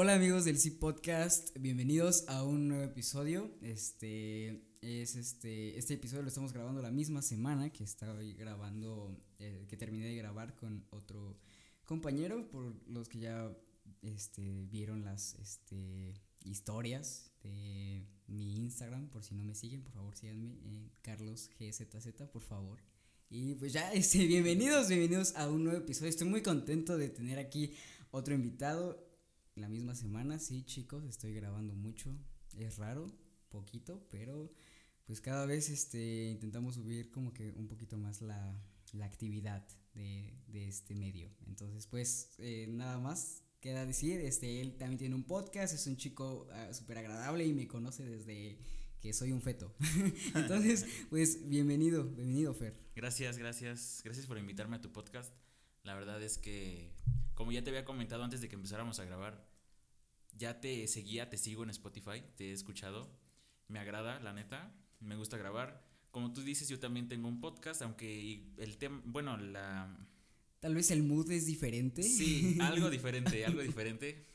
Hola amigos del C Podcast, bienvenidos a un nuevo episodio. Este es este este episodio lo estamos grabando la misma semana que estaba grabando eh, que terminé de grabar con otro compañero por los que ya este vieron las este historias de mi Instagram, por si no me siguen, por favor síganme en Carlos GZZ, por favor. Y pues ya, este, bienvenidos, bienvenidos a un nuevo episodio. Estoy muy contento de tener aquí otro invitado la misma semana. Sí, chicos, estoy grabando mucho. Es raro, poquito, pero pues cada vez este, intentamos subir como que un poquito más la, la actividad de, de, este medio. Entonces, pues eh, nada más queda decir, este, él también tiene un podcast, es un chico uh, súper agradable y me conoce desde que soy un feto. Entonces, pues bienvenido, bienvenido Fer. Gracias, gracias, gracias por invitarme a tu podcast. La verdad es que, como ya te había comentado antes de que empezáramos a grabar, ya te seguía, te sigo en Spotify, te he escuchado, me agrada, la neta, me gusta grabar. Como tú dices, yo también tengo un podcast, aunque el tema, bueno, la... Tal vez el mood es diferente. Sí, algo diferente, algo diferente.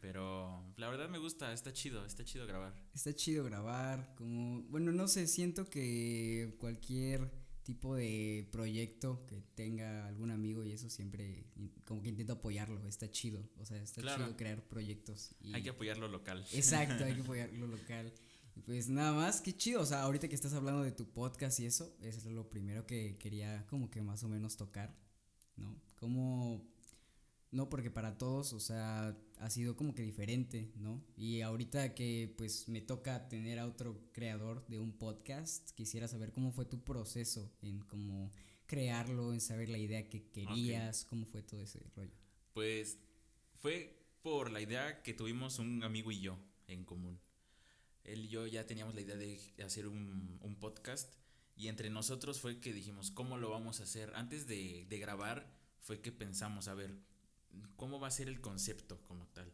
Pero la verdad me gusta, está chido, está chido grabar. Está chido grabar, como, bueno, no sé, siento que cualquier tipo de proyecto que tenga algún amigo y eso siempre como que intento apoyarlo, está chido, o sea, está chido crear proyectos. Y hay que apoyarlo local. Exacto, hay que apoyarlo local. Pues nada más, qué chido, o sea, ahorita que estás hablando de tu podcast y eso, es lo primero que quería como que más o menos tocar, ¿no? Como no, porque para todos, o sea, ha sido como que diferente, ¿no? Y ahorita que pues me toca tener a otro creador de un podcast, quisiera saber cómo fue tu proceso en cómo crearlo, en saber la idea que querías, cómo fue todo ese rollo. Pues fue por la idea que tuvimos un amigo y yo en común. Él y yo ya teníamos la idea de hacer un, un podcast y entre nosotros fue que dijimos, ¿cómo lo vamos a hacer? Antes de, de grabar fue que pensamos, a ver, cómo va a ser el concepto como tal.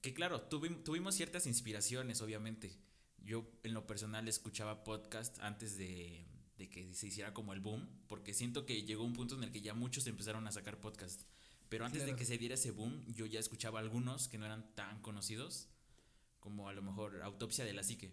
Que claro, tuvimos ciertas inspiraciones, obviamente. Yo en lo personal escuchaba podcast antes de, que se hiciera como el boom, porque siento que llegó un punto en el que ya muchos empezaron a sacar podcast. Pero antes de que se diera ese boom, yo ya escuchaba algunos que no eran tan conocidos, como a lo mejor Autopsia de la Psique.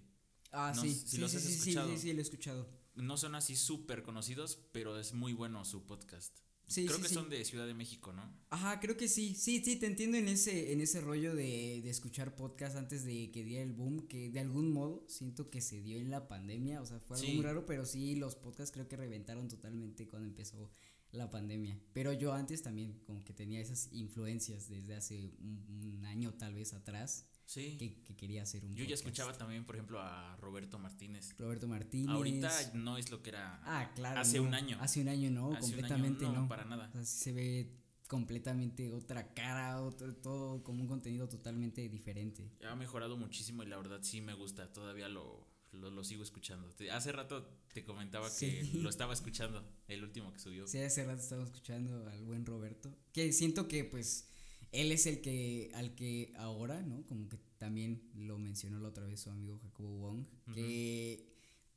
Ah, sí, sí, los has escuchado. sí, sí, sí, lo he escuchado. No son así súper conocidos, pero es muy bueno su podcast. Creo que son de Ciudad de México, ¿no? Ajá, creo que sí. Sí, sí, te entiendo en ese, en ese rollo de, de escuchar podcast antes de que diera el boom, que de algún modo siento que se dio en la pandemia. O sea, fue algo muy raro, pero sí, los podcasts creo que reventaron totalmente cuando empezó la pandemia. Pero yo antes también como que tenía esas influencias desde hace un año tal vez atrás. Sí. Que, quería hacer un Yo ya escuchaba también, por ejemplo, a Roberto Martínez. Roberto Martínez. Ahorita no es lo que era. Ah, claro. Hace un año. Hace un año no, completamente no, no. para nada. O sea, sí se ve completamente otra cara, otro, todo como un contenido totalmente diferente. Ha mejorado muchísimo y la verdad sí me gusta, todavía lo, lo, sigo escuchando. hace rato te comentaba que lo estaba escuchando, el último que subió. Sí, hace rato estaba escuchando al buen Roberto, que siento que pues él es el que, al que ahora, ¿no? Como que también lo mencionó la otra vez su amigo Jacobo Wong, que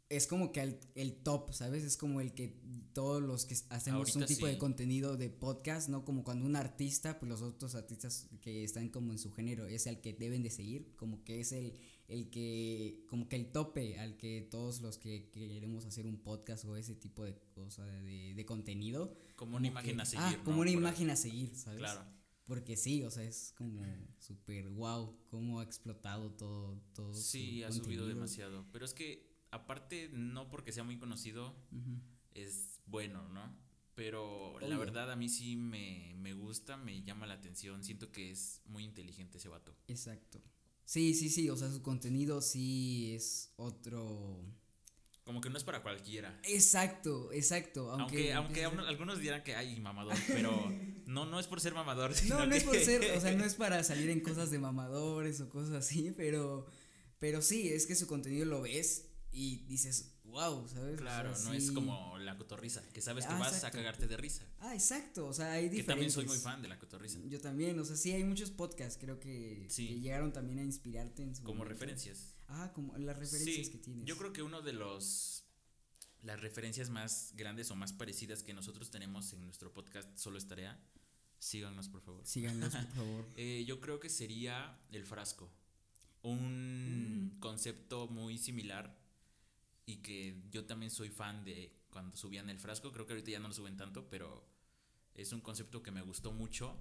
es como que el, top, ¿sabes? Es como el que todos los que hacemos un tipo de contenido de podcast, ¿no? Como cuando un artista, pues los otros artistas que están como en su género, es el que deben de seguir, como que es el, el que, como que el tope al que todos los que queremos hacer un podcast o ese tipo de cosa de, de contenido. Como una imagen a seguir. Ah, como una imagen a seguir, ¿sabes? Claro. Porque sí, o sea, es como súper wow, cómo ha explotado todo. todo sí, ha subido demasiado. Pero es que, aparte, no porque sea muy conocido, es bueno, ¿no? Pero la verdad a mí sí me, me gusta, me llama la atención. Siento que es muy inteligente ese vato. Exacto. Sí, sí, sí, o sea, su contenido sí es otro como que no es para cualquiera. Exacto, exacto. Aunque, aunque, algunos dirán que hay mamador, pero no, no es por ser mamador. no, no es por ser, o sea, no es para salir en cosas de mamadores o cosas así, pero, pero sí, es que su contenido lo ves y dices, wow, ¿sabes? Claro, no es como la cotorriza, que sabes que ah, vas a cagarte de risa. Ah, exacto, o sea, hay diferentes. Que también soy muy fan de la cotorriza. Yo también, o sea, sí, hay muchos podcasts, creo que, que llegaron también a inspirarte en su Como referencias. Ah, como las referencias que tienes. Yo creo que uno de los las referencias más grandes o más parecidas que nosotros tenemos en nuestro podcast Solo es tarea Síganos, por favor. Síganos, por favor. Eh, yo creo que sería el frasco. Un Mm. concepto muy similar y que yo también soy fan de cuando subían el frasco. Creo que ahorita ya no lo suben tanto, pero es un concepto que me gustó mucho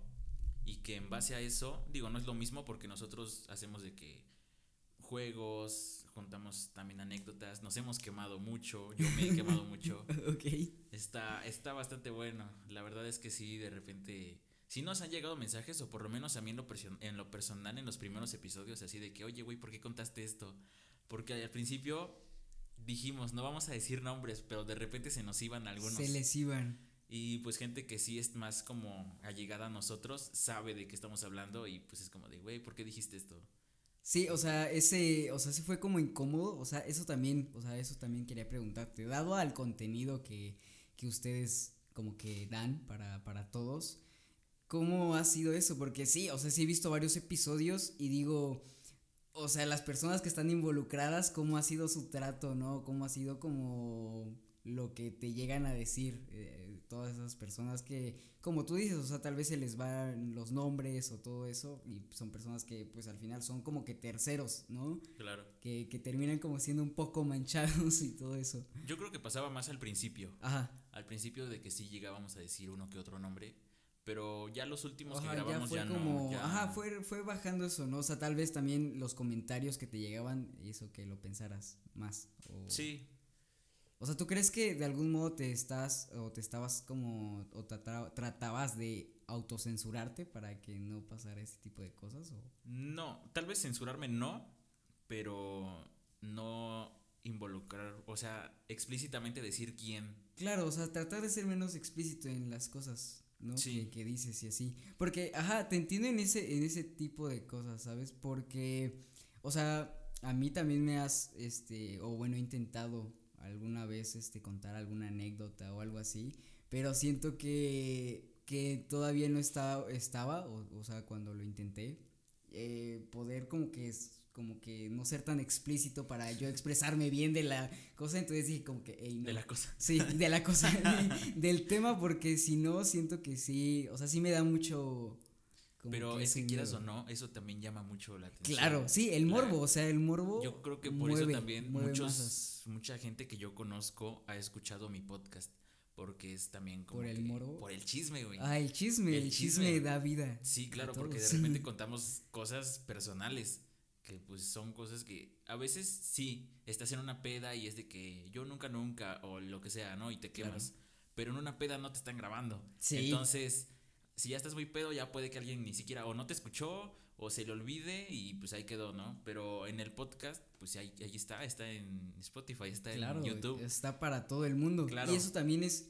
y que en base a eso, digo, no es lo mismo porque nosotros hacemos de que juegos, juntamos también anécdotas, nos hemos quemado mucho, yo me he quemado mucho. ok. Está, está bastante bueno. La verdad es que sí, de repente. Si nos han llegado mensajes, o por lo menos a mí en lo, en lo personal, en los primeros episodios, así de que, oye, güey, ¿por qué contaste esto? Porque al principio dijimos, no vamos a decir nombres, pero de repente se nos iban algunos. Se les iban. Y pues gente que sí es más como allegada a nosotros, sabe de qué estamos hablando y pues es como de, güey, ¿por qué dijiste esto? Sí, o sea, ese, o sea, se fue como incómodo, o sea, eso también, o sea, eso también quería preguntarte, dado al contenido que, que ustedes como que dan para, para todos, ¿cómo ha sido eso? Porque sí, o sea, sí he visto varios episodios y digo, o sea, las personas que están involucradas, ¿cómo ha sido su trato, no? ¿Cómo ha sido como lo que te llegan a decir eh, todas esas personas que, como tú dices, o sea, tal vez se les van los nombres o todo eso y son personas que pues al final son como que terceros, ¿no? Claro. Que, que terminan como siendo un poco manchados y todo eso. Yo creo que pasaba más al principio. Ajá. Al principio de que sí llegábamos a decir uno que otro nombre, pero ya los últimos Ajá, que ya grabamos fue ya, como, no. ya- ajá, fue, fue bajando eso, ¿no? O sea, tal vez también los comentarios que te llegaban hizo que lo pensaras más. O, Sí, O sea, ¿tú crees que de algún modo te estás o te estabas como o trata- tratabas de autocensurarte para que no pasara ese tipo de cosas o no, tal vez censurarme no, pero no involucrar, o sea, explícitamente decir quién. Claro, o sea, tratar de ser menos explícito en las cosas, ¿no? Sí. Que, que dices y así. Porque, ajá, te entiendo en ese, en ese tipo de cosas, ¿sabes? Porque, o sea, a mí también me has, este, o bueno, he intentado alguna vez, este, contar alguna anécdota o algo así, pero siento que, que todavía no estaba, estaba o, o sea, cuando lo intenté, eh, poder como que es como que no ser tan explícito para yo expresarme bien de la cosa, entonces dije como que, "Ey, no, De la cosa. Sí, de la cosa, de- del tema, porque si no, siento que sí, o sea, sí me da mucho... como Pero es ese que quieras miedo. o no, eso también llama mucho la atención. Claro, sí, el Claro. morbo, o sea, el morbo... Yo creo que por mueve- eso también muchos, masas. mucha gente que yo conozco ha escuchado mi podcast. Porque es también como. ¿Por el que- morbo? Por el chisme, güey. Ah, el chisme, el, El chisme. chisme. da vida. Sí, claro, porque de repente contamos cosas personales, que pues son cosas que a veces sí, estás en una peda y es de que yo nunca, nunca, o lo que sea, ¿no? Y te Claro. quemas. Pero en una peda no te están grabando. Sí. Entonces, si ya estás muy pedo, ya puede que alguien ni siquiera o no te escuchó o se le olvide y pues ahí quedó, ¿no? Pero en el podcast, pues ahí, ahí está, está en Spotify, está Claro, en YouTube. está para todo el mundo. Claro. Y eso también es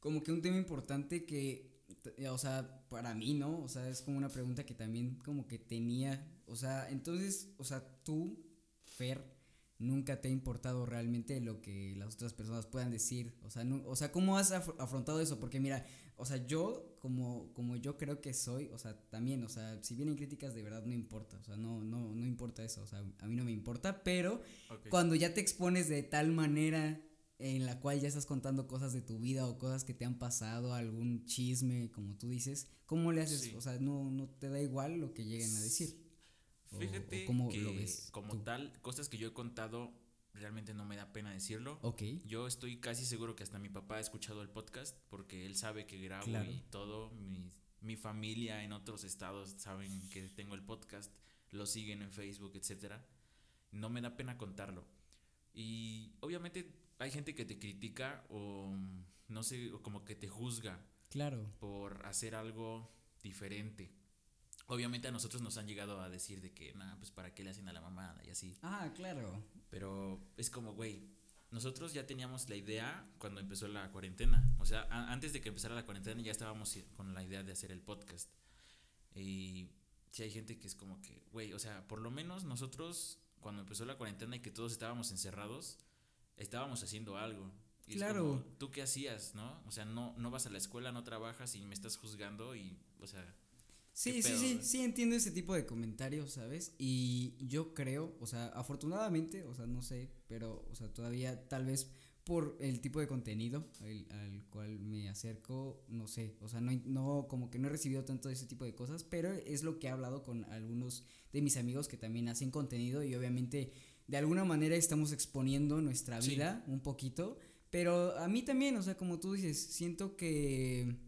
como que un tema importante que, o sea, para mí, ¿no? O sea, es como una pregunta que también como que tenía, o sea, entonces, o sea, tú, Fer, nunca te ha importado realmente lo que las otras personas puedan decir, o sea, no, o sea, ¿cómo has af- afrontado eso? Porque mira, o sea, yo como como yo creo que soy, o sea, también, o sea, si vienen críticas de verdad no importa, o sea, no no no importa eso, o sea, a mí no me importa, pero cuando ya te expones de tal manera en la cual ya estás contando cosas de tu vida o cosas que te han pasado, algún chisme, como tú dices, ¿cómo le haces? Sí. O sea, no, no te da igual lo que lleguen a decir. Fíjate o cómo que lo ves como tú. tal, cosas que yo he contado, realmente no me da pena decirlo. Ok, Yo estoy casi seguro que hasta mi papá ha escuchado el podcast porque él sabe que grabo Claro. y todo. Mi, mi familia en otros estados saben que tengo el podcast, lo siguen en Facebook, etcétera. No me da pena contarlo. Y obviamente hay gente que te critica o no sé, o como que te juzga claro. por hacer algo diferente. Obviamente a nosotros nos han llegado a decir de que, nah, pues para qué le hacen a la mamada y así. Ah, claro. Pero es como, güey, nosotros ya teníamos la idea cuando empezó la cuarentena. O sea, antes de que empezara la cuarentena ya estábamos con la idea de hacer el podcast. Y si hay gente que es como que, güey, o sea, por lo menos nosotros cuando empezó la cuarentena y que todos estábamos encerrados, estábamos haciendo algo. Y Claro. como, ¿Tú qué hacías, no? O sea, no, no vas a la escuela, no trabajas y me estás juzgando y, o sea, Sí, ¿Qué sí, sí, sí entiendo ese tipo de comentarios, ¿sabes? Y yo creo, o sea, afortunadamente, o sea, no sé, pero, o sea, todavía tal vez por el tipo de contenido al cual me acerco, no sé, o sea, no, no, como que no he recibido tanto de ese tipo de cosas, pero es lo que he hablado con algunos de mis amigos que también hacen contenido y obviamente de alguna manera estamos exponiendo nuestra vida un poquito, pero a mí también, o sea, como tú dices, siento que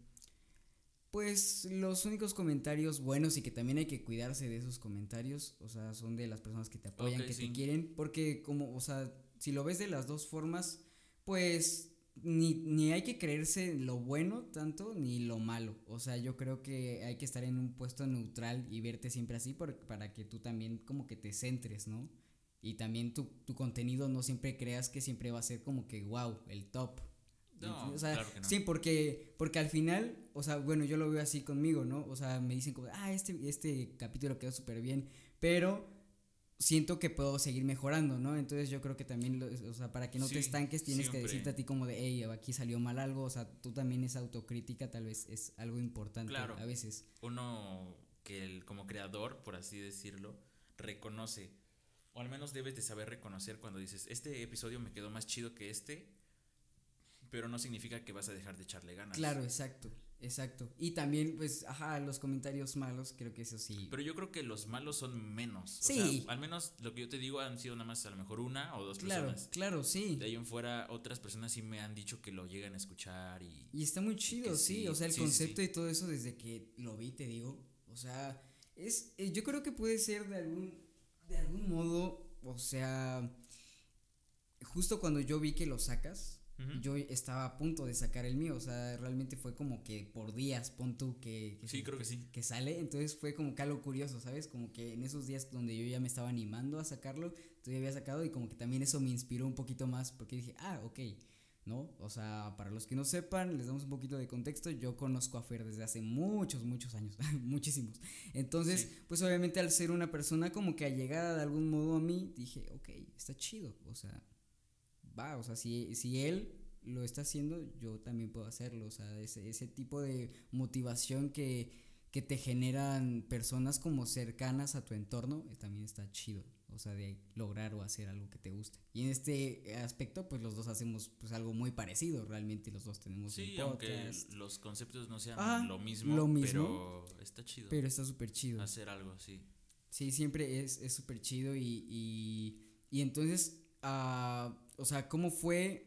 pues los únicos comentarios buenos y que también hay que cuidarse de esos comentarios, o sea, son de las personas que te apoyan, que te quieren, porque como, o sea, si lo ves de las dos formas, pues ni, ni hay que creerse lo bueno tanto ni lo malo. O sea, yo creo que hay que estar en un puesto neutral y verte siempre así para que tú también como que te centres, ¿no? Y también tu, tu contenido no siempre creas que siempre va a ser como que, wow, el top. No, claro que no. Sí, porque, porque al final, o sea, bueno, yo lo veo así conmigo, ¿no? O sea, me dicen como, ah, este, este capítulo quedó súper bien, pero siento que puedo seguir mejorando, ¿no? Entonces yo creo que también, o sea, para que no te estanques, tienes que decirte a ti como de, hey, aquí salió mal algo, o sea, tú también esa autocrítica tal vez es algo importante claro, a veces. Uno que el, como creador, por así decirlo, reconoce, o al menos debes de saber reconocer cuando dices, este episodio me quedó más chido que este, pero no significa que vas a dejar de echarle ganas. Claro, exacto. Exacto. Y también, pues, ajá, los comentarios malos, creo que eso sí. Pero yo creo que los malos son menos. Sí. al menos lo que yo te digo han sido nada más a lo mejor una o dos claro, personas. Claro, sí. De ahí en fuera, otras personas sí me han dicho que lo llegan a escuchar y. Y está muy chido, sí. O sea, el concepto y todo eso desde que lo vi, te digo. O sea, es. Eh, yo creo que puede ser de algún. De algún modo. O sea. Justo cuando yo vi que lo sacas yo estaba a punto de sacar el mío, o sea, realmente fue como que por días, pon tú que, sí, creo que, sí. que sale, entonces fue como que algo curioso, ¿sabes? Como que en esos días donde yo ya me estaba animando a sacarlo, tú ya había sacado y como que también eso me inspiró un poquito más porque dije, ah, ok, ¿no? O sea, para los que no sepan, les damos un poquito de contexto, yo conozco a Fer desde hace muchos, muchos años, muchísimos. Entonces, pues obviamente al ser una persona como que allegada de algún modo a mí, dije, ok, está chido, o sea, va, o sea, si, si él lo está haciendo, yo también puedo hacerlo, o sea, ese, ese tipo de motivación que, que te generan personas como cercanas a tu entorno, eh, también está chido, o sea, de lograr o hacer algo que te guste. Y en este aspecto, pues los dos hacemos pues algo muy parecido, realmente los dos tenemos Sí, aunque los conceptos no sean lo, mismo, lo mismo, pero está chido. Pero está súper chido. Hacer algo, sí. Sí, siempre es súper chido y, y, y entonces uh, o sea, ¿cómo fue?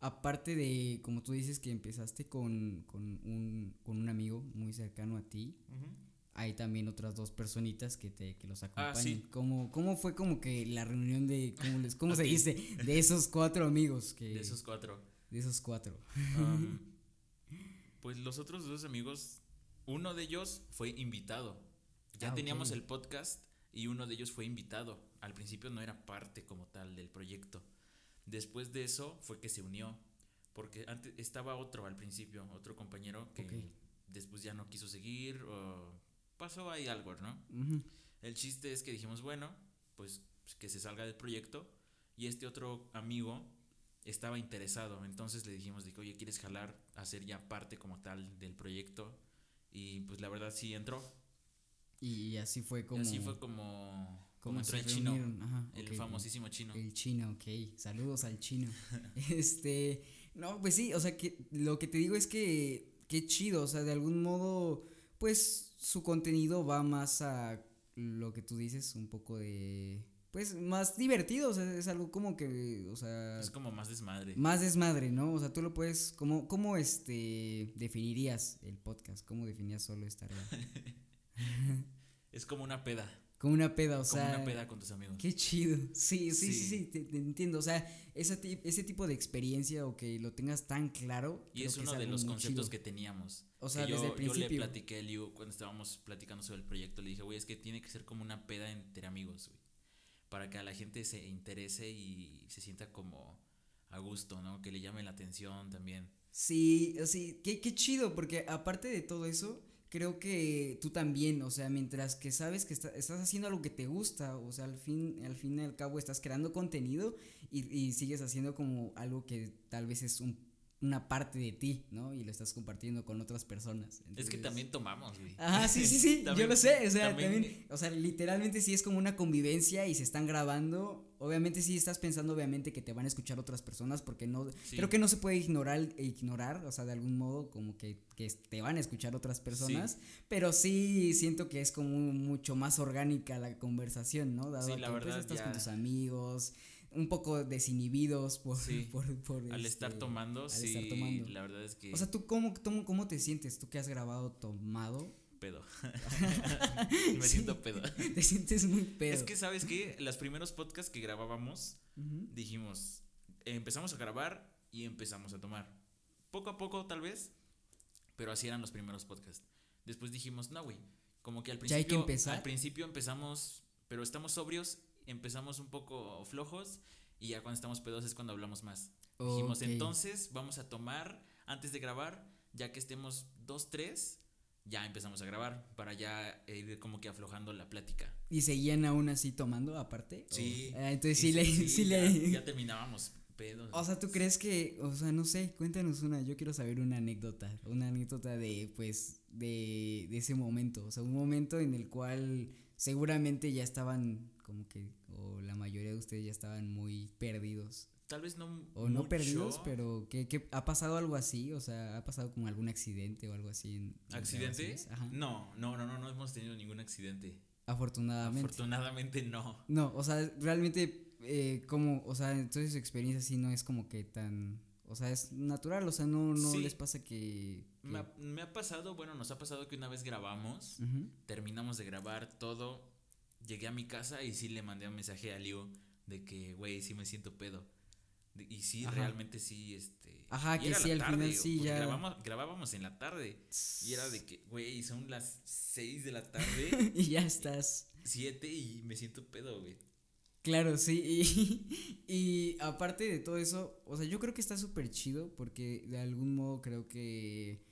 Aparte de, como tú dices, que empezaste con, con, un, con un amigo muy cercano a ti, hay también otras dos personitas que, te, que los ah, acompañan. ¿Cómo, ¿Cómo, fue como que la reunión de, cómo, les, cómo se dice? De esos cuatro amigos. Que, de esos cuatro. De esos cuatro. pues los otros dos amigos, uno de ellos fue invitado. Ya ah, teníamos el podcast y uno de ellos fue invitado. Al principio no era parte como tal del proyecto. Después de eso fue que se unió, porque antes estaba otro al principio, otro compañero que después ya no quiso seguir o pasó ahí algo, ¿no? El chiste es que dijimos, bueno, pues que se salga del proyecto y este otro amigo estaba interesado, entonces le dijimos, de oye, ¿quieres jalar a ser ya parte como tal del proyecto? Y pues la verdad sí entró. Y así fue como... así fue como como entró el chino. el famosísimo chino. El chino, ok. Saludos al chino. este. No, pues sí, o sea, que lo que te digo es que. Qué chido, o sea, de algún modo. Pues su contenido va más a lo que tú dices, un poco de. Pues más divertido, o sea, es algo como que, o sea... Es como más desmadre. Más desmadre, ¿no? O sea, tú lo puedes, ¿cómo, cómo este, definirías el podcast? ¿Cómo definirías solo esta es como una peda. Como una peda, o sea. Como una peda con tus amigos. Qué chido. Sí, sí, sí, sí, te, entiendo. O sea, ese, ese tipo de experiencia o que lo tengas tan claro. Y es uno de los conceptos que teníamos. O sea, desde yo, el principio. Yo le platiqué a Liu cuando estábamos platicando sobre el proyecto. Le dije, güey, es que tiene que ser como una peda entre amigos, güey. Para que a la gente se interese y se sienta como a gusto, ¿no? Que le llame la atención también. Sí, sí, qué, qué chido, porque aparte de todo eso creo que tú también, o sea, mientras que sabes que estás haciendo algo que te gusta, o sea, al fin, al fin y al cabo estás creando contenido y, sigues haciendo como algo que tal vez es una parte de ti, ¿no? Y lo estás compartiendo con otras personas. es que también tomamos, güey. Ajá, sí, sí, sí, yo lo sé, o sea, también, o sea, literalmente sí es como una convivencia y se están grabando obviamente sí estás pensando obviamente que te van a escuchar otras personas porque no Sí. creo que no se puede ignorar ignorar, o sea, de algún modo como que, que te van a escuchar otras personas, pero sí siento que es como mucho más orgánica la conversación, ¿no? Dado Sí, que la pues, verdad, estás ya- con tus amigos, un poco desinhibidos por Sí. por, por, Al estar este, tomando, al sí, estar tomando. la verdad es que O sea, ¿tú cómo, cómo, cómo te sientes? ¿Tú que has grabado tomado? pedo. Me Sí. siento pedo. Te sientes muy pedo. Es que, ¿sabes qué? Los primeros podcasts que grabábamos, dijimos, empezamos a grabar y empezamos a tomar. Poco a poco, tal vez, pero así eran los primeros podcasts. Después dijimos, no, güey, como que al Ya hay que principio, empezar. al principio empezamos, pero estamos sobrios, empezamos un poco flojos y ya cuando estamos pedos es cuando hablamos más. Dijimos, entonces vamos a tomar antes de grabar, ya que estemos dos, tres, ya empezamos a grabar para ya ir como que aflojando la plática. ¿Y seguían aún así tomando aparte? ¿O- Sí. Ah, entonces sí, le... Sí, ya, le... ya terminábamos pedos. O sea, ¿tú crees que, o sea, no sé, cuéntanos una, yo quiero saber una anécdota, una anécdota de, pues, de, de ese momento, o sea, un momento en el cual seguramente ya estaban como que, o la mayoría de ustedes ya estaban muy perdidos, Tal vez no. o no perdidos, pero que, que ha pasado algo así, o sea, ha pasado como algún accidente o algo así. En, en ¿Accidente? Ajá. No, no, no, no, no hemos tenido ningún accidente. Afortunadamente. Afortunadamente no. No, o sea, realmente, eh, como, o sea, entonces su experiencia sí no es como que tan, o sea, es natural, o sea, no, no Sí. les pasa que... que- Me ha, me ha pasado, bueno, nos ha pasado que una vez grabamos, terminamos de grabar todo, llegué a mi casa y sí le mandé un mensaje a Liu de que, güey, sí me siento pedo. De- y sí, Ajá. realmente sí, este. Ajá, que sí, al final sí, ya- Grabamos, grabábamos en la tarde. Y era de que, güey, son las 6 de la tarde, y ya estás. 7 y me siento pedo, güey. Claro, sí, y, y aparte de todo eso, o sea, yo creo que está súper chido porque de algún modo creo que,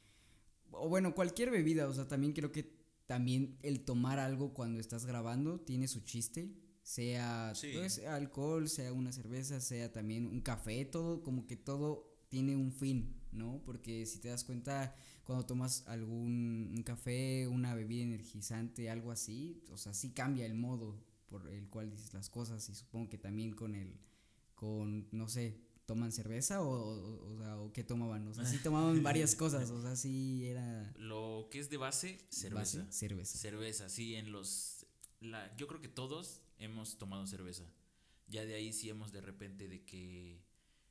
o bueno, cualquier bebida, o sea, también creo que también el tomar algo cuando estás grabando tiene su chiste, sea Sí. pues, alcohol, sea una cerveza, sea también un café, todo, como que todo tiene un fin, ¿no? Porque si te das cuenta, cuando tomas algún un café, una bebida energizante, algo así, o sea, sí cambia el modo por el cual dices las cosas y supongo que también con el, con, no sé, toman cerveza o, o, o sea, o qué tomaban, o sea, sí tomaban varias cosas, o sea, sí era Lo que es de base, cerveza. base, cerveza. Cerveza, sí, en los... La, yo creo que todos hemos tomado cerveza. Ya de ahí sí hemos de repente de que...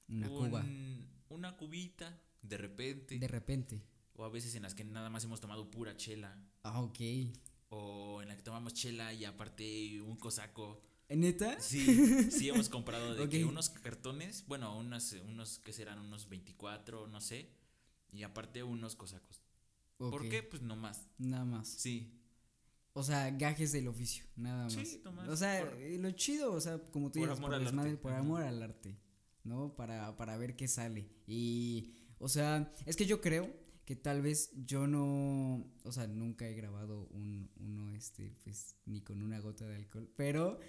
Una un- cuba, Una cubita, de repente. de repente. o a veces en las que nada más hemos tomado pura chela. Ah, ok. O en la que tomamos chela y aparte un cosaco. ¿Neta? Sí, sí hemos comprado de que Ok. unos cartones, bueno, unos, unos que serán unos 24, no sé. Y aparte unos cosacos. ¿Por Ok, qué? Pues no más. Nada más. Sí. O sea, gajes del oficio, nada más. Sí, nomás, O sea, por- eh, lo chido, o sea, como tú por dices, amor por, al desmadre, por amor al arte, ¿no? Para, para ver qué sale. Y, o sea, es que yo creo que tal vez yo no, o sea, nunca he grabado un, uno, este, pues, ni con una gota de alcohol, pero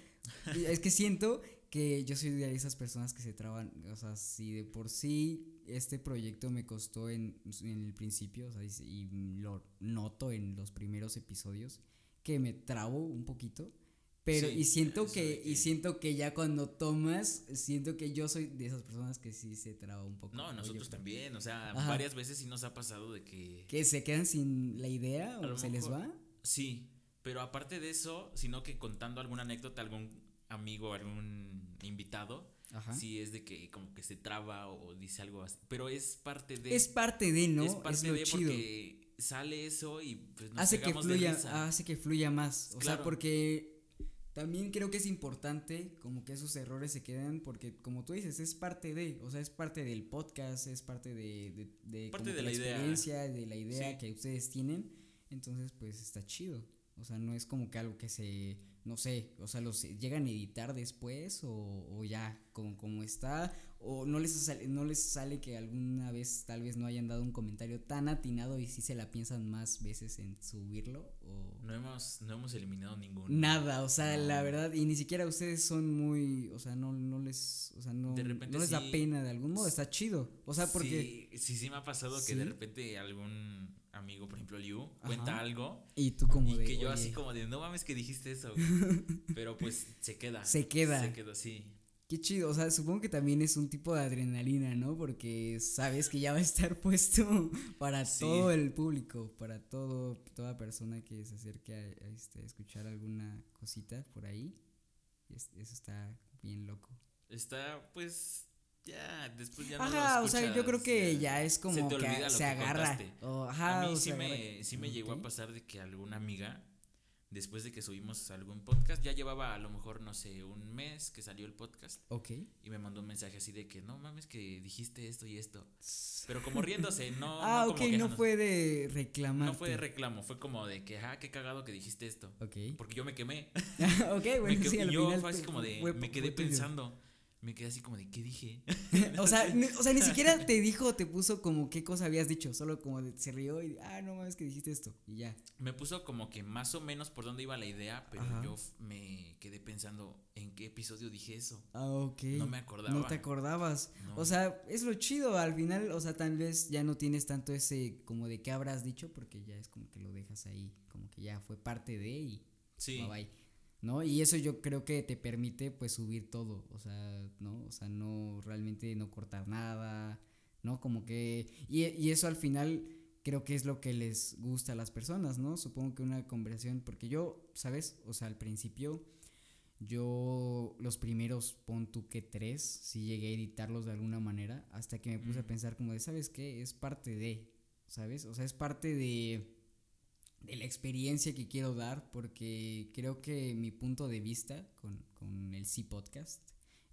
es que siento que yo soy de esas personas que se traban, o sea, si de por sí este proyecto me costó en, en el principio, o sea, y, lo noto en los primeros episodios, que me trabo un poquito. Pero, Sí, y siento que, de y que- siento que ya cuando tomas, siento que yo soy de esas personas que sí se traba un poco. No, nosotros también. O sea, Ajá. varias veces sí nos ha pasado de que. Que se quedan sin la idea A o se les mejor- va. Sí, pero aparte de eso, sino que contando alguna anécdota, algún amigo, algún invitado, Ajá. sí es de que como que se traba o dice algo así. Pero es parte de. Es parte de, ¿no? es Es, parte lo de chido. porque sale eso y pues nos hace que pegamos de fluya, risa. hace que fluya más. O sea, porque también creo que es importante como que esos errores se quedan porque como tú dices, es parte de, o sea, es parte del podcast, es parte de, de, de Parte como la idea. experiencia, de la idea Sí. que ustedes tienen. Entonces, pues está chido. O sea, no es como que algo que se, no sé, o sea, los llegan a editar después o, o ya como, como está, o no les, sale, no les sale que alguna vez tal vez no hayan dado un comentario tan atinado y sí se la piensan más veces en subirlo o No hemos, no hemos eliminado ningún. nada, o sea, la verdad, y ni siquiera ustedes son muy, o sea, no, no les, o sea, no, De repente no les da pena de algún modo, está chido, o sea, porque, Sí, sí, sí me ha pasado que de repente algún amigo, por ejemplo, Liu, Ajá. cuenta algo y tú como y de, que yo "Oye, así como de, no mames que dijiste eso, güey". Pero pues se queda. Se queda. Se quedó, sí. Qué chido, o sea, supongo que también es un tipo de adrenalina, ¿no? Porque sabes que ya va a estar puesto para todo el público, para todo, toda persona que se acerque a, este, escuchar alguna cosita por ahí. eso está bien loco. Está, pues, ya, después ya no Ajá, o sea, yo creo que ya, es como que se agarra. a mí sí, me, sí me llegó a pasar de que alguna amiga después de que subimos algún podcast, ya llevaba a lo mejor, no sé, un mes que salió el podcast. Ok. Y me mandó un mensaje así de que, no mames, que dijiste esto y esto. Pero como riéndose, no. ah, ok, no fue de reclamar. No fue de reclamo, fue como de que, ah, qué cagado que dijiste esto. Ok. Porque yo me quemé. ok, bueno, sí, y yo fue así como de, me quedé pensando me quedé así como de, ¿qué dije? o, sea, ni, o sea, ni siquiera te dijo, te puso como qué cosa habías dicho, solo como de, se rió y, ah, no mames que dijiste esto, y ya. Me puso como que más o menos por dónde iba la idea, pero yo me quedé pensando, ¿en qué episodio dije eso? Ah, ok. No me acordaba. No te acordabas. O sea, es lo chido, al final, o sea, tal vez ya no tienes tanto ese, como de qué habrás dicho, porque ya es como que lo dejas ahí, como que ya fue parte de y... Sí. Bye bye. ¿No? Y eso yo creo que te permite pues subir todo, o sea, ¿no? O sea, no realmente no cortar nada, ¿no? Como que, y, y eso al final creo que es lo que les gusta a las personas, ¿no? Supongo que una conversación, porque yo, ¿sabes? O sea, al principio yo los primeros pon tú que tres, sí llegué a editarlos de alguna manera, hasta que me puse a pensar como de, ¿sabes qué? Es parte de, ¿sabes? O sea, es parte de de la experiencia que quiero dar, porque creo que mi punto de vista con, con el C Podcast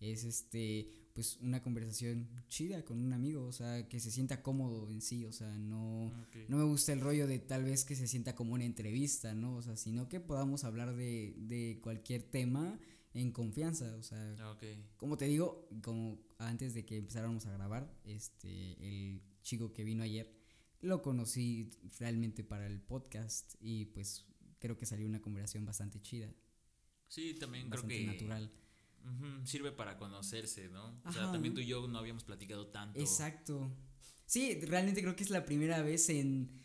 es este pues una conversación chida con un amigo, o sea, que se sienta cómodo en sí, o sea, no, no me gusta el rollo de tal vez que se sienta como una entrevista, ¿no? O sea, sino que podamos hablar de, de cualquier tema en confianza, o sea, como te digo, como antes de que empezáramos a grabar, este, el chico que vino ayer, lo conocí realmente para el podcast y pues creo que salió una conversación bastante chida. Sí, también creo que natural. sirve para conocerse, ¿no? o sea, también tú y yo no habíamos platicado tanto. Exacto. Sí, realmente creo que es la primera vez en,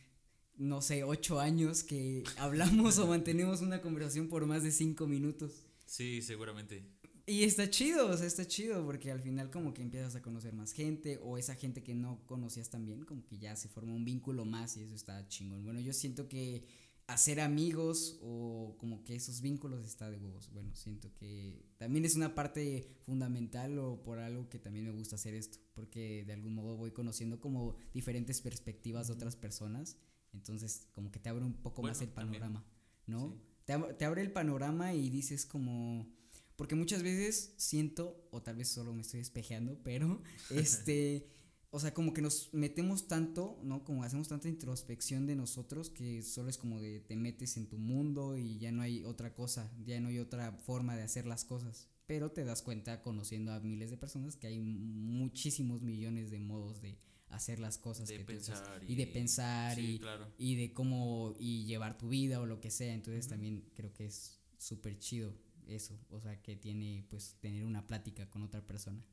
no sé, ocho años que hablamos o mantenemos una conversación por más de cinco minutos. Sí, seguramente. Y está chido, o sea, está chido porque al final como que empiezas a conocer más gente o esa gente que no conocías también, como que ya se forma un vínculo más y eso está chingón. Bueno, yo siento que hacer amigos o como que esos vínculos está de huevos. Bueno, siento que también es una parte fundamental o por algo que también me gusta hacer esto, porque de algún modo voy conociendo como diferentes perspectivas de otras personas, entonces como que te abre un poco más el panorama, ¿no? Te, te abre el panorama y dices como porque muchas veces siento, o tal vez solo me estoy espejeando, pero este, o sea, como que nos metemos tanto, ¿no? Como hacemos tanta introspección de nosotros que solo es como de te metes en tu mundo y ya no hay otra cosa, ya no hay otra forma de hacer las cosas. Pero te das cuenta conociendo a miles de personas que hay muchísimos millones de modos de hacer las cosas de pensar y, de pensar y, y de cómo y llevar tu vida o lo que sea entonces también creo que es súper chido eso, o sea, que tiene pues tener una plática con otra persona.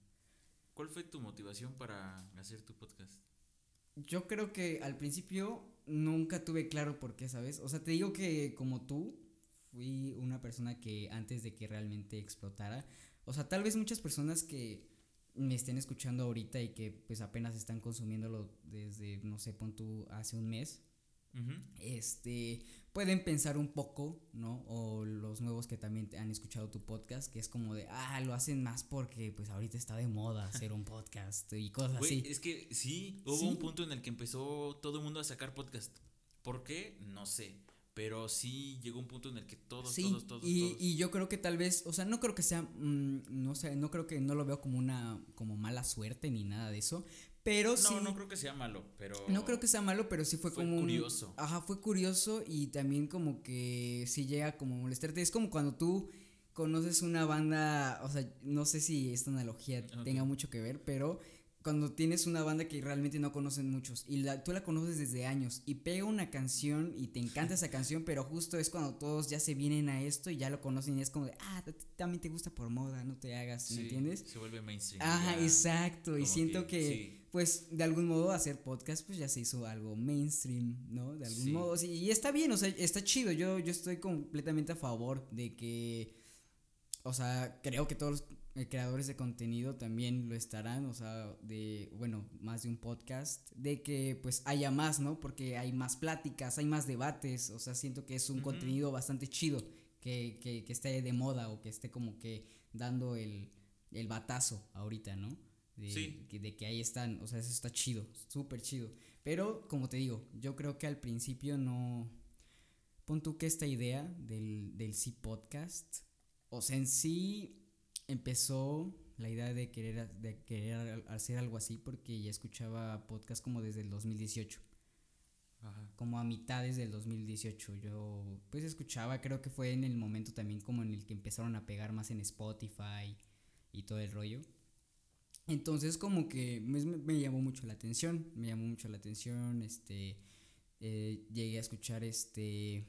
¿Cuál fue tu motivación para hacer tu podcast? Yo creo que al principio nunca tuve claro por qué, ¿sabes? O sea, te digo que como tú, fui una persona que antes de que realmente explotara, o sea, tal vez muchas personas que me estén escuchando ahorita y que pues apenas están consumiéndolo desde, no sé, pon tú hace un mes, este, pueden pensar un poco, ¿no? O los nuevos que también han escuchado tu podcast, que es como de, ah, lo hacen más porque pues ahorita está de moda hacer un podcast y cosas así. Es que sí, hubo un punto en el que empezó todo el mundo a sacar podcast. ¿Por qué? No sé. Pero sí llegó un punto en el que todos, todos, todos, y, todos. Y yo creo que tal vez, o sea, no creo que sea, mm, no sé, no creo que no lo veo como una, como mala suerte ni nada de eso, pero no, no creo que sea malo, pero. No creo que sea malo, pero sí fue, fue como. curioso. ajá, fue curioso y también como que sí llega como a molestarte. Es como cuando tú conoces una banda, o sea, no sé si esta analogía tenga mucho que ver, pero cuando tienes una banda que realmente no conocen muchos y la, tú la conoces desde años y pega una canción y te encanta esa canción, pero justo es cuando todos ya se vienen a esto y ya lo conocen y es como de, ah, también te gusta por moda, no te hagas, ¿me entiendes? Se vuelve mainstream. Ajá, exacto, y siento que, pues de algún modo hacer podcast pues ya se hizo algo mainstream, ¿no? De algún modo, sí, y está bien, o sea, está chido, yo, yo estoy completamente a favor de que o sea, creo que todos los creadores de contenido también lo estarán, o sea, de, bueno, más de un podcast, de que pues haya más, ¿no? Porque hay más pláticas, hay más debates, o sea, siento que es un contenido bastante chido, que, que, que esté de moda o que esté como que dando el, el batazo ahorita, ¿no? De, Sí. que, de que ahí están, o sea, eso está chido, súper chido. Pero, como te digo, yo creo que al principio no... Pon tú que esta idea del, del sí podcast, o sea, en sí empezó la idea de querer, de querer hacer algo así porque ya escuchaba podcast como desde el 2018 Ajá. como a mitades del 2018. Yo pues escuchaba, creo que fue en el momento también como en el que empezaron a pegar más en Spotify y todo el rollo. Entonces como que me, me llamó mucho la atención, me llamó mucho la atención, este, eh, llegué a escuchar este,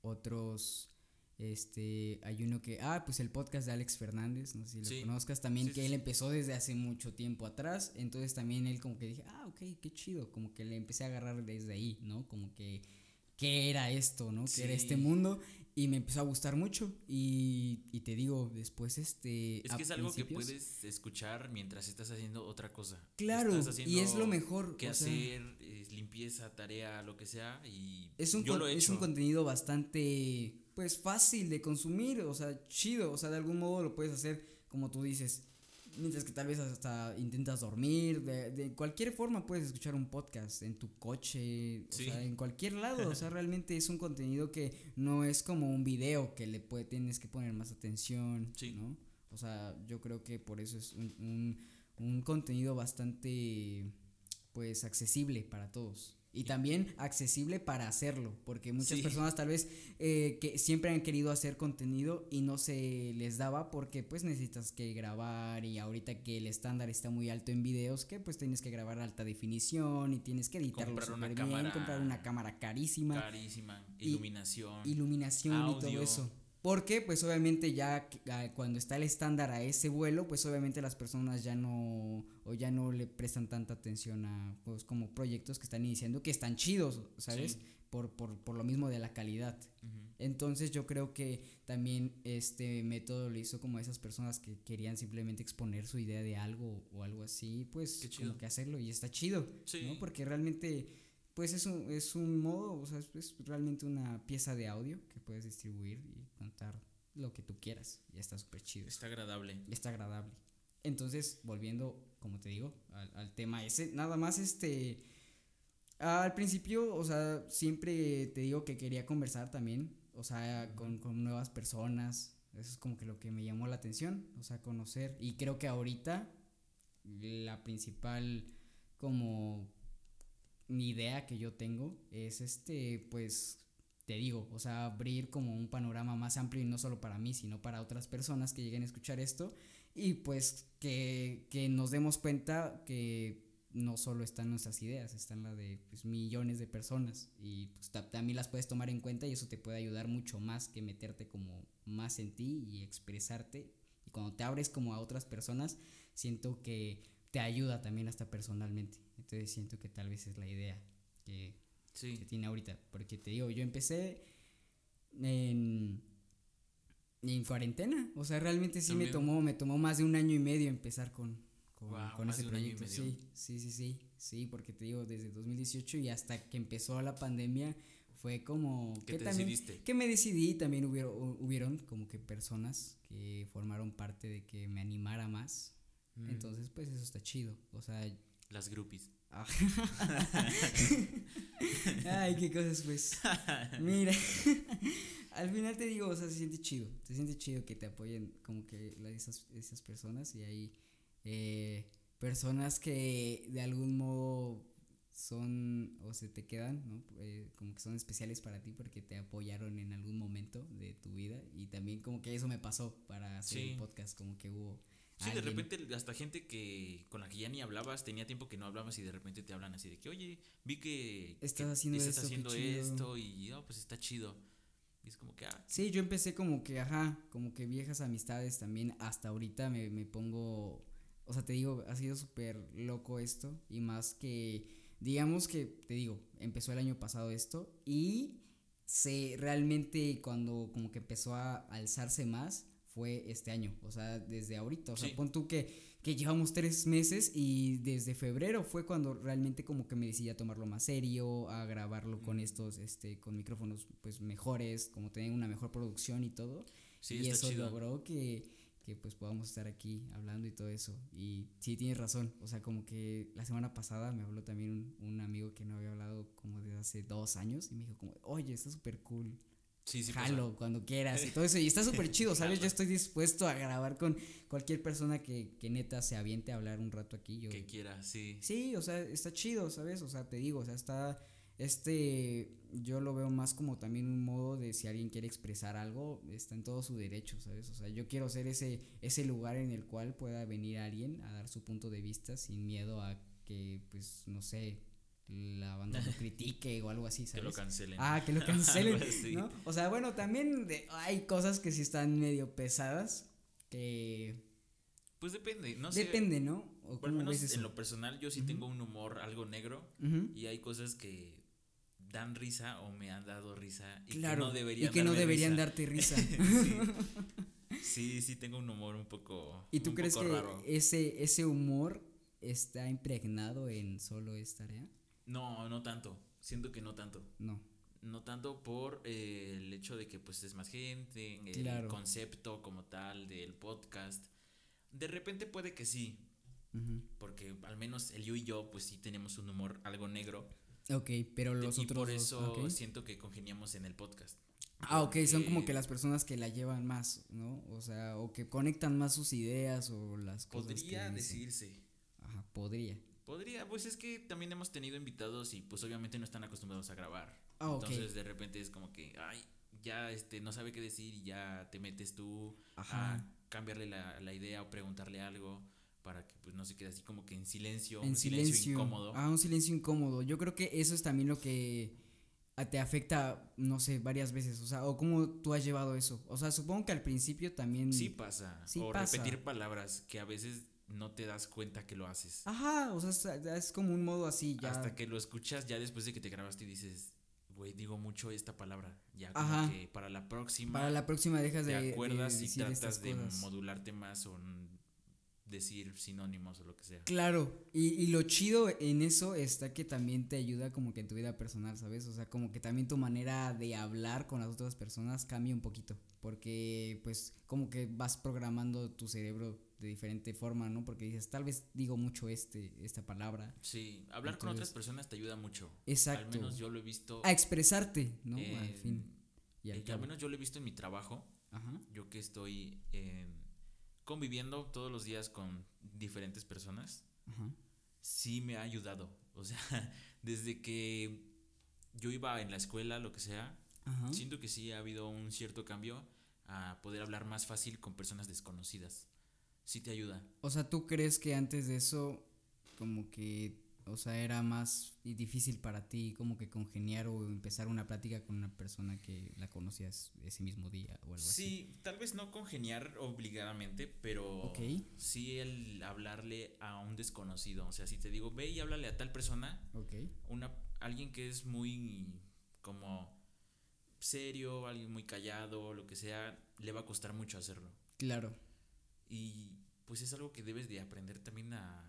otros, este, hay uno que, ah, pues el podcast de Alex Fernández, no sé si lo conozcas también, Sí, que sí, él empezó desde hace mucho tiempo atrás, entonces también él como que dije, ah, ok, qué chido, como que le empecé a agarrar desde ahí, ¿no? Como que, ¿qué era esto, no? ¿Qué era este mundo? Y me empezó a gustar mucho y, y te digo, después este... Es que es algo que puedes escuchar mientras estás haciendo otra cosa. Claro, y es lo mejor. Que sea, hacer, limpieza, tarea, lo que sea. Y es un, yo con- lo he es un contenido bastante, pues, fácil de consumir, o sea, chido, o sea, de algún modo lo puedes hacer, como tú dices, mientras que tal vez hasta intentas dormir, de, de cualquier forma puedes escuchar un podcast, en tu coche, o sea, en cualquier lado, o sea, realmente es un contenido que no es como un video que le puede, tienes que poner más atención, Sí. ¿no? O sea, yo creo que por eso es un, un, un contenido bastante, pues, accesible para todos. Y también accesible para hacerlo, porque muchas Sí. personas tal vez eh, que siempre han querido hacer contenido y no se les daba porque pues necesitas que grabar y ahorita que el estándar está muy alto en videos, que pues tienes que grabar alta definición y tienes que editarlo Comprar una bien, cámara comprar una cámara carísima Carísima. Y- Iluminación. iluminación y todo audio. eso. Porque pues obviamente ya ah, cuando está el estándar a ese vuelo, pues obviamente las personas ya no o ya no le prestan tanta atención a pues como proyectos que están iniciando que están chidos, ¿sabes? Sí. Por, por, por lo mismo de la calidad. Entonces yo creo que también este método lo hizo como a esas personas que querían simplemente exponer su idea de algo o algo así, pues como que hacerlo y está chido, Sí. ¿no? Porque realmente pues es un, es un modo, o sea, es, realmente una pieza de audio que puedes distribuir y contar lo que tú quieras y está súper chido. Está agradable. Está agradable. Entonces, volviendo, como te digo, al, al tema ese, nada más este... Al principio, o sea, siempre te digo que quería conversar también, o sea, con, con nuevas personas. Eso es como que lo que me llamó la atención, o sea, conocer. Y creo que ahorita la principal como idea que yo tengo es este, pues, te digo, o sea, abrir como un panorama más amplio y no solo para mí, sino para otras personas que lleguen a escuchar esto. Y pues que, que nos demos cuenta que no solo están nuestras ideas, están las de pues, millones de personas. Y pues ta- también las puedes tomar en cuenta y eso te puede ayudar mucho más que meterte como más en ti y expresarte. Y cuando te abres como a otras personas siento que te ayuda también hasta personalmente entonces siento que tal vez es la idea que, Sí. que tiene ahorita. Porque te digo, yo empecé en, en cuarentena. O sea, realmente sí me tomó, me tomó más de un año y medio empezar con, con, ese proyecto. Sí, sí, sí, sí. Sí, porque te digo, desde 2018 y hasta que empezó la pandemia fue como ¿Qué que te también decidiste? que me decidí también hubieron, hubieron como que personas que formaron parte de que me animara más. Mm, Entonces, pues eso está chido. O sea, Las groupies. Ah. Ay, qué cosas, pues. Mira, al final te digo, o sea, se siente chido. Se siente chido que te apoyen como que esas, esas personas y hay eh, personas que de algún modo son o se te quedan, ¿no? Eh, como que son especiales para ti porque te apoyaron en algún momento de tu vida y también como que eso me pasó para hacer Sí. el podcast, como que hubo... Sí, de alguien- repente hasta gente que con la que ya ni hablabas, tenía tiempo que no hablabas y de repente te hablan así de que, oye, vi que Estás que haciendo estás esto, qué haciendo chido". esto y oh, pues está chido. Y es como que, ah, Sí, yo empecé como que, ajá, como que viejas amistades también. Hasta ahorita me, me pongo, o sea, te digo, ha sido súper loco esto. Y más que, digamos que, te digo, empezó el año pasado esto. Y se realmente cuando como que empezó a alzarse más, fue este año, o sea, desde ahorita, o sea, Sí. pon tú que, que llevamos tres meses y desde febrero fue cuando realmente como que me decidí a tomarlo más serio, a grabarlo con estos, este, con micrófonos pues mejores, como tener una mejor producción y todo, Sí, y eso chido. logró que, que pues podamos estar aquí hablando y todo eso, y sí, tienes razón, o sea, como que la semana pasada me habló también un, un amigo que no había hablado como desde hace dos años y me dijo como, oye, está súper cool, Sí, sí, pasa. jalo cuando quieras y todo eso. Y está súper chido, ¿sabes? Yo estoy dispuesto a grabar con cualquier persona que, que neta se aviente a hablar un rato aquí. Yo, Que quiera, sí. sí, o sea, está chido, ¿sabes? O sea, te digo, o sea, está. Este, yo lo veo más como también un modo de si alguien quiere expresar algo, está en todo su derecho, ¿sabes? O sea, yo quiero ser ese, ese lugar en el cual pueda venir alguien a dar su punto de vista sin miedo a que, pues, no sé, la banda lo critique o algo así, Que ¿sabes? lo cancelen. Ah, que lo cancelen. ¿no? O sea, bueno, también de- hay cosas que sí están medio pesadas, que Pues depende, no sé. depende, ¿no? O Por lo cómo menos en lo personal yo sí tengo un humor algo negro y hay cosas que dan risa o me han dado risa y claro, que no deberían y que no deberían risa. darte risa. sí. sí, sí tengo un humor un poco ¿Y tú crees que raro. ese, ese humor está impregnado en solo esta área? No, no tanto. Siento que no tanto. No. No tanto por eh, el hecho de que pues es más gente, el Claro. concepto como tal del podcast. De repente puede que sí, porque al menos el yo y yo pues sí tenemos un humor algo negro. Ok, pero los y otros por eso siento que congeniamos en el podcast. Ah, ok, son como que las personas que la llevan más, ¿no? O sea, o que conectan más sus ideas o las cosas Podría decirse. Ajá, podría. Podría, pues es que también hemos tenido invitados y pues obviamente no están acostumbrados a grabar. Ah. Entonces de repente es como que, ay, ya este no sabe qué decir y ya te metes tú Ajá. a cambiarle la, la idea o preguntarle algo para que pues no se quede así como que en silencio, en un silencio, silencio. incómodo. Ah, un silencio incómodo. Yo creo que eso es también lo que te afecta, no sé, varias veces. O sea, o cómo tú has llevado eso. O sea, supongo que al principio también. Sí pasa. Sí o pasa. repetir palabras que a veces no te das cuenta que lo haces. Ajá, o sea, es, como un modo así ya. Hasta que lo escuchas ya después de que te grabaste y dices, güey, digo mucho esta palabra. Ya como Ajá. que para la próxima. Para la próxima dejas te de, de acuerdas y decir estas tratas de modularte más o decir sinónimos o lo que sea. Claro, y, y lo chido en eso está que también te ayuda como que en tu vida personal, ¿sabes? O sea, como que también tu manera de hablar con las otras personas cambia un poquito, porque pues como que vas programando tu cerebro de diferente forma, ¿no? Porque dices, tal vez digo mucho este, esta palabra. Sí, hablar con otras personas te ayuda mucho. Exacto. Al menos yo lo he visto. A expresarte, ¿no? al fin. Y al eh, al menos yo lo he visto en mi trabajo. Ajá. Yo que estoy eh, conviviendo todos los días con diferentes personas. Ajá. sí me ha ayudado. O sea, desde que yo iba en la escuela, lo que sea, Ajá. siento que sí ha habido un cierto cambio a poder hablar más fácil con personas desconocidas. Sí te ayuda. O sea, ¿tú crees que antes de eso como que, o sea, era más difícil para ti como que congeniar o empezar una plática con una persona que la conocías ese mismo día o algo así? Sí, tal vez no congeniar obligadamente, pero sí el hablarle a un desconocido. O sea, si te digo, ve y háblale a tal persona, una, alguien que es muy como serio, alguien muy callado, lo que sea, le va a costar mucho hacerlo. Claro. Y pues es algo que debes de aprender también a...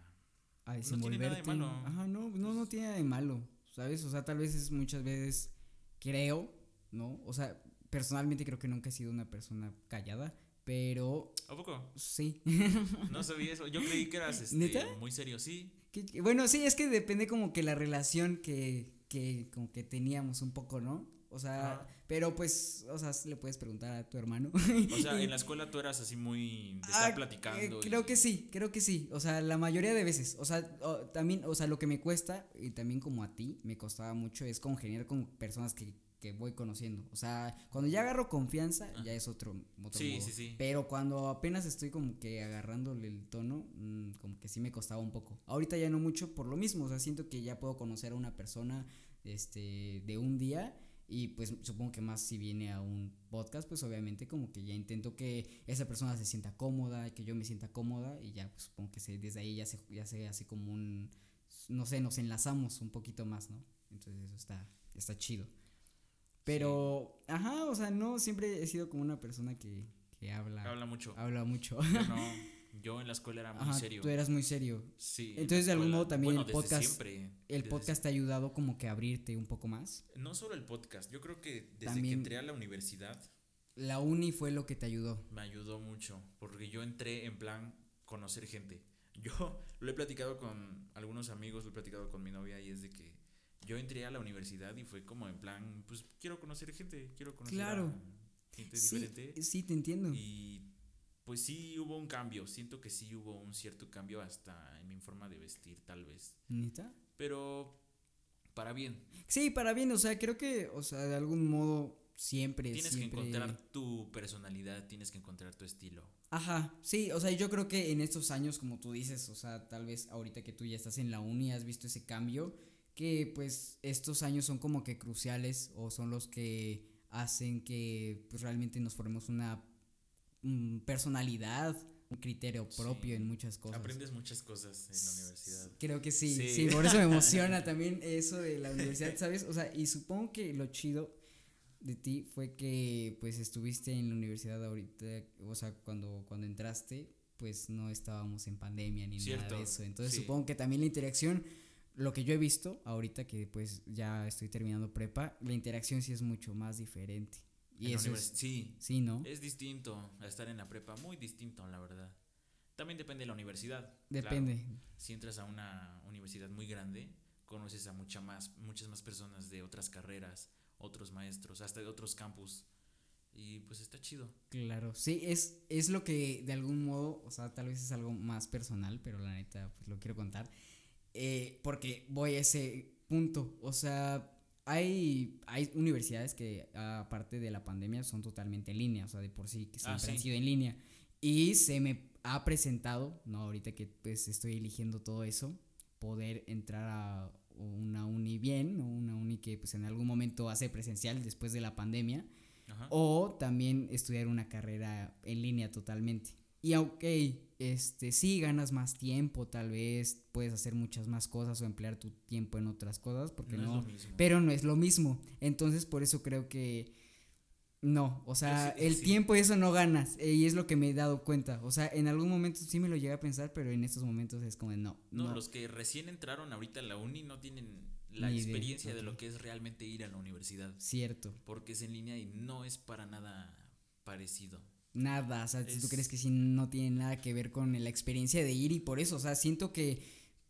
A No tiene nada de desenvolverte. malo. Ajá, no, no, no tiene nada de malo, ¿sabes? O sea, tal vez es muchas veces, creo, ¿no? O sea, personalmente creo que nunca he sido una persona callada, pero ¿A poco? sí. No sabía eso. Yo creí que eras este, ¿Neta? muy serio, sí. Que- bueno, sí, es que depende como que la relación que, que como que teníamos un poco, ¿no? O sea, Ajá. pero pues, o sea, le puedes preguntar a tu hermano. O sea, en la escuela tú eras así muy de Ah, estar eh, platicando. creo y- que sí, creo que sí. O sea, la mayoría de veces. O sea, o- también, o sea, lo que me cuesta, y también como a ti, me costaba mucho, es congeniar con personas que, que voy conociendo. O sea, cuando ya agarro confianza, Ah. ya es otro, otro Sí, modo. sí, sí. Pero cuando apenas estoy como que agarrándole el tono, mm, como que sí me costaba un poco. Ahorita ya no mucho por lo mismo, o sea, siento que ya puedo conocer a una persona este de un día y pues supongo que más si viene a un podcast, pues obviamente como que ya intento que esa persona se sienta cómoda, que yo me sienta cómoda y ya pues supongo que se, desde ahí ya se ya se hace como un no sé, nos enlazamos un poquito más, ¿no? Entonces eso está está chido. Pero, ajá, o sea, no siempre he sido como una persona que, que habla. Habla mucho. Habla mucho. Yo no. Yo en la escuela era muy Ajá, serio. Tú eras muy serio. Sí. en Entonces, de algún modo, también Bueno, el podcast- siempre, El podcast te ha ayudado como que a abrirte un poco más. No solo el podcast, yo creo que desde También- que entré a la universidad La uni fue lo que te ayudó. me ayudó mucho, porque yo entré en plan conocer gente. Yo lo he platicado con algunos amigos, lo he platicado con mi novia y es de que yo entré a la universidad y fue como en plan, pues quiero conocer gente, quiero conocer Claro. a gente Sí, diferente. sí, te entiendo. Y pues sí hubo un cambio, siento que sí hubo un cierto cambio hasta en mi forma de vestir tal vez, ¿Neta? pero para bien. Sí, para bien, o sea, creo que, o sea, de algún modo siempre, Tienes siempre... que encontrar tu personalidad, tienes que encontrar tu estilo. Ajá, sí, o sea, yo creo que en estos años, como tú dices, o sea, tal vez ahorita que tú ya estás en la uni, has visto ese cambio, que pues estos años son como que cruciales o son los que hacen que pues realmente nos formemos una mm, personalidad, un criterio Sí. propio en muchas cosas. Aprendes muchas cosas en la universidad. Creo que sí, sí, Sí. por eso me emociona también eso de la universidad, ¿sabes? O sea, y supongo que lo chido de ti fue que pues estuviste en la universidad ahorita, o sea, cuando, cuando entraste, pues no estábamos en pandemia ni nada de eso. Entonces sí. supongo que también la interacción, lo que yo he visto ahorita que pues ya estoy terminando prepa, la interacción sí es mucho más diferente. Y eso es, sí, sí, ¿no? es distinto a estar en la prepa, muy distinto, la verdad. También depende de la universidad. claro. Depende. Si entras a una universidad muy grande, conoces a mucha más, muchas más personas de otras carreras, otros maestros, hasta de otros campus. Y pues está chido. Claro, sí, es, es lo que de algún modo, o sea, tal vez es algo más personal, pero la neta, pues lo quiero contar. Eh, porque voy a ese punto, o sea, hay, hay universidades que aparte de la pandemia son totalmente en línea, o sea, de por sí que Ah, siempre han sí. sido en línea. Y se me ha presentado, no, ahorita que pues estoy eligiendo todo eso, poder entrar a una uni bien, o una uni que pues en algún momento hace presencial después de la pandemia Ajá. o también estudiar una carrera en línea totalmente. Y aunque este sí ganas más tiempo, tal vez puedes hacer muchas más cosas o emplear tu tiempo en otras cosas, porque no, no, es lo mismo. pero no es lo mismo. Entonces, por eso creo que no, o sea, sí- el sí. tiempo y eso no ganas, y es lo que me he dado cuenta. O sea, en algún momento sí me lo llegué a pensar, pero en estos momentos es como de no, no, no. los que recién entraron ahorita a la uni no tienen la Ni experiencia de ok. lo que es realmente ir a la universidad. Cierto, Porque es en línea y no es para nada parecido. Nada, o sea, si tú Es- crees que sí no tiene nada que ver con la experiencia de ir y por eso, o sea, siento que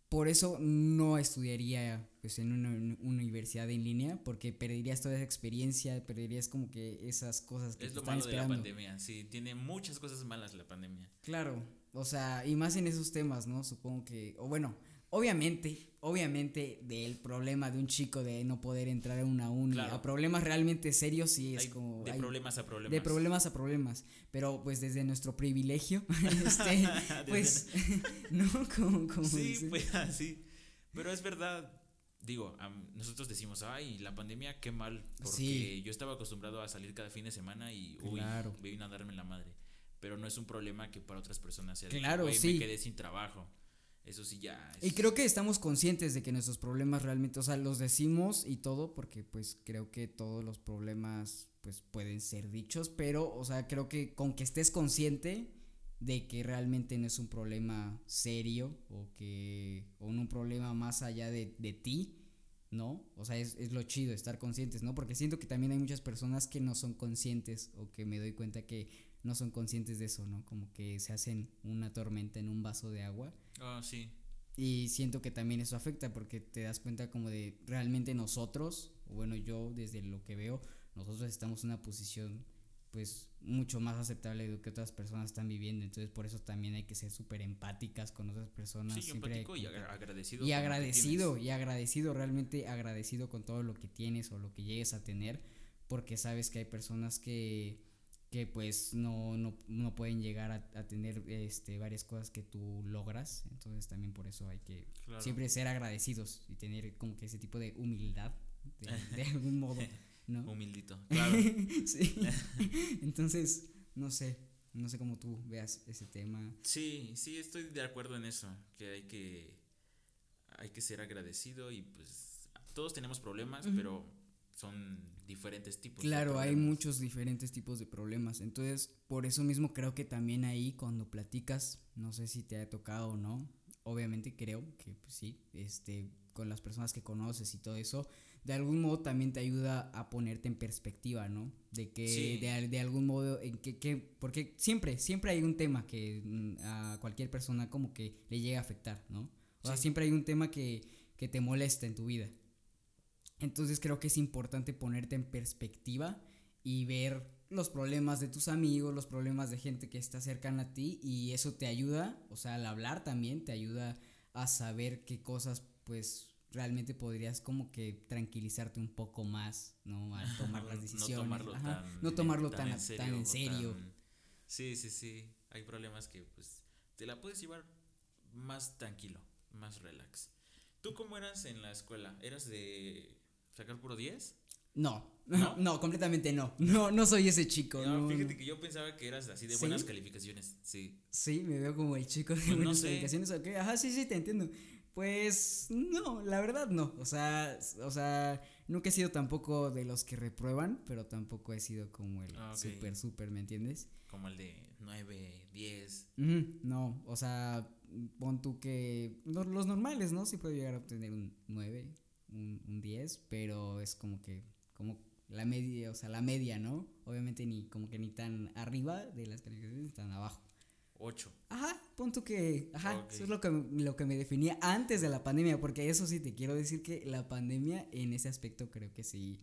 por eso no estudiaría pues en una uni- universidad en línea porque perderías toda esa experiencia, perderías como que esas cosas que Es te lo están malo de la esperando. pandemia. Sí, tiene muchas cosas malas la pandemia. Claro, o sea, y más en esos temas, ¿no? Supongo que, o bueno, obviamente, obviamente del problema de un chico de no poder entrar a una uni Claro. a problemas realmente serios sí es Hay como de hay- problemas a problemas. de problemas a problemas, pero pues desde nuestro privilegio, este, pues, no, como, como Sí, pues así. Pero es verdad. Digo, nosotros decimos, ay, la pandemia, qué mal. Porque Sí. yo estaba acostumbrado a salir cada fin de semana y, uy, Claro. me vino a darme la madre. Pero no es un problema que para otras personas sea de que, Claro, "Güey, sí. me quedé sin trabajo. Eso sí ya es- Y creo que estamos conscientes de que nuestros problemas realmente, o sea, los decimos y todo, porque pues creo que todos los problemas pues pueden ser dichos, pero, o sea, creo que con que estés consciente de que realmente no es un problema serio o que, o un problema más allá de, de ti, ¿no? O sea, es, es lo chido estar conscientes, ¿no? Porque siento que también hay muchas personas que no son conscientes o que me doy cuenta que no son conscientes de eso, ¿no? Como que se hacen una tormenta en un vaso de agua Ah, sí. y siento que también eso afecta porque te das cuenta como de realmente nosotros, bueno, yo desde lo que veo, nosotros estamos en una posición pues mucho más aceptable de lo que otras personas están viviendo. Entonces por eso también hay que ser súper empáticas con otras personas. Sí, siempre empático y agra- agradecido. y agradecido, y agradecido, realmente agradecido con todo lo que tienes o lo que llegues a tener, porque sabes que hay personas que, que pues no, no, no pueden llegar a, a tener este, varias cosas que tú logras, entonces también por eso hay que Claro. siempre ser agradecidos y tener como que ese tipo de humildad, de, de algún modo, ¿no? Humildito. Claro. sí. Entonces, no sé, no sé cómo tú veas ese tema. Sí, sí, estoy de acuerdo en eso, que hay que hay que ser agradecido y pues todos tenemos problemas, pero son diferentes tipos. Claro, hay muchos diferentes tipos de problemas. Entonces, por eso mismo creo que también ahí cuando platicas, no sé si te ha tocado o no, obviamente creo que pues, sí, este, con las personas que conoces y todo eso, de algún modo también te ayuda a ponerte en perspectiva, ¿no? De que de, de, algún modo, en que, que, porque siempre, siempre hay un tema que mm, a cualquier persona como que le llega a afectar, ¿no? O sea, siempre hay un tema que, que te molesta en tu vida. Entonces creo que es importante ponerte en perspectiva y ver los problemas de tus amigos, los problemas de gente que está cercana a ti y eso te ayuda, o sea, al hablar también te ayuda a saber qué cosas pues realmente podrías como que tranquilizarte un poco más, ¿no? Al tomar las decisiones. no tomarlo, tan, no tomarlo tan, en serio. sí, sí, sí. Hay problemas que pues te la puedes llevar más tranquilo, más relax. ¿Tú cómo eras en la escuela? ¿Eras de sacar puro 10? No, no, completamente no. No, no soy ese chico. No, fíjate que yo pensaba que eras así de buenas calificaciones. Sí. Sí, me veo como el chico de pues buenas calificaciones. Ajá, sí, sí, te entiendo. Pues no, la verdad no. O sea, o sea, nunca he sido tampoco de los que reprueban, pero tampoco he sido como el ah, súper, súper, ¿me entiendes? Como el de 9, 10. no, o sea, pon tú que los, normales, ¿no? Sí puedo llegar a obtener un 9, un, un 10, pero es como que, como la media, o sea, la media, ¿no? Obviamente ni como que ni tan arriba de las calificaciones, ni tan abajo. 8. Ajá, punto que, ajá, eso es lo que, lo que me definía antes de la pandemia, porque eso sí te quiero decir que la pandemia en ese aspecto creo que sí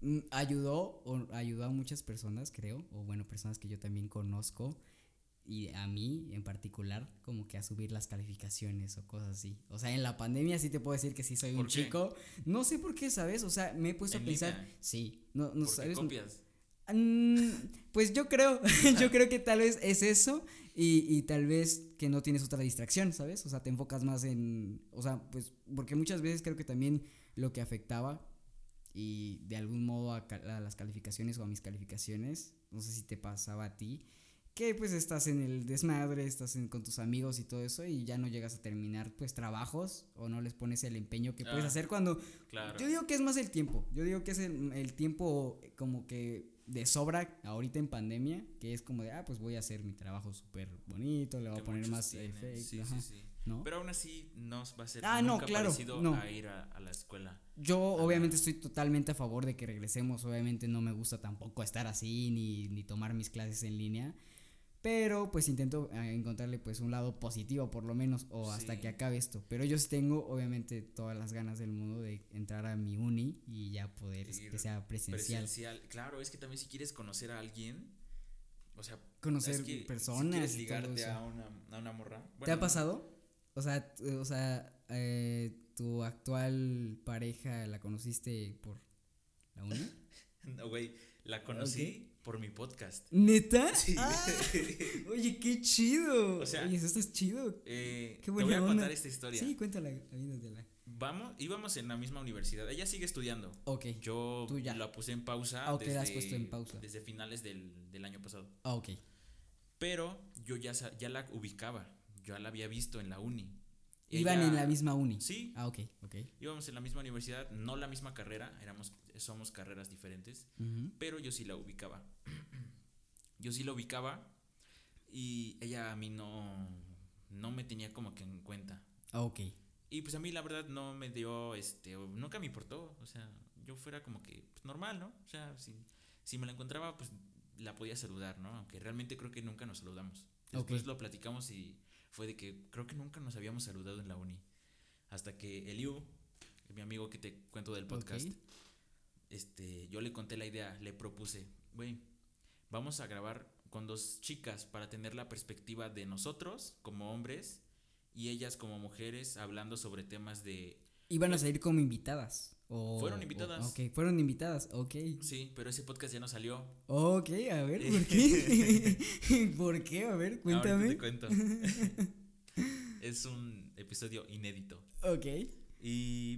mm, ayudó o ayudó a muchas personas, creo, o bueno, personas que yo también conozco y a mí en particular como que a subir las calificaciones o cosas así. O sea, en la pandemia sí te puedo decir que sí soy un chico. No sé por qué, ¿sabes? O sea, me he puesto a pensar, sí, no no sabes. copias? Mm, pues yo creo, yo creo que tal vez es eso y, y, tal vez que no tienes otra distracción, ¿sabes? O sea, te enfocas más en, o sea, pues porque muchas veces creo que también lo que afectaba y de algún modo a, a las calificaciones o a mis calificaciones, no sé si te pasaba a ti, que pues estás en el desmadre, estás con tus amigos y todo eso y ya no llegas a terminar pues trabajos o no les pones el empeño que puedes ah, hacer cuando... Claro. Yo digo que es más el tiempo, yo digo que es el, el, tiempo como que de sobra ahorita en pandemia, que es como de, ah, pues voy a hacer mi trabajo súper bonito, le voy a poner más efectos. Sí, sí, sí. ¿no? Pero aún así no va a ser ah, nunca no, claro, parecido no. a ir a, a, la escuela. Yo obviamente estoy totalmente a favor de que regresemos, obviamente no me gusta tampoco estar así ni, ni tomar mis clases en línea. Pero pues intento eh, encontrarle pues un lado positivo por lo menos o hasta que acabe esto. Pero yo tengo obviamente todas las ganas del mundo de entrar a mi uni y ya poder que sea presencial. Presencial, claro, es que también si quieres conocer a alguien, o sea, conocer personas. Si ligarte a una, a una morra. ¿Te ha pasado? O sea, o sea, eh, tu actual pareja la conociste por la uni? no, güey, la conocí por mi podcast. ¿Neta? Sí. Ah, oye, qué chido. O sea, oye, eso está chido. Eh, qué buena te voy a contar esta historia. Sí, cuéntala, Vamos, íbamos en la misma universidad. Ella sigue estudiando. Ok. Yo ya. la puse en pausa. Ah, ok, desde, la has puesto en pausa. Desde finales del, del año pasado. Ah, ok. Pero yo ya, ya la ubicaba. Yo la había visto en la uni. Iban en la misma uni. Sí. Ah, ok, ok. Íbamos en la misma universidad, no la misma carrera, éramos, somos carreras diferentes, pero yo sí la ubicaba. yo sí la ubicaba y ella a mí no, no me tenía como que en cuenta. Ah, ok. Y pues a mí la verdad no me dio, este, nunca me importó, o sea, yo fuera como que pues, normal, ¿no? O sea, si, si me la encontraba, pues la podía saludar, ¿no? Aunque realmente creo que nunca nos saludamos. Después lo platicamos y fue de que creo que nunca nos habíamos saludado en la uni. Hasta que Eliu, mi amigo que te cuento del podcast, este, yo le conté la idea, le propuse, güey, vamos a grabar con dos chicas para tener la perspectiva de nosotros como hombres y ellas como mujeres hablando sobre temas de... Iban a salir como invitadas. Fueron invitadas. ok, fueron invitadas, ok. Sí, pero ese podcast ya no salió. Ok, a ver, ¿por qué? ¿Por qué? A ver, cuéntame. te cuento. es un episodio inédito. Ok. Y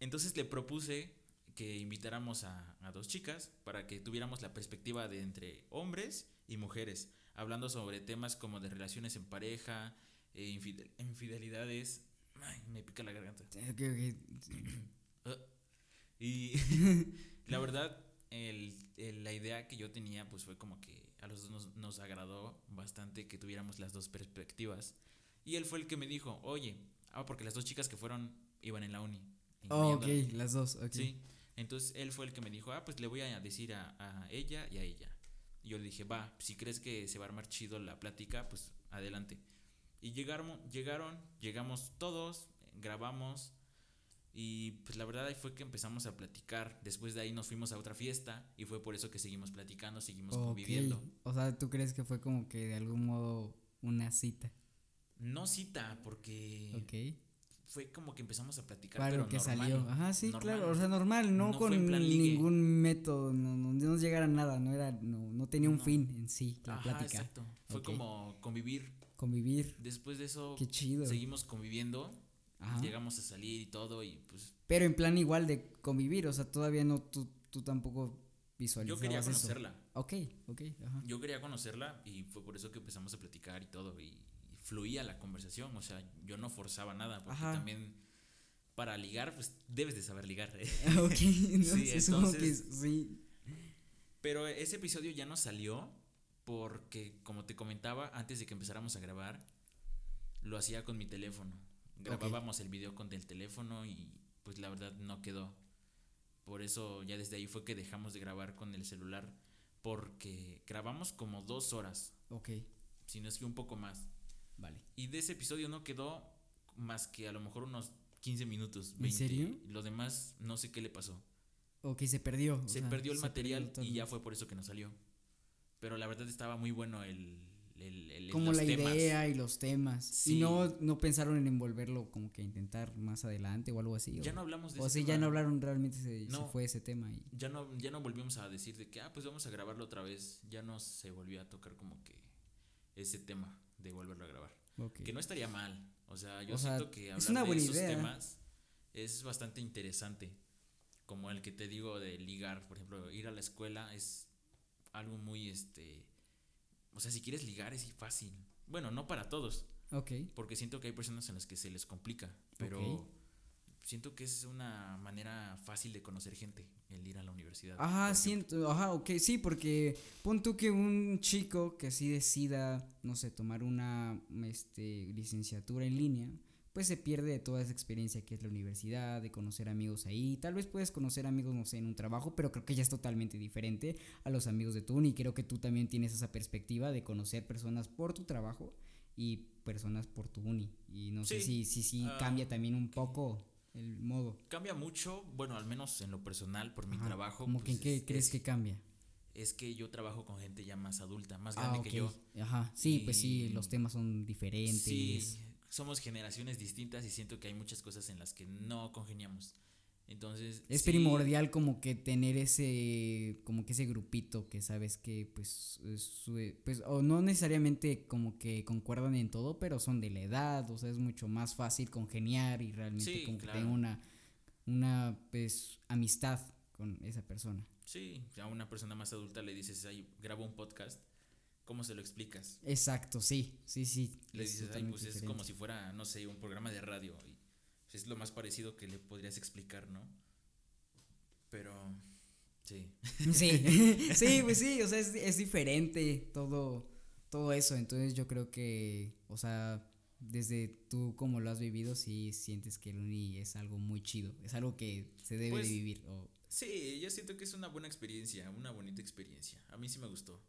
entonces le propuse que invitáramos a, dos chicas para que tuviéramos la perspectiva de entre hombres y mujeres, hablando sobre temas como de relaciones en pareja, e infidelidades. Ay, me pica la garganta. Okay, okay. Ah, Y la verdad, el, el- la idea que yo tenía, pues fue como que a los dos nos, nos agradó bastante que tuviéramos las dos perspectivas. Y él fue el que me dijo, oye, ah, porque las dos chicas que fueron iban en la uni. Oh, ok, las dos, ok. Sí. Entonces él fue el que me dijo, ah, pues le voy a decir a, a ella y a ella. Y yo le dije, va, si crees que se va a armar chido la plática, pues adelante. Y llegaron, llegaron, llegamos todos, grabamos. Y pues la verdad ahí fue que empezamos a platicar. Después de ahí nos fuimos a otra fiesta y fue por eso que seguimos platicando, seguimos conviviendo. O sea, ¿tú crees que fue como que de algún modo una cita? No cita, porque Ok. fue como que empezamos a platicar. Claro pero que normal, salió. Ajá, sí, normal. claro. O sea, normal, no, con ningún método, no, no, no llegara a nada, no era, no, no tenía un No. fin en sí, la Ajá, plática. exacto. Fue como convivir. Convivir, Después de eso, qué chido. seguimos conviviendo. Ajá. Llegamos a salir y todo. Y pues Pero en plan igual de convivir, o sea, todavía no, tú, tú tampoco yo visualizabas quería eso. conocerla. Ok, ok, ajá. Yo quería conocerla y fue por eso que empezamos a platicar y todo. Y, y fluía la conversación. O sea, yo no forzaba nada. Porque Ajá. también para ligar, pues debes de saber ligar. ¿eh? ok, no, Sí, que entonces- sí. Pero ese episodio ya no salió porque, como te comentaba, antes de que empezáramos a grabar, lo hacía con mi teléfono. Grabábamos el video con el teléfono y pues la verdad no quedó. Por eso ya desde ahí fue que dejamos de grabar con el celular porque grabamos como dos horas, Ok, si no es que un poco más. vale. Y de ese episodio no quedó más que a lo mejor unos 15 minutos. ¿En 20. serio? Lo demás no sé qué le pasó. Ok, se perdió. o Se sea, perdió el se material perdió y ya fue por eso que no salió. Pero la verdad estaba muy bueno el, el, el- Como los la temas. idea y los temas. Sí. Y no, no pensaron en envolverlo como que intentar más adelante o algo así. Ya o, no hablamos de o sí, ya no hablaron realmente, se, se No. fue ese tema. Y, Ya no, ya no volvimos a decir de que, ah, pues vamos a grabarlo otra vez. Ya no se volvió a tocar como que ese tema de volverlo a grabar. Que no estaría mal. O sea, yo O sea, siento que es hablar de esos idea. temas es bastante interesante. Como el que te digo de ligar, por ejemplo, ir a la escuela es algo muy, este, o sea, si quieres ligar es fácil. Bueno, no para todos, Ok. porque siento que hay personas en las que se les complica, pero siento que es una manera fácil de conocer gente, el ir a la universidad. Ajá, siento, ajá, ok, sí, porque pon tú que un chico que así decida, no sé, tomar una este, licenciatura en línea, pues se pierde de toda esa experiencia que es la universidad, de conocer amigos ahí. Tal vez puedes conocer amigos, no sé, en un trabajo, pero creo que ya es totalmente diferente a los amigos de tu uni. Creo que tú también tienes esa perspectiva de conocer personas por tu trabajo y personas por tu uni. Y no sé si sí, sí, ah, cambia también un poco el modo. Cambia mucho, bueno, al menos en lo personal, por mi Ajá, trabajo. Como que en pues, qué es- crees es- que cambia. Es que yo trabajo con gente ya más adulta, más Ah, grande ok. que yo. Ajá, sí, pues sí, los temas son diferentes. Sí, somos generaciones distintas y siento que hay muchas cosas en las que no congeniamos. Entonces. Es sí, primordial como que tener ese, como que ese grupito que sabes que pues, es su- pues, o no necesariamente como que concuerdan en todo, pero son de la edad, o sea, es mucho más fácil congeniar y realmente Sí, como que tenga una, una, pues, amistad con esa persona. Sí, a una persona más adulta le dices, ay, grabo un podcast. ¿Cómo se lo explicas? Exacto, sí, sí, sí. Le es dices, ay, pues es como si fuera, no sé, un programa de radio. Y es lo más parecido que le podrías explicar, ¿no? Pero. Sí. Sí, sí, pues sí, o sea, es, es diferente todo, todo eso. Entonces yo creo que, o sea, desde tú como lo has vivido, sí sientes que el uni es algo muy chido. Es algo que se debe Pues, de vivir. O, Sí, yo siento que es una buena experiencia, una bonita experiencia. A mí sí me gustó.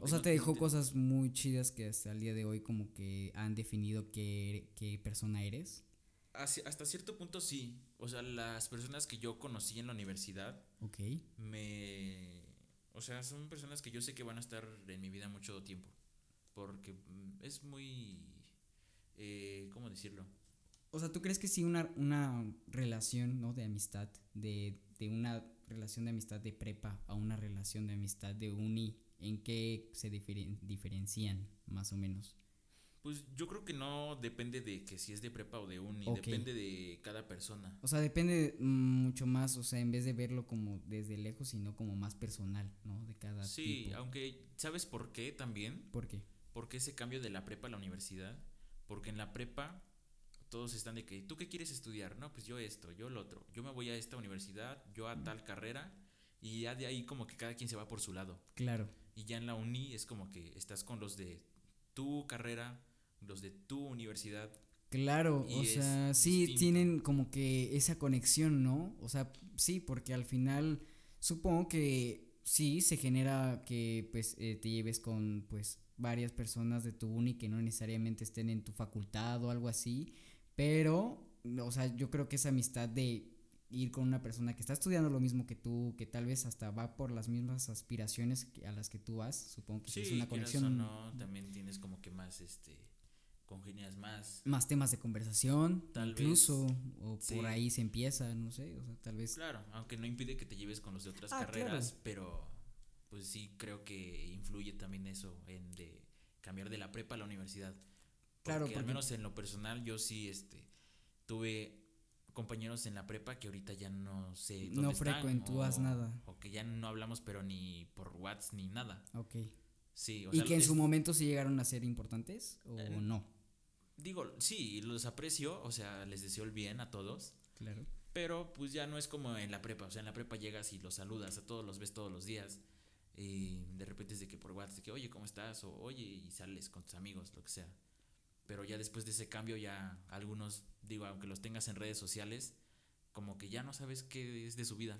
O sea, no- te dejó te- cosas muy chidas que hasta el día de hoy como que han definido qué, qué persona eres. Hacia- hasta cierto punto sí. O sea, las personas que yo conocí en la universidad Ok. me... O sea, son personas que yo sé que van a estar en mi vida mucho tiempo. Porque mm, es muy... Eh, ¿Cómo decirlo? O sea, ¿tú crees que si una, una relación, ¿no? De amistad, de, de una relación de amistad de prepa a una relación de amistad de uni, ¿en qué se diferen- diferencian más o menos? Pues yo creo que no depende de que si es de prepa o de uni, Ok. depende de cada persona. O sea, depende mucho más, o sea, en vez de verlo como desde lejos, sino como más personal, ¿no? De cada Sí, tipo. aunque ¿sabes por qué también? ¿Por qué? ¿Por qué ese cambio de la prepa a la universidad? Porque en la prepa todos están de que, ¿tú qué quieres estudiar? No, pues yo esto, yo lo otro. Yo me voy a esta universidad, yo a tal carrera. Y ya de ahí como que cada quien se va por su lado. Claro. Y ya en la uni es como que estás con los de tu carrera, los de tu universidad. Claro, o sea, sí distinto. tienen como que esa conexión, ¿no? O sea, sí, porque al final supongo que sí se genera que pues eh, te lleves con pues varias personas de tu uni que no necesariamente estén en tu facultad o algo así, pero, o sea, yo creo que esa amistad de ir con una persona que está estudiando lo mismo que tú, que tal vez hasta va por las mismas aspiraciones que- a las que tú vas, supongo que sí, es una conexión o no, también tienes como que más, este, congenias más. más temas de conversación, Tal incluso, o sí. por ahí se empieza, no sé, o sea, tal vez. Claro, aunque no impide que te lleves con los de otras Ah, carreras, claro. pero pues sí creo que influye también eso en de cambiar de la prepa a la universidad. Porque Claro, al porque- menos en lo personal yo sí este tuve compañeros en la prepa que ahorita ya no sé dónde No están, frecuentúas o- nada. o que ya no hablamos pero ni por WhatsApp ni nada. Ok. Sí, o ¿Y sea, que en es- su momento sí llegaron a ser importantes o Eh, no? digo, sí, los aprecio, o sea, les deseo el bien a todos. Claro. Pero pues ya no es como en la prepa, o sea, en la prepa llegas y los saludas a todos, los ves todos los días. Y de repente es de que por WhatsApp, de que oye, ¿cómo estás? O oye, y sales con tus amigos, lo que sea. Pero ya después de ese cambio, ya algunos, digo, aunque los tengas en redes sociales, como que ya no sabes qué es de su vida.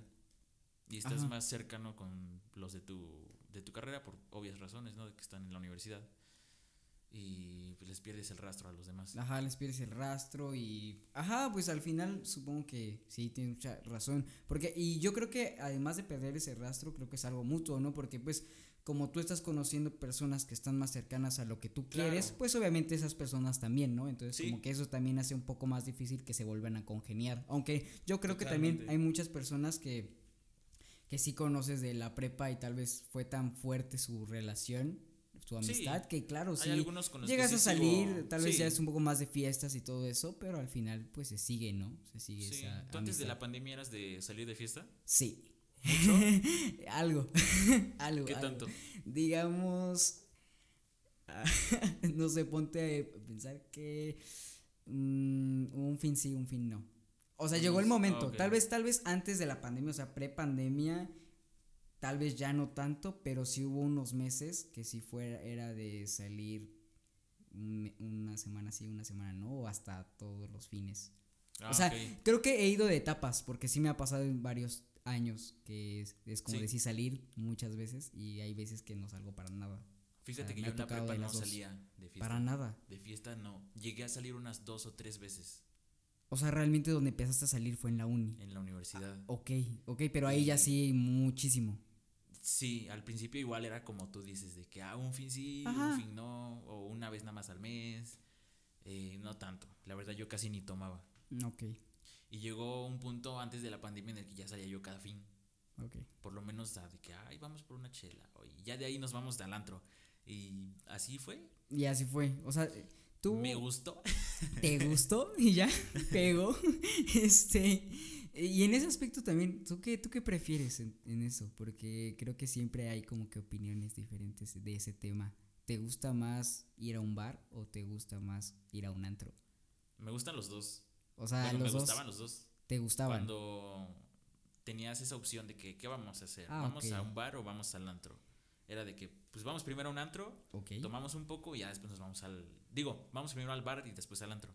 Y estás Ajá. más cercano con los de tu, de tu carrera por obvias razones, ¿no? De que están en la universidad. Y pues les pierdes el rastro a los demás. Ajá, les pierdes el rastro y... Ajá, pues al final supongo que sí, tienes mucha razón. Porque, y yo creo que además de perder ese rastro, creo que es algo mutuo, ¿no? Porque pues como tú estás conociendo personas que están más cercanas a lo que tú Claro. quieres, pues obviamente esas personas también, ¿no? Entonces Sí. como que eso también hace un poco más difícil que se vuelvan a congeniar. Aunque yo creo que también hay muchas personas que, que sí conoces de la prepa y tal vez fue tan fuerte su relación, su Sí. amistad, que claro, sí. Llegas a salir, tal vez sí. ya es un poco más de fiestas y todo eso, pero al final pues se sigue, ¿no? Se sigue esa ¿Tú antes de la pandemia eras de salir de fiesta? Sí. algo, algo. ¿Qué algo. tanto? Digamos, no sé, ponte a pensar que mm, un fin sí, un fin no. O sea, llegó el momento, tal vez, tal vez antes de la pandemia, o sea, pre-pandemia, tal vez ya no tanto, pero sí hubo unos meses que sí fuera, era de salir una semana sí, una semana no, o hasta todos los fines. Ah, o sea, creo que he ido de etapas, porque sí me ha pasado en varios años que es, es como Sí. decir salir muchas veces y hay veces que no salgo para nada. Fíjate sea, que yo en la prepa no dos. salía de fiesta. Para nada. De fiesta no. Llegué a salir unas dos o tres veces O sea, realmente donde empezaste a salir fue en la uni. en la universidad. Ok, ok, pero ahí ya sí muchísimo. Sí, al principio igual era como tú dices, de que ah, un fin sí, Ajá. un fin no, o una vez nada más al mes. Eh, no tanto. La verdad yo casi ni tomaba. Ok, Y llegó un punto antes de la pandemia en el que ya salía yo cada fin. Por lo menos de que, ay, vamos por una chela. Y ya de ahí nos vamos al antro. Y así fue. Y así fue. O sea, tú Me gustó. te gustó y ya pegó. Este. Y en ese aspecto también, ¿tú qué, tú qué prefieres en, en eso? Porque creo que siempre hay como que opiniones diferentes de ese tema. ¿Te gusta más ir a un bar o te gusta más ir a un antro? Me gustan los dos. O sea, Bueno, los me dos gustaban los dos. te gustaban. Cuando tenías esa opción de que, ¿qué vamos a hacer? Ah, ¿Vamos a un bar o vamos al antro? Era de que, pues vamos primero a un antro, tomamos un poco y ya después nos vamos al... Digo, vamos primero al bar y después al antro.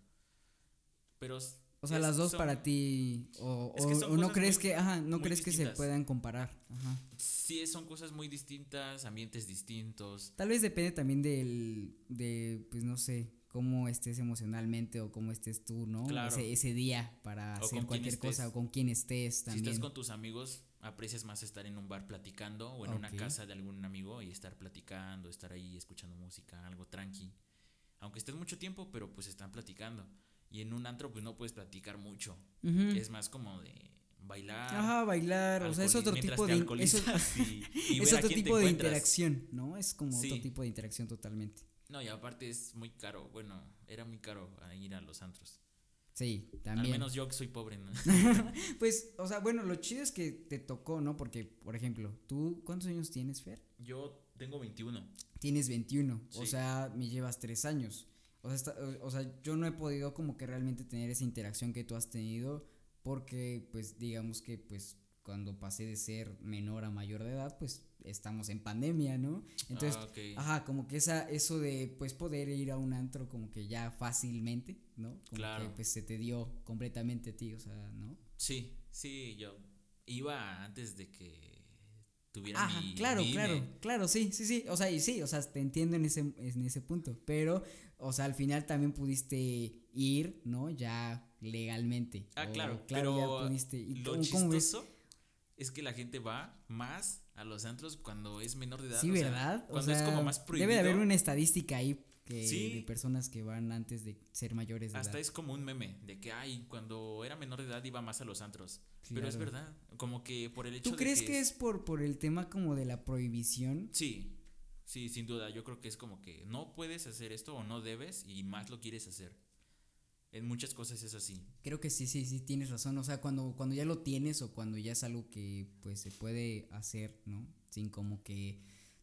Pero... O sea, las dos son- para ti. O, Es que o- no crees muy- que, ajá, no crees que se puedan comparar. Ajá. Sí, son cosas muy distintas, ambientes distintos. Tal vez depende también del, de, pues no sé, cómo estés emocionalmente o cómo estés tú, ¿no? Claro. Ese, ese día para O hacer cualquier cosa o con quién estés Si también. estás con tus amigos, aprecias más estar en un bar platicando o en una casa de algún amigo y estar platicando, estar ahí escuchando música, algo tranqui. Aunque estés mucho tiempo, pero pues están platicando. Y en un antro pues no puedes platicar mucho. Es más como de bailar. Ajá, bailar, o sea, es otro tipo de... eso- y- y es otro tipo de interacción, ¿no? Es como otro tipo de interacción totalmente. No, y aparte es muy caro. Bueno, era muy caro ir a los antros. Sí, Al también. menos yo que soy pobre, ¿no? Pues, o sea, bueno, lo chido es que te tocó, ¿no? Porque, por ejemplo, ¿tú cuántos años tienes, Fer? yo tengo 21. Tienes 21, o sea, me llevas 3 años. O sea, está- o sea, yo no he podido como que realmente tener esa interacción que tú has tenido porque pues digamos que pues cuando pasé de ser menor a mayor de edad pues estamos en pandemia, ¿no? Entonces, Ah, ajá, como que esa eso de pues poder ir a un antro como que ya fácilmente, ¿no? Como Claro. que pues se te dio completamente a ti, o sea, ¿no? Sí, sí, yo iba antes de que tuviera Ajá, mi claro, mi claro, claro, sí, sí, sí, o sea, y sí, o sea, te entiendo en ese, en ese punto, pero, o sea, al final también pudiste ir, ¿no? Ya legalmente. Ah, o, claro, claro, pero ya pudiste. ¿Y lo cómo- chistoso es que la gente va más a los antros cuando es menor de edad. Sí, o sea, ¿verdad? O cuando es como sea, más prohibido. Debe de haber una estadística ahí que, Sí. de personas que van antes de ser mayores de Hasta edad. es como un meme de que, ay, cuando era menor de edad iba más a los antros. Pero es verdad, como que por el hecho ¿Tú de crees que es por, por el tema como de la prohibición? Sí, sí, sin duda. Yo creo que es como que no puedes hacer esto o no debes y más lo quieres hacer. En muchas cosas es así. Creo que sí, sí, sí, tienes razón. O sea, cuando, cuando ya lo tienes o cuando ya es algo que pues se puede hacer, ¿no? Sin como que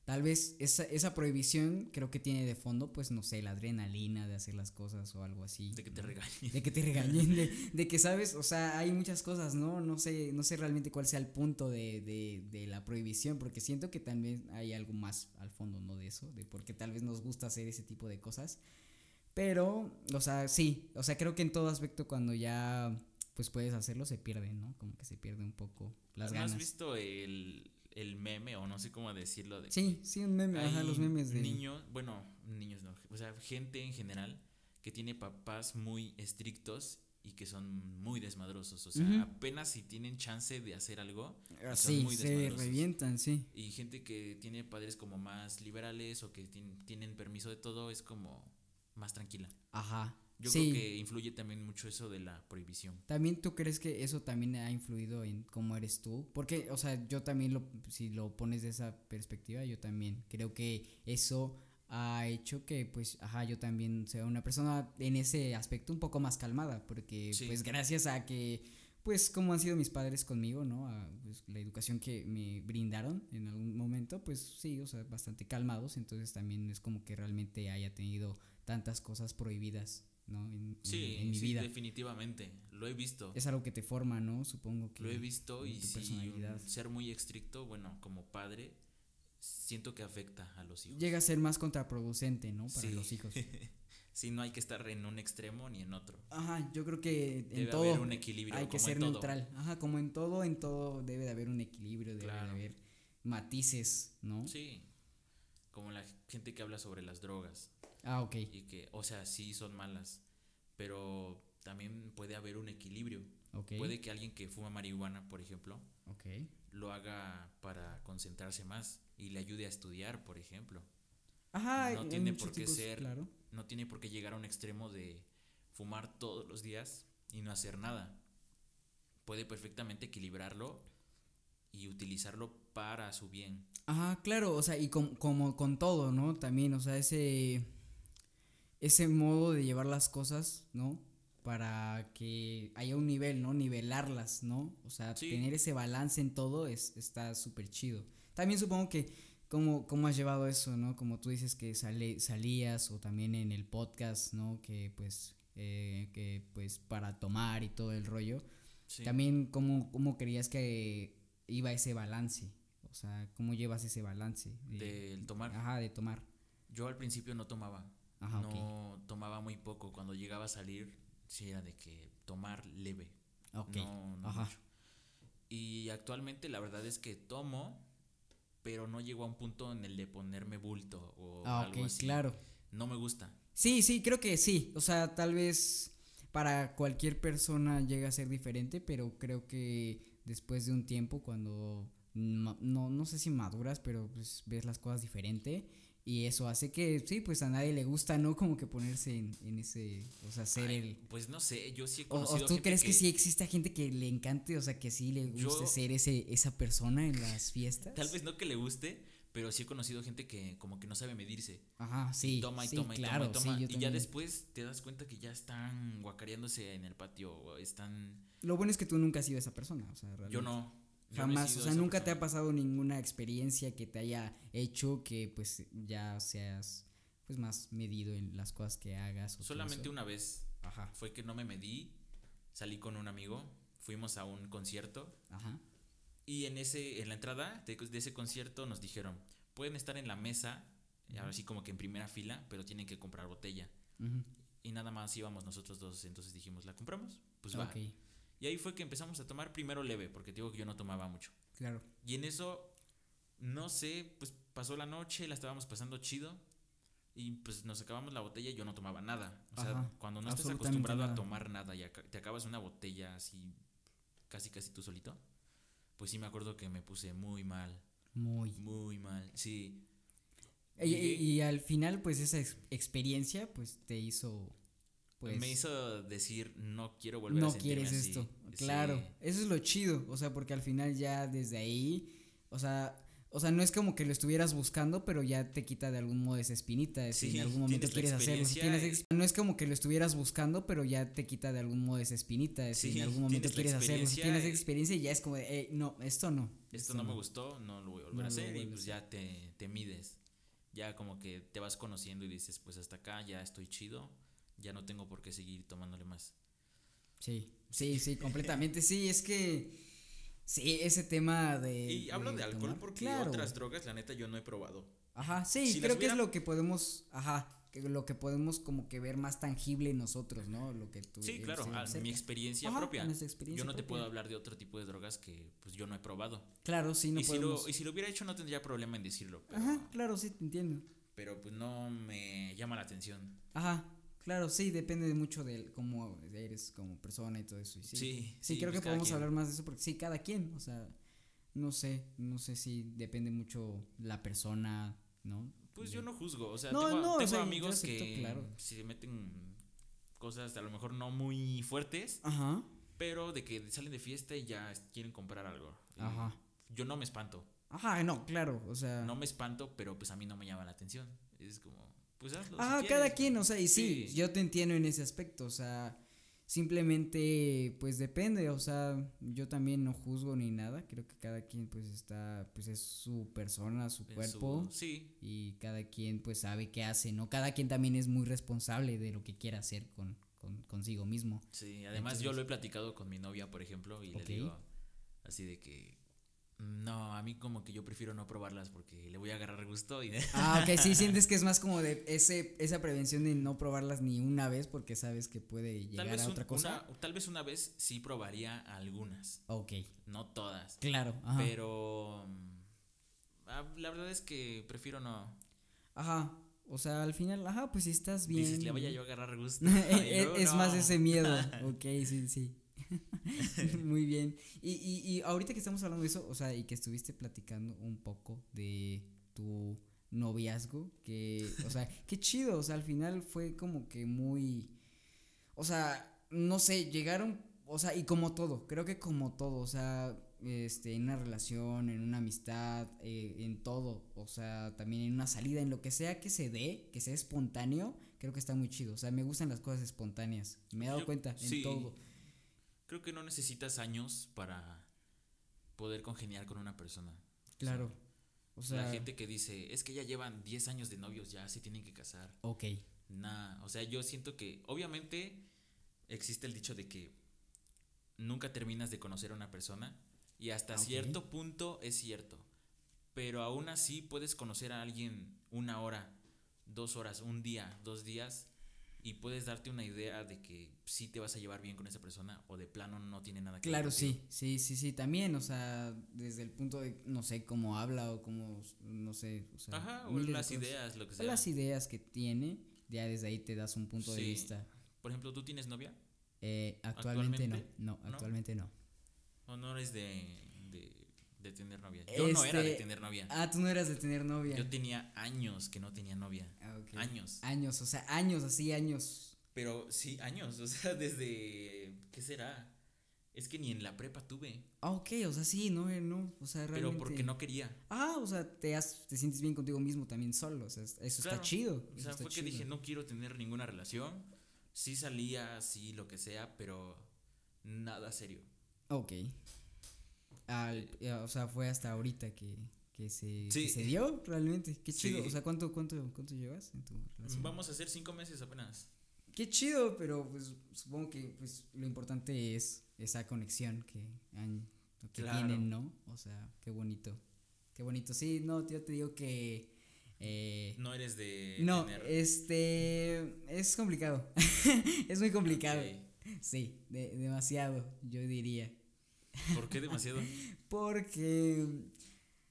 tal vez esa, esa prohibición creo que tiene de fondo, pues no sé, la adrenalina de hacer las cosas o algo así. De que te ¿no? regañen. De que te regañen, de, de que sabes, o sea, hay muchas cosas, ¿no? No sé, no sé realmente cuál sea el punto de, de, de la prohibición, porque siento que también hay algo más al fondo, ¿no? De eso, de porque tal vez nos gusta hacer ese tipo de cosas. Pero, o sea, sí, o sea, creo que en todo aspecto cuando ya pues puedes hacerlo se pierde, ¿no? Como que se pierde un poco las ¿No ganas. has visto el, el meme o no sé cómo decirlo? De Sí, sí, un meme, ajá, los memes de niños, bueno, niños no, o sea, gente en general que tiene papás muy estrictos y que son muy desmadrosos, o sea, apenas si tienen chance de hacer algo, Ah, son sí, muy se desmadrosos. revientan, sí. y gente que tiene padres como más liberales o que tien- tienen permiso de todo es como más tranquila. Ajá. Yo sí. creo que influye también mucho eso de la prohibición. ¿También tú crees que eso también ha influido en cómo eres tú? Porque, o sea, yo también lo, si lo pones de esa perspectiva, yo también creo que eso ha hecho que, pues, ajá, yo también sea una persona en ese aspecto un poco más calmada, porque, Sí. pues, gracias a que, pues, como han sido mis padres conmigo, ¿no? A, pues, la educación que me brindaron en algún momento, pues, sí, o sea, bastante calmados, entonces también es como que realmente haya tenido tantas cosas prohibidas, ¿no? En, en- Sí, en mi sí, vida. definitivamente. Lo he visto. Es algo que te forma, ¿no? Supongo que. Lo he visto en y tu si personalidad. ser muy estricto, bueno, como padre, siento que afecta a los hijos. Llega a ser más contraproducente, ¿no? Para Sí. los hijos. Sí, no hay que estar en un extremo ni en otro. Ajá, yo creo que en Debe todo haber un equilibrio. hay que en ser todo. neutral. Ajá, como en todo, en todo debe de haber un equilibrio, debe Claro. de haber matices, ¿no? Sí, como la gente que habla sobre las drogas Ah, ok. y que, o sea, sí son malas, pero también puede haber un equilibrio. Ok. Puede que alguien que fuma marihuana, por ejemplo, Ok. lo haga para concentrarse más y le ayude a estudiar, por ejemplo. Ajá, No tiene por qué tipos, ser- Claro. No tiene por qué llegar a un extremo de fumar todos los días y no hacer nada. Puede perfectamente equilibrarlo y utilizarlo para su bien. Ajá, claro, o sea, y com- como con todo, ¿no? También, o sea, ese ese modo de llevar las cosas, ¿no? Para que haya un nivel, ¿no? Nivelarlas, ¿no? O sea, Sí. tener ese balance en todo es, está súper chido. También supongo que cómo, cómo has llevado eso, ¿no? Como tú dices que sale, salías o también en el podcast, ¿no? Que pues, eh, que pues para tomar y todo el rollo. Sí. También cómo, cómo creías que iba ese balance. O sea, cómo llevas ese balance. de- Del tomar. Ajá, de tomar. Yo al principio no tomaba. Ajá, no tomaba muy poco. Cuando llegaba a salir, sí era de que tomar leve. Ok. No, no Ajá. mucho. Y actualmente la verdad es que tomo, pero no llego a un punto en el de ponerme bulto o Ah, algo así. claro. No me gusta. Sí, sí, creo que sí. O sea, tal vez para cualquier persona llega a ser diferente, pero creo que después de un tiempo, cuando ma- no, no sé si maduras, pero pues ves las cosas diferente. Y eso hace que, sí, pues a nadie le gusta, ¿no? Como que ponerse en, en ese, o sea, ser Ay, el... Pues no sé, yo sí he conocido o tú gente crees que, sí existe gente que le encante, o sea, que sí le guste Yo- ser ese, esa persona en las fiestas? Tal vez no que le guste, pero sí he conocido gente que como que no sabe medirse. Ajá, sí. toma y sí, toma y claro, toma y toma. sí, y ya después te das cuenta que ya están guacareándose en el patio o están... Lo bueno es que tú nunca has sido esa persona, o sea, realmente. Yo no. No Jamás, o sea, nunca te ha pasado ninguna experiencia que te haya hecho que pues ya seas pues más medido en las cosas que hagas. o Solamente una vez Ajá, fue que no me medí, salí con un amigo, fuimos a un concierto ajá, y en ese en la entrada de, de ese concierto nos dijeron, "Pueden estar en la mesa, así como que en primera fila, pero tienen que comprar botella." Y nada más íbamos nosotros dos, entonces dijimos, "¿La compramos?" Pues va. Y ahí fue que empezamos a tomar primero leve, porque te digo que yo no tomaba mucho. claro, Y en eso, no sé, pues pasó la noche, la estábamos pasando chido. Y pues nos acabamos la botella y yo no tomaba nada. O sea, Ajá, cuando no estás acostumbrado nada. a tomar nada y te acabas una botella así, casi casi tú solito, pues sí me acuerdo que me puse muy mal, muy. muy mal. Sí, Y, y- Llegué- y al final, pues esa ex- experiencia, pues te hizo, pues... me hizo decir, no quiero volver a no sentirme quieres así". esto. Sí. Claro, eso es lo chido, o sea, porque al final ya desde ahí, o sea, o sea, no es como que lo estuvieras buscando, pero ya te quita de algún modo esa espinita, si en algún momento quieres hacerlo. si ex- no es como que lo estuvieras buscando, pero ya te quita de algún modo esa espinita, si Sí, en algún momento quieres hacerlo. Si tienes experiencia y ya es como de, "Ey, no, esto no. esto no me gustó, no lo voy a volver No a hacer y pues ya te, te mides. Ya como que te vas conociendo y dices, pues hasta acá ya estoy chido, ya no tengo por qué seguir tomándole más. Sí, sí, sí, completamente. Sí, es que, sí, ese tema de... Y hablo de alcohol tomar, porque claro. otras drogas, la neta, yo no he probado. Ajá, sí, Si creo que es lo que podemos, ajá, que lo que podemos como que ver más tangible nosotros, ¿no? Lo que tú Sí, claro, a mi experiencia Ajá, propia. experiencia Yo no te puedo hablar de otro tipo de drogas que pues yo no he probado. Claro, sí, no y, si lo, y si lo hubiera hecho no tendría problema en decirlo. Pero, Ajá, claro, sí, te entiendo. pero pues no me llama la atención. Ajá, claro, sí, depende de mucho de cómo eres como persona y todo eso. y sí, Sí, sí, creo pues que podemos quien. hablar más de eso porque sí, cada quien, o sea, no sé, no sé si depende mucho la persona, ¿no? Pues yo no juzgo, o sea, No, tengo, no, o tengo sea, amigos acepto, que claro. se meten cosas a lo mejor no muy fuertes, Ajá, pero de que salen de fiesta y ya quieren comprar algo. Ajá. Yo no me espanto, Ajá, no, claro, o sea. no me espanto, pero pues a mí no me llama la atención. Es como, pues hazlo. si Ah, cada quieres. quien, o sea, y sí, Sí. yo te entiendo en ese aspecto, o sea, simplemente, pues depende, o sea, yo también no juzgo ni nada, creo que cada quien, pues está, pues es su persona, su En su- cuerpo, sí, y cada quien, pues sabe qué hace, ¿no? Cada quien también es muy responsable de lo que quiera hacer con, con consigo mismo. sí. Además yo lo he platicado con mi novia, por ejemplo, y le digo así de que no, a mí como que yo prefiero no probarlas porque le voy a agarrar gusto y Ah, ok, sí, sientes que es más como de ese, esa prevención de no probarlas ni una vez porque sabes que puede llegar a un- otra cosa. una- tal vez una vez sí probaría algunas, Ok, no todas. claro, ajá. Pero mm, ah, la verdad es que prefiero no. Ajá, o sea, al final, ajá, pues si estás bien. Dices, le vaya yo a agarrar gusto. Luego es más ese miedo. Ok, sí, sí. Muy bien. Y, y, y ahorita que estamos hablando de eso, o sea, y que estuviste platicando un poco de tu noviazgo, que, o sea, qué chido, o sea, al final fue como que muy, o sea, no sé, llegaron, o sea, y como todo, creo que como todo, o sea, este, en una relación, en una amistad, eh, en todo, o sea, también en una salida, en lo que sea que se dé, que sea espontáneo, creo que está muy chido, o sea, me gustan las cosas espontáneas, me he dado Yo- cuenta en todo. Creo que no necesitas años para poder congeniar con una persona. Claro. O sea, la gente que dice, es que ya llevan 10 años de novios, ya se tienen que casar. ok. Nah, o sea, yo siento que obviamente existe el dicho de que nunca terminas de conocer a una persona y hasta Ok. cierto punto es cierto. Pero aún así puedes conocer a alguien una hora, dos horas, un día, dos días y puedes darte una idea de que sí te vas a llevar bien con esa persona o de plano no tiene nada que ver. Claro, sí, sí, sí, sí, también, o sea, desde el punto de, no sé, cómo habla o cómo, no sé, o sea, Ajá, o las ideas, lo que O sea. las ideas que tiene, ya desde ahí te das un punto de vista. Por ejemplo, ¿tú tienes novia? Eh, actualmente, ¿Actualmente? no, no, ¿No? actualmente no. ¿O no eres de, de, tener novia? Yo no era de Este, tener novia. Ah, tú no eras de tener novia. Yo tenía años que no tenía novia. Ah, ok. Años. Años, o sea, años, así, años. Pero sí, años. O sea, desde. ¿Qué será? Es que ni en la prepa tuve. Ah, ok, o sea, sí, no, eh, no, o sea, realmente. Pero porque no quería. Ah, o sea, te, has- te sientes bien contigo mismo también solo, o sea, eso está chido. O sea, fue que dije, no quiero tener ninguna relación. Sí salía, sí, lo que sea, pero nada serio. Ok. Al- eh, o sea, fue hasta ahorita que, que se, que Sí. se dio realmente. Qué chido. Sí. O sea, ¿cuánto, cuánto, cuánto llevas en tu relación? Vamos a hacer cinco meses apenas. Qué chido, pero pues supongo que pues lo importante es esa conexión que, han, que Claro. tienen, ¿no? O sea, qué bonito. Qué bonito. Sí, no, yo te digo que... eh, No eres de. no, tener- este... Es complicado. es muy complicado. Ok. Sí, de- demasiado, yo diría. ¿Por qué demasiado? Porque,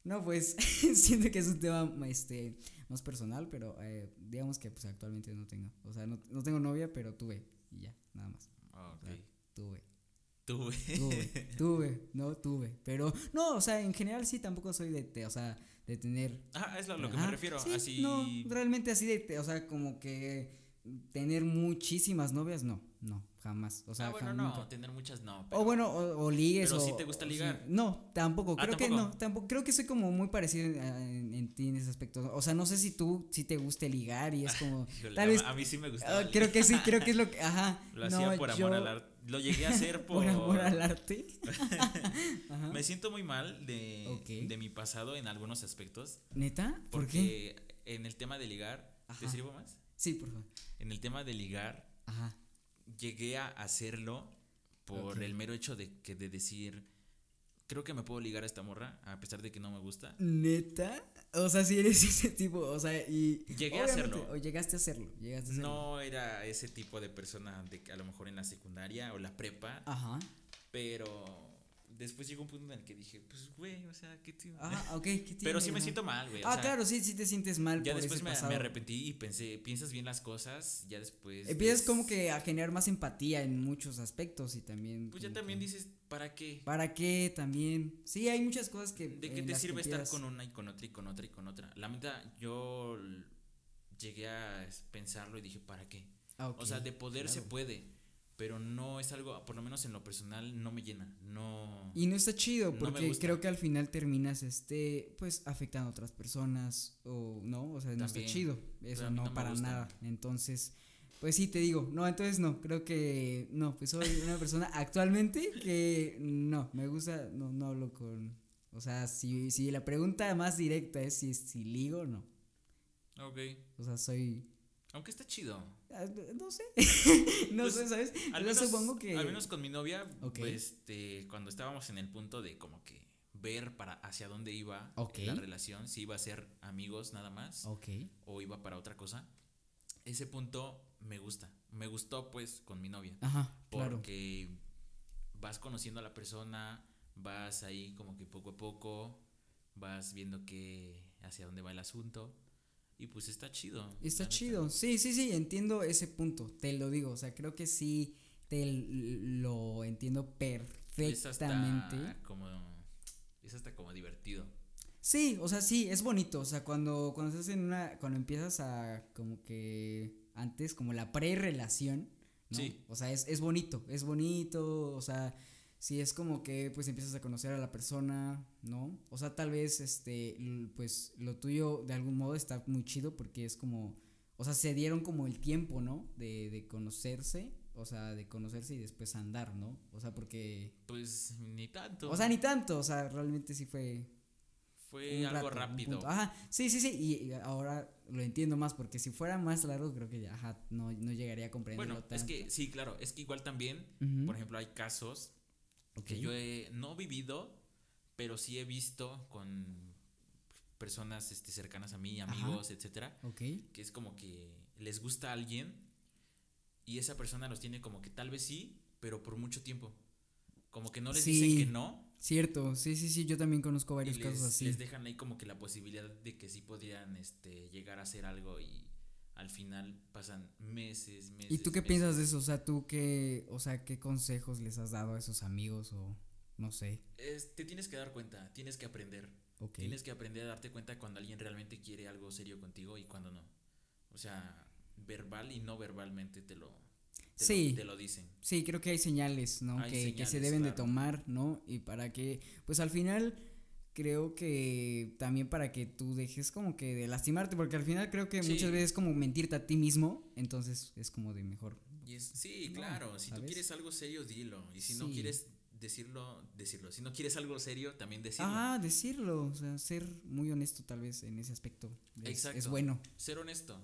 no, pues siento que es un tema este, más personal, pero eh, digamos que pues actualmente no tengo. O sea, no, no tengo novia, pero tuve y ya, nada más. Ah, ok. Tuve, Tuve. tuve, tuve, no tuve. Pero, no, o sea, en general sí tampoco soy de, te- o sea, de tener... Ah, es a lo que Ajá, me refiero. sí, así. No, realmente así de, te- o sea, como que tener muchísimas novias, no, no, jamás. O sea, ah, bueno, no. Tener muchas no. O bueno, o, o ligues Pero o. sí te gusta ligar. No, tampoco. Ah, Creo que no. Tampoco. Creo que soy como muy parecido en, en- en ti en ese aspecto. O sea, no sé si tú sí te guste ligar y es como. Híjole, tal a- vez. A mí sí me gustaba. ah, creo que sí, creo que es lo que. Ajá. Lo no, hacía por amor yo- al arte. Lo llegué a hacer por. Por amor al arte. Ajá. Me siento muy mal de, de mi pasado en algunos aspectos. ¿Neta? ¿Por qué? Porque en el tema de ligar. ¿Te sirvo más? Sí, por favor. En el tema de ligar, Ajá. Llegué a hacerlo por el mero hecho de que de decir. Creo que me puedo ligar a esta morra, a pesar de que no me gusta. ¿Neta? O sea, si eres ese tipo, o sea, y. Llegué a hacerlo. O llegaste a hacerlo. Llegaste a hacerlo. No era ese tipo de persona de que a lo mejor en la secundaria o la prepa, Ajá. pero después llegó un punto en el que dije, pues güey, o sea, ¿qué tío? Ajá, ok. ¿qué Pero tiene? sí me siento mal, güey. o Ah, sea, claro, sí, sí te sientes mal. Ya por después ese me, arrepentí y pensé, piensas bien las cosas, ya después. Empiezas ves- como que a generar más empatía en muchos aspectos y también. Pues ya también que- dices, ¿para qué? ¿Para qué también? Sí, hay muchas cosas que. ¿De qué te sirve estar empiezas- con una y con otra y con otra y con otra? La neta, yo llegué a pensarlo y dije, ¿para qué? Ah, ok, O sea, de poder se puede, pero no es algo, por lo menos en lo personal, no me llena. No. Y no está chido porque creo que al final terminas este pues afectando a otras personas o no, o sea, no También, está chido, eso no, para gusta. nada. Entonces, pues sí te digo, no, entonces no, creo que no, pues soy una persona actualmente que no, me gusta no no hablo con o sea, si si la pregunta más directa es si si ligo no. Ok. O sea, soy Aunque está chido. Ah, no sé. no Pues, sé, ¿sabes? Al Yo menos, supongo que al menos con mi novia, pues, este, cuando estábamos en el punto de como que ver para hacia dónde iba la relación, si iba a ser amigos nada más o iba para otra cosa, ese punto me gusta. Me gustó pues con mi novia. Ajá, claro. Porque vas conociendo a la persona, vas ahí como que poco a poco, vas viendo que hacia dónde va el asunto. Y pues está chido. Está neta. chido. Sí, sí, sí, entiendo ese punto. Te lo digo. O sea, creo que sí te lo entiendo Es hasta perfectamente. como. Es hasta como divertido. Sí, o sea, sí, es bonito. O sea, cuando, cuando estás en una. Cuando empiezas a como que. Antes, como la pre-relación. ¿no? Sí. O sea, es, es bonito. Es bonito. O sea. Sí, es como que pues empiezas a conocer a la persona, ¿no? O sea, tal vez este, pues lo tuyo de algún modo está muy chido porque es como, o sea, se dieron como el tiempo, ¿no? De, de conocerse, o sea, de conocerse y después andar, ¿no? O sea, porque, Pues ni tanto. o sea, ni tanto, o sea, realmente sí fue Fue un algo rato, rápido. Ajá, sí, sí, sí, y ahora lo entiendo más porque si fuera más largo creo que ya, ajá, no, no llegaría a comprenderlo Bueno, tanto. es que sí, claro, es que igual también, por ejemplo, hay casos que yo he no vivido, pero sí he visto con personas este, cercanas a mí, Ajá. amigos, etcétera, Ok, que es como que les gusta a alguien y esa persona los tiene como que tal vez sí, pero por mucho tiempo. Como que no les Sí. dicen que no cierto, sí, sí, sí, yo también conozco y varios les, casos así. les dejan ahí como que la posibilidad de que sí podrían este, llegar a hacer algo y al final pasan meses, meses. ¿Y tú qué meses. piensas de eso? O sea, tú qué, o sea, qué consejos les has dado a esos amigos o no sé. Es- te tienes que dar cuenta, tienes que aprender. Tienes que aprender a darte cuenta cuando alguien realmente quiere algo serio contigo y cuando no. O sea, verbal y no verbalmente te lo, te Sí. lo, te lo dicen. Sí, creo que hay señales, ¿no? Hay que, que se deben de tomar, ¿no? Y para que, pues al final, creo que también para que tú dejes como que de lastimarte, porque al final creo que Sí. muchas veces es como mentirte a ti mismo, entonces es como de mejor. Y es, sí, No, claro, si tú ¿sabes? quieres algo serio, dilo. Y si no quieres, decirlo, decirlo. Si no quieres algo serio, también decirlo. Ah, decirlo, o sea, ser muy honesto tal vez en ese aspecto. Es, Exacto. Es bueno. Ser honesto.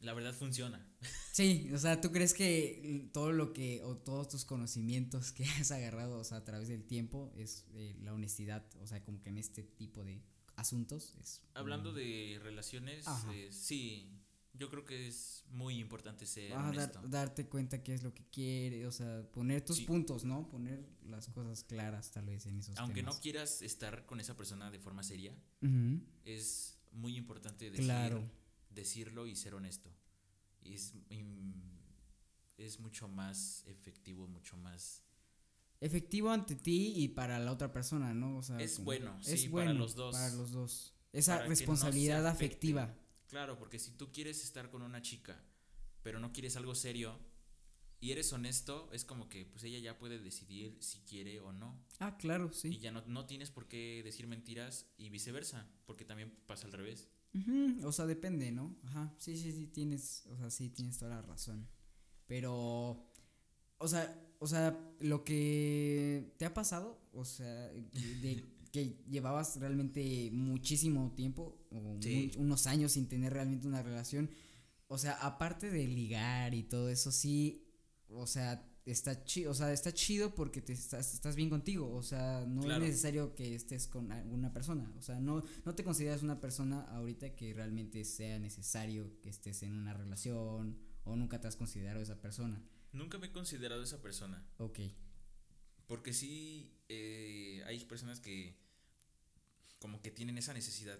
La verdad funciona. Sí, o sea, ¿tú crees que todo lo que, o todos tus conocimientos que has agarrado, o sea, a través del tiempo, es eh, la honestidad, o sea, como que en este tipo de asuntos es... Hablando de relaciones, eh, sí, yo creo que es muy importante ser ah, dar- darte cuenta qué es lo que quiere, o sea, poner tus Sí. puntos, ¿no? Poner las cosas claras tal vez en esos Aunque no quieras estar con esa persona de forma seria, es muy importante decir, Claro. Decirlo y ser honesto. Y es, es mucho más efectivo, mucho más... Efectivo ante ti y para la otra persona, ¿no? O sea, Es bueno, es sí, para bueno los dos. Para los dos. Esa Para no responsabilidad afectiva. Claro, porque si tú quieres estar con una chica, pero no quieres algo serio, y eres honesto, es como que pues ella ya puede decidir si quiere o no. Ah, claro, Y sí. ya no, no tienes por qué decir mentiras y viceversa, porque también pasa al revés. O sea, depende, ¿no? Ajá. Sí, sí, sí, tienes, o sea, sí, tienes toda la razón. Pero, o sea, o sea, lo que te ha pasado, o sea, de que llevabas realmente muchísimo tiempo o Sí. unos años sin tener realmente una relación, o sea, aparte de ligar y todo eso, sí, o sea, está chido, o sea, está chido porque te estás, estás bien contigo, o sea, no Claro. es necesario que estés con alguna persona, o sea, no, no te consideras una persona ahorita que realmente sea necesario que estés en una relación o nunca te has considerado esa persona. Nunca me he considerado esa persona, Ok, porque sí eh, hay personas que como que tienen esa necesidad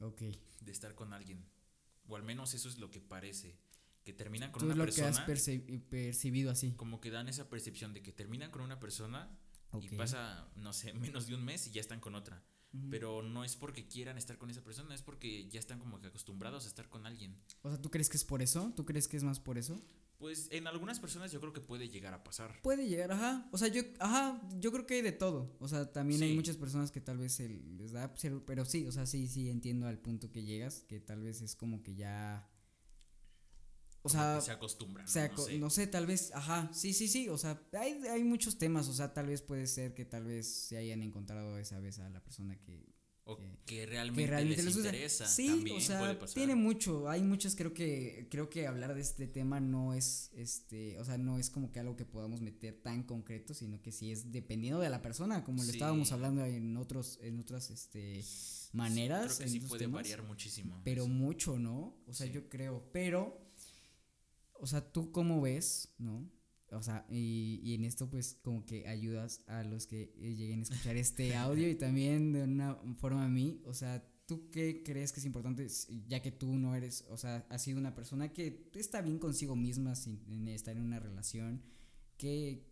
ok. de estar con alguien, o al menos eso es lo que parece, que terminan con Tú es una lo que has perci- percibido así. como que dan esa percepción de que terminan con una persona y pasa, no sé, menos de un mes y ya están con otra. Pero no es porque quieran estar con esa persona, es porque ya están como que acostumbrados a estar con alguien. O sea, ¿tú crees que es por eso? ¿Tú crees que es más por eso? Pues en algunas personas yo creo que puede llegar a pasar. Puede llegar, ajá. O sea, yo, ajá, yo creo que hay de todo. O sea, también hay muchas personas que tal vez se les da, pero sí, o sea, sí, sí entiendo al punto que llegas, que tal vez es como que ya. O sea, se acostumbran. o sea, no sé. no sé, tal vez, ajá, sí, sí, sí, o sea, hay, hay muchos temas, o sea, tal vez puede ser que tal vez se hayan encontrado esa vez a la persona que, o que- que realmente, que realmente les, interesa. Sí, también o sea, puede pasar. tiene mucho, hay muchos, creo que, creo que hablar de este tema no es, este, o sea, no es como que algo que podamos meter tan concreto, sino que sí es dependiendo de la persona, como lo Sí. estábamos hablando en otros, en otras, este, maneras, Creo que en sí puede temas, variar muchísimo. pero eso. mucho, ¿no? O sea, Sí. yo creo, pero, o sea, tú cómo ves, ¿no? O sea, y, y en esto pues como que ayudas a los que eh, lleguen a escuchar este audio y también de una forma a mí, o sea, ¿tú qué crees que es importante ya que tú no eres, o sea, has sido una persona que está bien consigo misma sin estar en una relación? ¿Qué,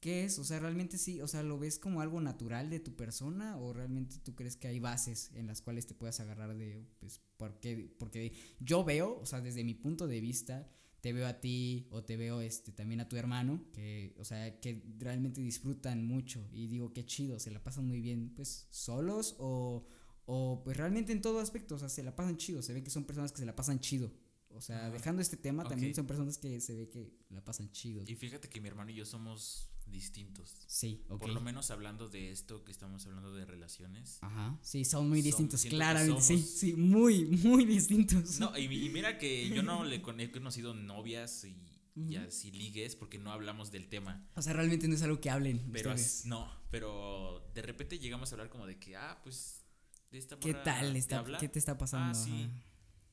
¿Qué es? O sea, realmente sí, o sea, ¿lo ves como algo natural de tu persona o realmente tú crees que hay bases en las cuales te puedas agarrar de, pues, porque, porque yo veo, o sea, desde mi punto de vista, te veo a ti o te veo este también a tu hermano, que, o sea, que realmente disfrutan mucho y digo, qué chido, se la pasan muy bien, pues, solos o, o pues realmente en todo aspecto, o sea, se la pasan chido, se ve que son personas que se la pasan chido. O sea, dejando este tema, también son personas que se ve que la pasan chido. Y fíjate que mi hermano y yo somos distintos. Sí, ok. Por lo menos hablando de esto que estamos hablando de relaciones. Ajá, sí, son muy distintos, que claramente, sí, sí, muy, muy distintos. No, y, y mira que yo no le he conocido novias y, y Ujú. así ligues porque no hablamos del tema. O sea, realmente no es algo que hablen. Pero as- no, pero de repente llegamos a hablar como de que, ah, pues, de esta ¿Qué tal te está? habla? ¿Qué te está pasando? Ah, sí.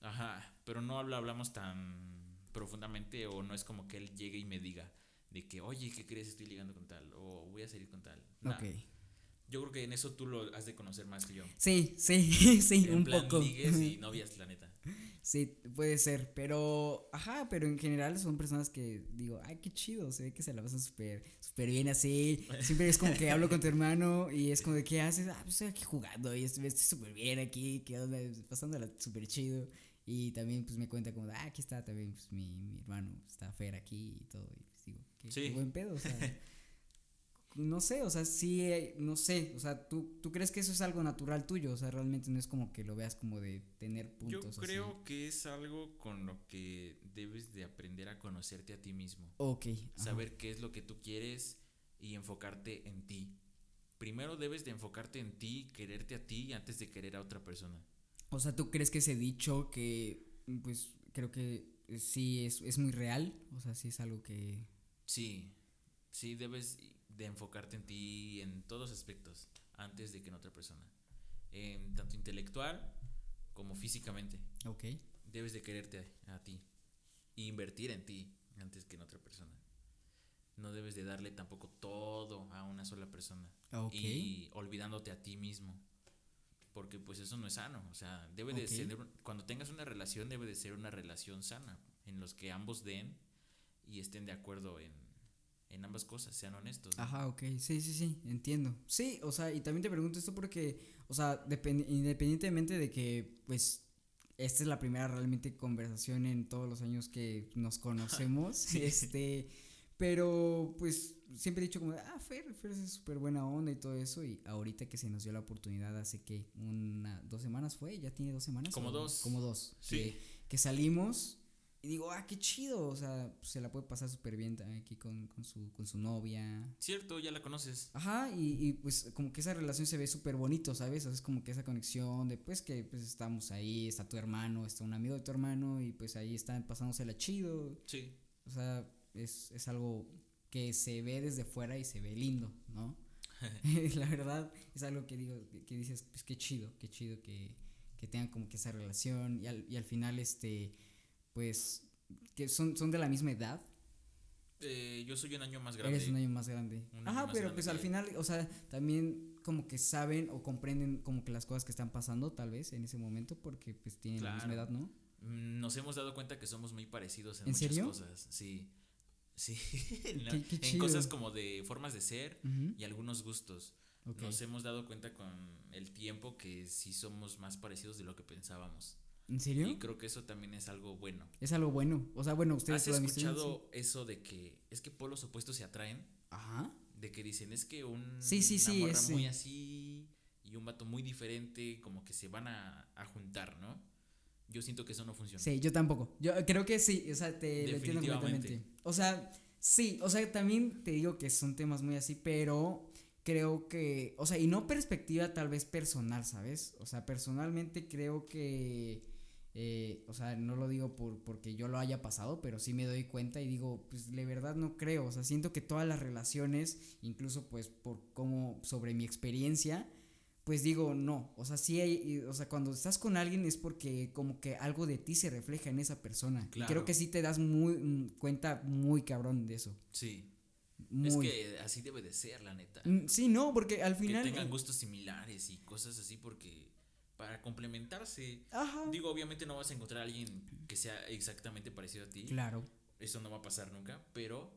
Ajá. Pero no habla- hablamos tan profundamente o no es como que él llegue y me diga de que, oye, ¿qué crees? Estoy ligando con tal o voy a salir con tal. Nah, Ok. Yo creo que en eso tú lo has de conocer más que yo. Sí, sí, sí, en un plan poco. ligues y novias, la neta. Sí, puede ser, pero, ajá, pero en general son personas que digo, ay, qué chido, se ve que se la pasan súper, súper bien así, siempre es como que hablo con tu hermano y es como de, ¿qué haces? Ah, pues estoy aquí jugando y estoy súper bien aquí, qué onda, pasándola súper chido y también pues me cuenta como, ah, aquí está también pues, mi, mi hermano, está Fer aquí y todo, y qué, Sí. qué buen pedo, o sea, no sé, o sea, sí, eh, no sé, o sea, ¿tú, tú crees que eso es algo natural tuyo, o sea, realmente no es como que lo veas como de tener Yo puntos. así. creo que es algo con lo que debes de aprender a conocerte a ti mismo. Ok. ajá. Saber qué es lo que tú quieres y enfocarte en ti. Primero debes de enfocarte en ti, quererte a ti antes de querer a otra persona. O sea, ¿tú crees que ese dicho que, pues, creo que sí es, es muy real? O sea, sí es algo que... Sí, sí debes de enfocarte en ti en todos aspectos antes de que en otra persona. En tanto intelectual como físicamente. Ok. Debes de quererte a, ti. E invertir en ti antes que en otra persona. No debes de darle tampoco todo a una sola persona. Ok. Y olvidándote a ti mismo. Porque pues eso no es sano. O sea, debe de ser, cuando tengas una relación debe de ser una relación sana. En los que ambos den y estén de acuerdo en, en ambas cosas, sean honestos. ¿no? Ajá, ok, sí, sí, sí, entiendo. Sí, o sea, y también te pregunto esto porque, o sea, depend- independientemente de que, pues, esta es la primera realmente conversación en todos los años que nos conocemos, Sí. este, pero, pues, siempre he dicho como, ah, Fer, Fer es súper buena onda y todo eso, y ahorita que se nos dio la oportunidad hace que una, dos semanas fue, ya tiene dos semanas. Como dos. Como dos. Sí. Que, que salimos y digo, ah, qué chido, o sea, se la puede pasar súper bien aquí con, con, su, con su novia. Cierto, ya la conoces. Ajá, y, y, pues como que esa relación se ve súper bonito, ¿sabes? O sea, es como que esa conexión de pues que pues estamos ahí, está tu hermano, está un amigo de tu hermano y pues ahí están pasándosela chido. Sí. O sea, es, es algo que se ve desde fuera y se ve lindo, ¿no? la verdad es algo que digo, que, dices, pues qué chido, qué chido que, que tengan como que esa relación y al, y al final este, pues, que son, son de la misma edad. Eh, yo soy un año más grande. Eres un año más grande. Año Ajá, más pero grande pues al final, o sea, también como que saben o comprenden como que las cosas que están pasando tal vez en ese momento porque pues tienen la misma edad, ¿no? Mm, Nos hemos dado cuenta que somos muy parecidos en, ¿En muchas serio? cosas. Sí. Sí. en, la- Qué- qué en chido. cosas como de formas de ser y algunos gustos. Nos hemos dado cuenta con el tiempo que sí somos más parecidos de lo que pensábamos. ¿En serio? Y creo que eso también es algo bueno. Es algo bueno. O sea, bueno, ustedes ¿Has escuchado eso de que es que polos opuestos se atraen? sí. Ajá. De que dicen es que un, Sí, sí, sí, una morra ese. muy así y un vato muy diferente, como que se van a, a juntar, ¿no? Yo siento que eso no funciona. Sí, yo tampoco. Yo creo que sí, o sea, te lo entiendo completamente. O sea, sí, o sea, también te digo que son temas muy así, pero creo que, o sea, y no perspectiva tal vez personal, ¿sabes? O sea, personalmente creo que, eh, o sea, no lo digo por, porque yo lo haya pasado, pero sí me doy cuenta y digo, pues de verdad no creo, o sea, siento que todas las relaciones, incluso pues por cómo, sobre mi experiencia, pues digo, no, o sea, sí hay, o sea, cuando estás con alguien es porque como que algo de ti se refleja en esa persona. Y creo Claro. que sí te das muy mm, cuenta muy cabrón de eso. Sí. Muy. Es que así debe de ser, la neta. Mm, sí, no, porque al Que final tengan eh, gustos similares y cosas así porque para complementarse. Ajá. Digo, obviamente no vas a encontrar a alguien que sea exactamente parecido a ti. Claro. Eso no va a pasar nunca, pero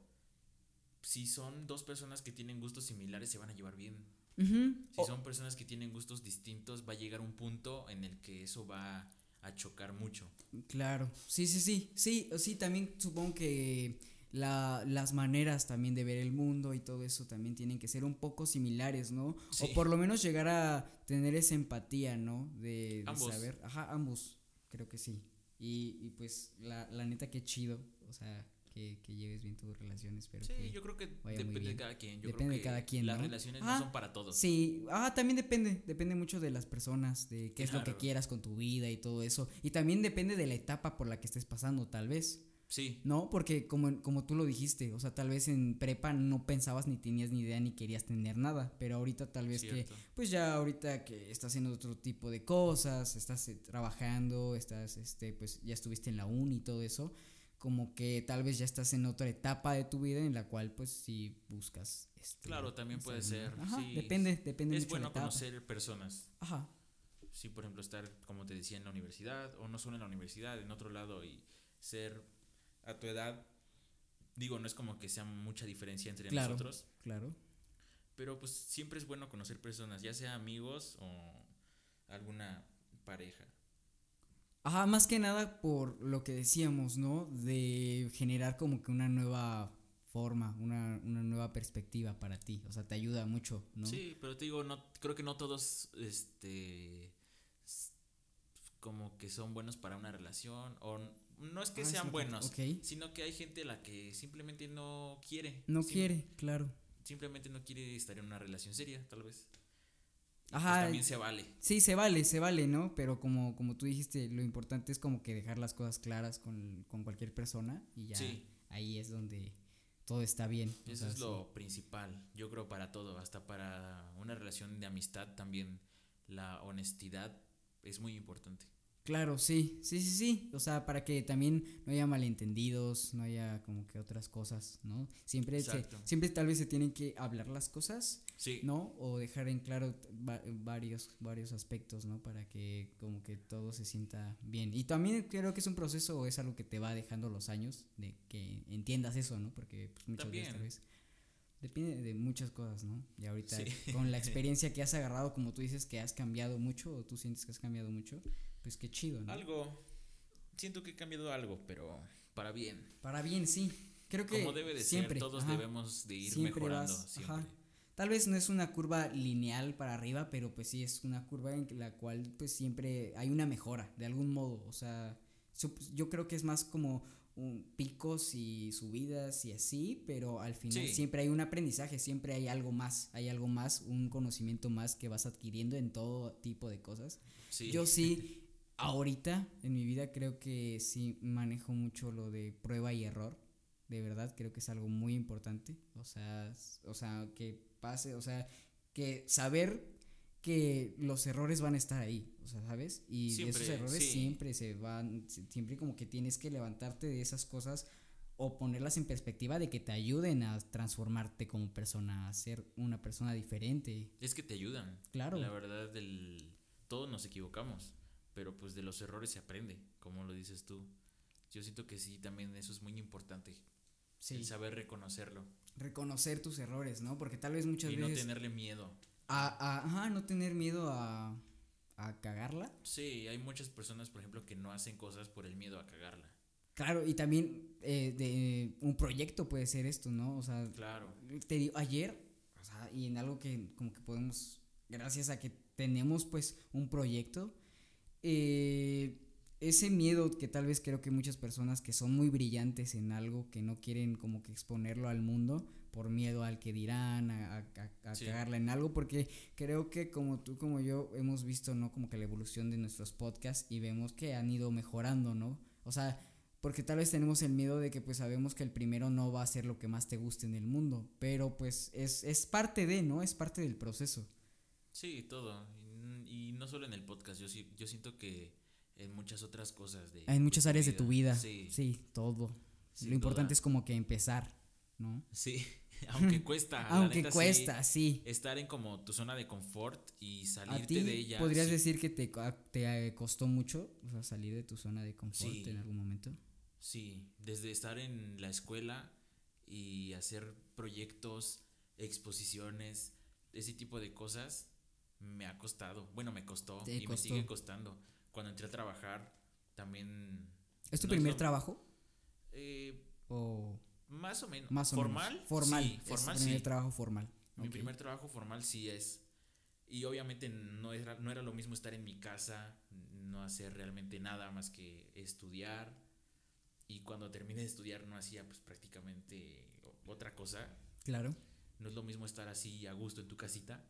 si son dos personas que tienen gustos similares se van a llevar bien. Ujú. Si son personas que tienen gustos distintos, va a llegar un punto en el que eso va a chocar mucho. Claro, sí, sí, sí, sí, sí, también supongo que la, las maneras también de ver el mundo y todo eso también tienen que ser un poco similares, ¿no? Sí. O por lo menos llegar a tener esa empatía, ¿no? De, de Ambos. saber, ajá, ambos, creo que sí. Y, y pues la, la neta que chido, o sea, que, que lleves bien tus relaciones, pero Sí, que- yo creo que depende de cada quien. Yo Depende creo de que cada quien, las ¿no? relaciones Ah, no son para todos. Sí, ah, también depende, depende mucho de las personas, de qué es lo que quieras con tu vida y todo eso. Y también depende de la etapa por la que estés pasando, tal vez. Sí, No, porque como, como tú lo dijiste, o sea, tal vez en prepa no pensabas ni tenías ni idea ni querías tener nada, pero ahorita tal vez que, pues ya ahorita que estás haciendo otro tipo de cosas, estás eh, trabajando, estás, este, pues ya estuviste en la uni y todo eso, como que tal vez ya estás en otra etapa de tu vida en la cual pues sí buscas. Este, Claro, también puede ser, Ajá, sí. depende, depende es mucho bueno conocer personas. Ajá, Sí, por ejemplo, estar, como te decía, en la universidad, o no solo en la universidad, en otro lado, y ser a tu edad. Digo, no es como que sea mucha diferencia entre Claro. nosotros, claro. pero pues siempre es bueno conocer personas, ya sea amigos o alguna pareja. Ajá, más que nada por lo que decíamos, ¿no? De generar como que una nueva forma, una, una nueva perspectiva para ti. O sea, te ayuda mucho, ¿no? Sí, pero te digo, no, creo que no todos, este, como que son buenos para una relación, o no es que Ah, sean buenos, sino que hay gente la que simplemente no quiere. No Sim- quiere, claro. simplemente no quiere estar en una relación seria, tal vez. Pues, Ajá. también se vale. Sí, se vale, se vale, ¿no? Pero como, como tú dijiste, lo importante es como que dejar las cosas claras con, con cualquier persona y ya Sí. ahí es donde todo está bien. Eso es sí. lo principal, yo creo para todo, hasta para una relación de amistad también la honestidad es muy importante. Claro, sí, sí, sí, sí. O sea, para que también no haya malentendidos, no haya como que otras cosas, ¿no? Siempre, se- siempre tal vez se tienen que hablar las cosas, Sí, ¿no? O dejar en claro va- varios, varios aspectos, ¿no? Para que como que todo se sienta bien. Y también creo que es un proceso o es algo que te va dejando los años de que entiendas eso, ¿no? Porque pues, muchas veces tal vez depende de muchas cosas, ¿no? Y ahorita Sí. con la experiencia que has agarrado, como tú dices que has cambiado mucho o tú sientes que has cambiado mucho, pues qué chido, ¿no? algo, siento que he cambiado algo, pero para bien. Para bien, sí. Creo que Como debe de siempre, ser, todos ajá. debemos de ir Siempre mejorando vas, siempre. ajá. Tal vez no es una curva lineal para arriba, pero pues sí es una curva en la cual pues siempre hay una mejora, de algún modo. O sea, yo creo que es más como un picos y subidas y así, pero al final Sí. siempre hay un aprendizaje, siempre hay algo más, hay algo más, un conocimiento más que vas adquiriendo en todo tipo de cosas. Sí, Yo sí, ahorita en mi vida creo que sí manejo mucho lo de prueba y error. De verdad, creo que es algo muy importante. O sea, o sea, que pase, o sea, que saber que los errores van a estar ahí, o sea, ¿sabes? Y de esos errores sí. siempre se van, si- siempre como que tienes que levantarte de esas cosas o ponerlas en perspectiva de que te ayuden a transformarte como persona, a ser una persona diferente. es que te ayudan. Claro. La verdad, del, todos nos equivocamos, pero pues de los errores se aprende, como lo dices tú. Yo siento que sí, también eso es muy importante, Sí. el saber reconocerlo reconocer tus errores, ¿no? Porque tal vez muchas y no veces tenerle miedo. a, a- ajá, no tener miedo a, a cagarla. Sí, hay muchas personas, por ejemplo, que no hacen cosas por el miedo a cagarla. Claro, y también eh, de un proyecto puede ser esto, ¿no? O sea, Claro. te digo, ayer, o sea, y en algo que como que podemos, gracias a que tenemos pues un proyecto, eh, ese miedo que tal vez creo que muchas personas que son muy brillantes en algo que no quieren como que exponerlo al mundo por miedo al que dirán, a, a- a- Sí. cagarla en algo, porque creo que como tú como yo hemos visto, ¿no? Como que la evolución de nuestros podcasts y vemos que han ido mejorando, ¿no? O sea, porque tal vez tenemos el miedo de que pues sabemos que el primero no va a ser lo que más te guste en el mundo, pero pues es, es parte de, ¿no? Es parte del proceso. Sí, todo. No solo en el podcast, yo, sí, yo siento que en muchas otras cosas. De, Hay muchas áreas de tu vida. Sí, Sí, todo. sin Lo importante duda. es como que empezar, ¿no? Sí, aunque cuesta. Aunque neta, cuesta, sí. estar en como tu zona de confort y A salirte ti de ella. podrías sí. decir que te, te eh, costó mucho o sea, salir de tu zona de confort Sí. en algún momento. Sí, desde estar en la escuela y hacer proyectos, exposiciones, ese tipo de cosas, me ha costado. Bueno, me costó Te y me sigue costando. Cuando entré a trabajar, también... ¿Es tu No es primer lo- trabajo? eh, ¿O más o menos. más o ¿Formal? menos? Formal. Sí, es tu formal primer sí. trabajo formal. Mi primer trabajo formal sí es. Y obviamente no era, no era lo mismo estar en mi casa, no hacer realmente nada más que estudiar. Y cuando terminé de estudiar no hacía pues prácticamente otra cosa. Claro. No es lo mismo estar así a gusto en tu casita,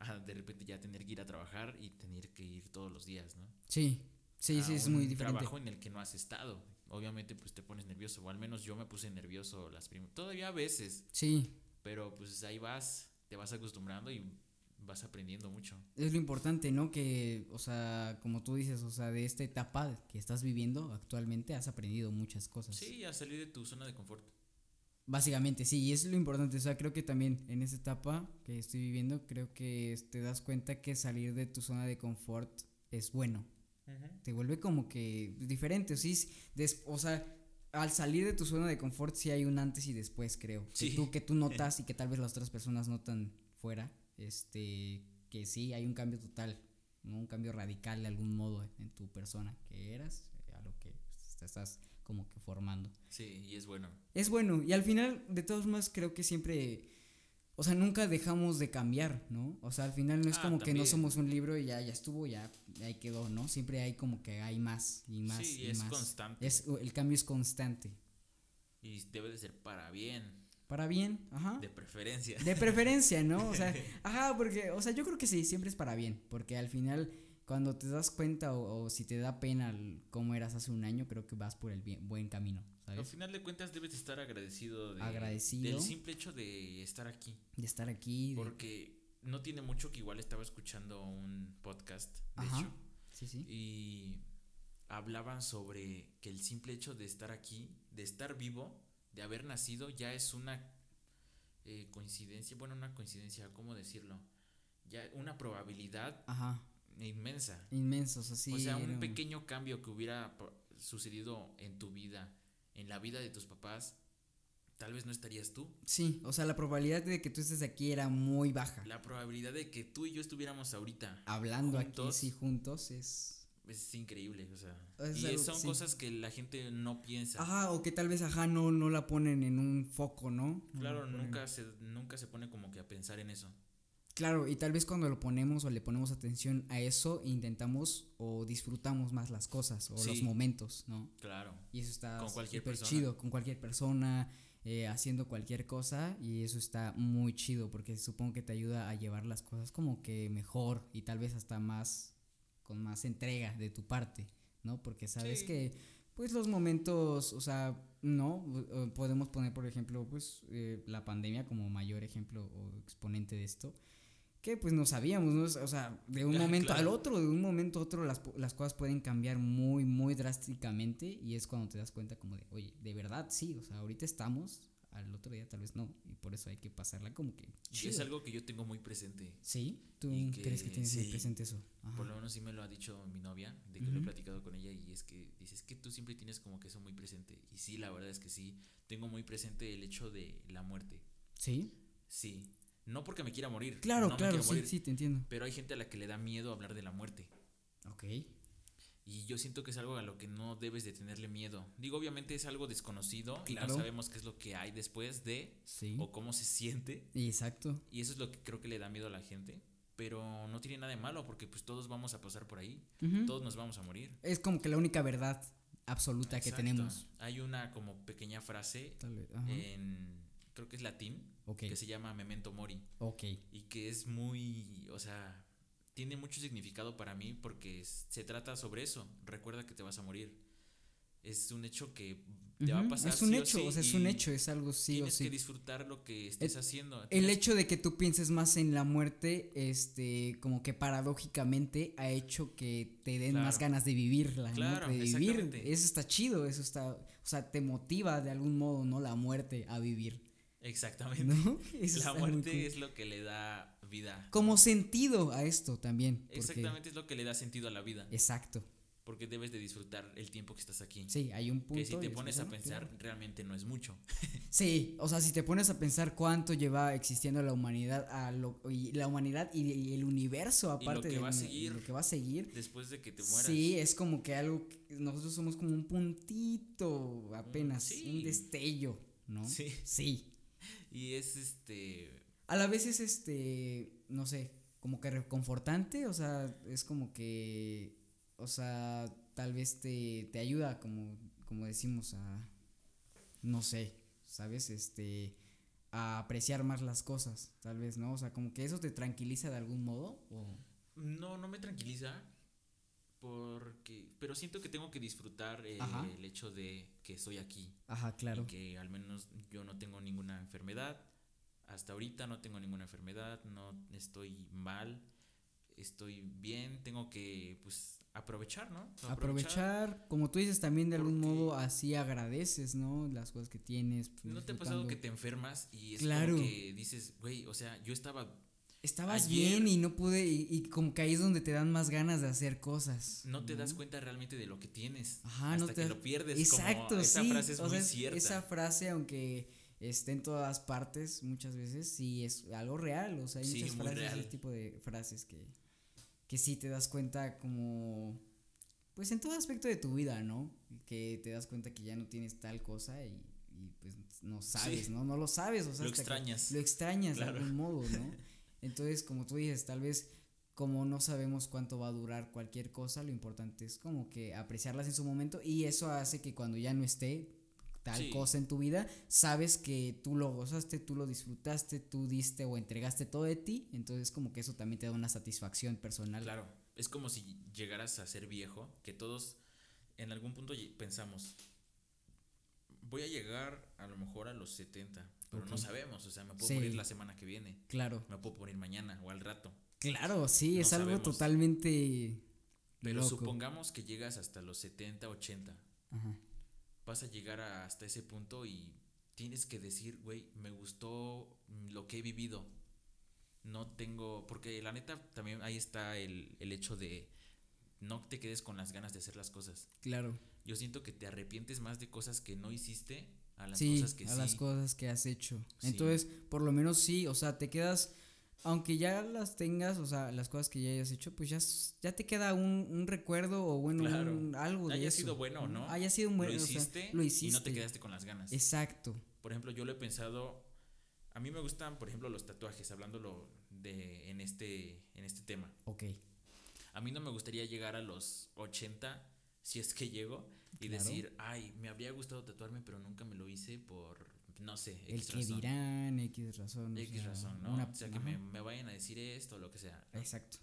a de repente ya tener que ir a trabajar y tener que ir todos los días, ¿no? Sí, sí, a sí, es muy diferente. trabajo en el que no has estado. Obviamente pues te pones nervioso, o al menos yo me puse nervioso las primeras, todavía a veces, Sí, pero pues ahí vas, te vas acostumbrando y vas aprendiendo mucho. es lo importante, ¿no? Que, o sea, como tú dices, o sea, de esta etapa que estás viviendo actualmente has aprendido muchas cosas. Sí, a salir de tu zona de confort. Básicamente, sí, y es lo importante, o sea, creo que también en esa etapa que estoy viviendo, creo que te das cuenta que salir de tu zona de confort es bueno. Te vuelve como que diferente, sí, s- des- o sea, al salir de tu zona de confort sí hay un antes y después, creo. Sí. Que tú que tú notas y que tal vez las otras personas notan fuera, este, que sí hay un cambio total, ¿no? un cambio radical de algún modo en tu persona que eras a lo que pues, estás como que formando. Sí, y es bueno. Es bueno, y al final, de todos modos, creo que siempre, o sea, nunca dejamos de cambiar, ¿no? O sea, al final no es Ah, como que no somos un libro y ya, ya estuvo, ya ahí quedó, ¿no? Siempre hay como que hay más y más Sí, y es más. constante. Es, el cambio es constante. Y debe de ser para bien. Para bien, ajá. De preferencia. De preferencia, ¿no? O sea, ajá, porque, o sea, yo creo que sí, siempre es para bien, porque al final, cuando te das cuenta o, si te da pena cómo eras hace un año, creo que vas por el bien, buen camino, ¿sabes? Al final de cuentas debes estar agradecido, de, agradecido del simple hecho de estar aquí. De estar aquí. Porque no tiene mucho que igual estaba escuchando un podcast, de hecho. Sí, sí. Y hablaban sobre que el simple hecho de estar aquí, de estar vivo, de haber nacido, ya es una eh, coincidencia, bueno, una coincidencia, ¿cómo decirlo? Ya una probabilidad inmensa. Inmensos, así. O sea, un pequeño cambio que hubiera sucedido en tu vida, en la vida de tus papás, tal vez no estarías tú. Sí, o sea, la probabilidad de que tú estés aquí era muy baja. La probabilidad de que tú y yo estuviéramos ahorita hablando aquí sí juntos es es increíble, o sea. y son cosas que la gente no piensa. Ajá, o que tal vez, ajá, no, no la ponen en un foco, ¿no? claro, nunca se, nunca se pone como que a pensar en eso. Claro, y tal vez cuando lo ponemos o le ponemos atención a eso, intentamos o disfrutamos más las cosas o los momentos, ¿no? Claro. Y eso está súper chido, con cualquier persona, eh, haciendo cualquier cosa, y eso está muy chido, porque supongo que te ayuda a llevar las cosas como que mejor y tal vez hasta más con más entrega de tu parte, ¿no? Porque sabes que, pues los momentos, o sea, no, podemos poner, por ejemplo, pues eh, la pandemia como mayor ejemplo o exponente de esto, que pues no sabíamos, ¿no? O sea, de un momento al otro, de un momento a otro las, las cosas pueden cambiar muy, muy drásticamente y es cuando te das cuenta como de, oye, de verdad sí, o sea, ahorita estamos al otro día tal vez no. Y por eso hay que pasarla como que. Es algo que yo tengo muy presente. ¿Sí? ¿Tú crees que tienes muy presente eso? Por lo menos sí me lo ha dicho mi novia, de que lo he platicado con ella, y es que dices que tú siempre tienes como que eso muy presente. Y sí, la verdad es que sí, tengo muy presente el hecho de la muerte. ¿Sí? Sí. No porque me quiera morir. Claro, claro, sí, sí, te entiendo. Pero hay gente a la que le da miedo hablar de la muerte. Ok. Y yo siento que es algo a lo que no debes de tenerle miedo. Digo, obviamente es algo desconocido y no sabemos qué es lo que hay después de o cómo se siente. Exacto. Y eso es lo que creo que le da miedo a la gente. Pero no tiene nada de malo porque pues todos vamos a pasar por ahí. Todos nos vamos a morir. Es como que la única verdad absoluta que tenemos. Hay una como pequeña frase en creo que es latín que se llama memento mori. Ok. Y que es muy, o sea, tiene mucho significado para mí porque se trata sobre eso. Recuerda que te vas a morir. Es un hecho que te va a pasar. Es un hecho, o, sea, es un hecho, es algo sí o sí. Tienes que disfrutar lo que estés haciendo. El hecho de que tú pienses más en la muerte, este, como que paradójicamente ha hecho que te den más ganas de vivirla, claro, De vivir. Eso está chido, eso está, o sea, te motiva de algún modo, ¿no? La muerte a vivir. Exactamente. la muerte es lo que le da vida. Como sentido a esto también. Exactamente es lo que le da sentido a la vida. Exacto. Porque debes de disfrutar el tiempo que estás aquí. Sí, hay un punto. Que si te pones a pensar, realmente no es mucho. sí, o sea, si te pones a pensar cuánto lleva existiendo la humanidad, a lo, y la humanidad y, el universo, aparte y lo que va a seguir, lo que va a seguir. Después de que te mueras. Sí, es como que algo. nosotros somos como un puntito, apenas, un destello, ¿no? Sí. Sí. Y es este a la vez es este, no sé, como que reconfortante, o sea, es como que, o sea, tal vez te, te ayuda, como, como decimos, a, no sé, ¿sabes? Este, a apreciar más las cosas, tal vez, ¿no? O sea, como que eso te tranquiliza de algún modo, o... No, no me tranquiliza, porque, pero siento que tengo que disfrutar eh, el hecho de que estoy aquí. Ajá, claro. Y que al menos yo no tengo ninguna enfermedad hasta ahorita no tengo ninguna enfermedad, no estoy mal, estoy bien, tengo que pues aprovechar, ¿no? Aprovechar, como tú dices también de algún modo así agradeces, ¿no? Las cosas que tienes. Pues, ¿No te ha pasado que te enfermas y es como que dices, güey, o sea, yo estaba Estabas bien y no pude, y, como que ahí es donde te dan más ganas de hacer cosas. No te das cuenta realmente de lo que tienes. Ajá, hasta no te que lo pierdes. Exacto, esa frase es muy cierta. Esa frase, aunque esté en todas partes muchas veces, sí es algo real, o sea, hay muchas frases, ese tipo de frases que, que sí te das cuenta como, pues en todo aspecto de tu vida, ¿no? Que te das cuenta que ya no tienes tal cosa y, pues no sabes, ¿no? No lo sabes, o sea, lo extrañas. lo extrañas de algún modo, ¿no? Entonces, como tú dices, tal vez como no sabemos cuánto va a durar cualquier cosa, lo importante es como que apreciarlas en su momento y eso hace que cuando ya no esté, tal cosa en tu vida, sabes que tú lo gozaste, tú lo disfrutaste, tú diste o entregaste todo de ti, entonces como que eso también te da una satisfacción personal. Claro, es como si llegaras a ser viejo, que todos en algún punto pensamos, voy a llegar a lo mejor a los 70, pero no sabemos, o sea, me puedo morir la semana que viene. Claro. Me puedo morir mañana o al rato. Claro, sí, es algo totalmente... Pero supongamos que llegas hasta los 70, 80. Ajá. Vas a llegar hasta ese punto y tienes que decir, güey, me gustó lo que he vivido. No tengo, porque la neta también ahí está el, el hecho de no te quedes con las ganas de hacer las cosas. Claro. Yo siento que te arrepientes más de cosas que no hiciste a las cosas que a las cosas que has hecho. Entonces, por lo menos sí, o sea, te quedas aunque ya las tengas, o sea, las cosas que ya hayas hecho, pues ya, ya te queda un, un recuerdo o bueno, un, algo de haya sido bueno o no. Haya sido bueno, lo hiciste, lo hiciste y no te quedaste con las ganas. Exacto. Por ejemplo, yo lo he pensado, a mí me gustan, por ejemplo, los tatuajes, hablándolo de en este en este tema. Ok. A mí no me gustaría llegar a los 80 si es que llego y decir, "Ay, me habría gustado tatuarme, pero nunca me lo hice por no sé, X El que dirán, X razón. X razón, ¿no? o sea, que me, me, vayan a decir esto, lo que sea. Exacto.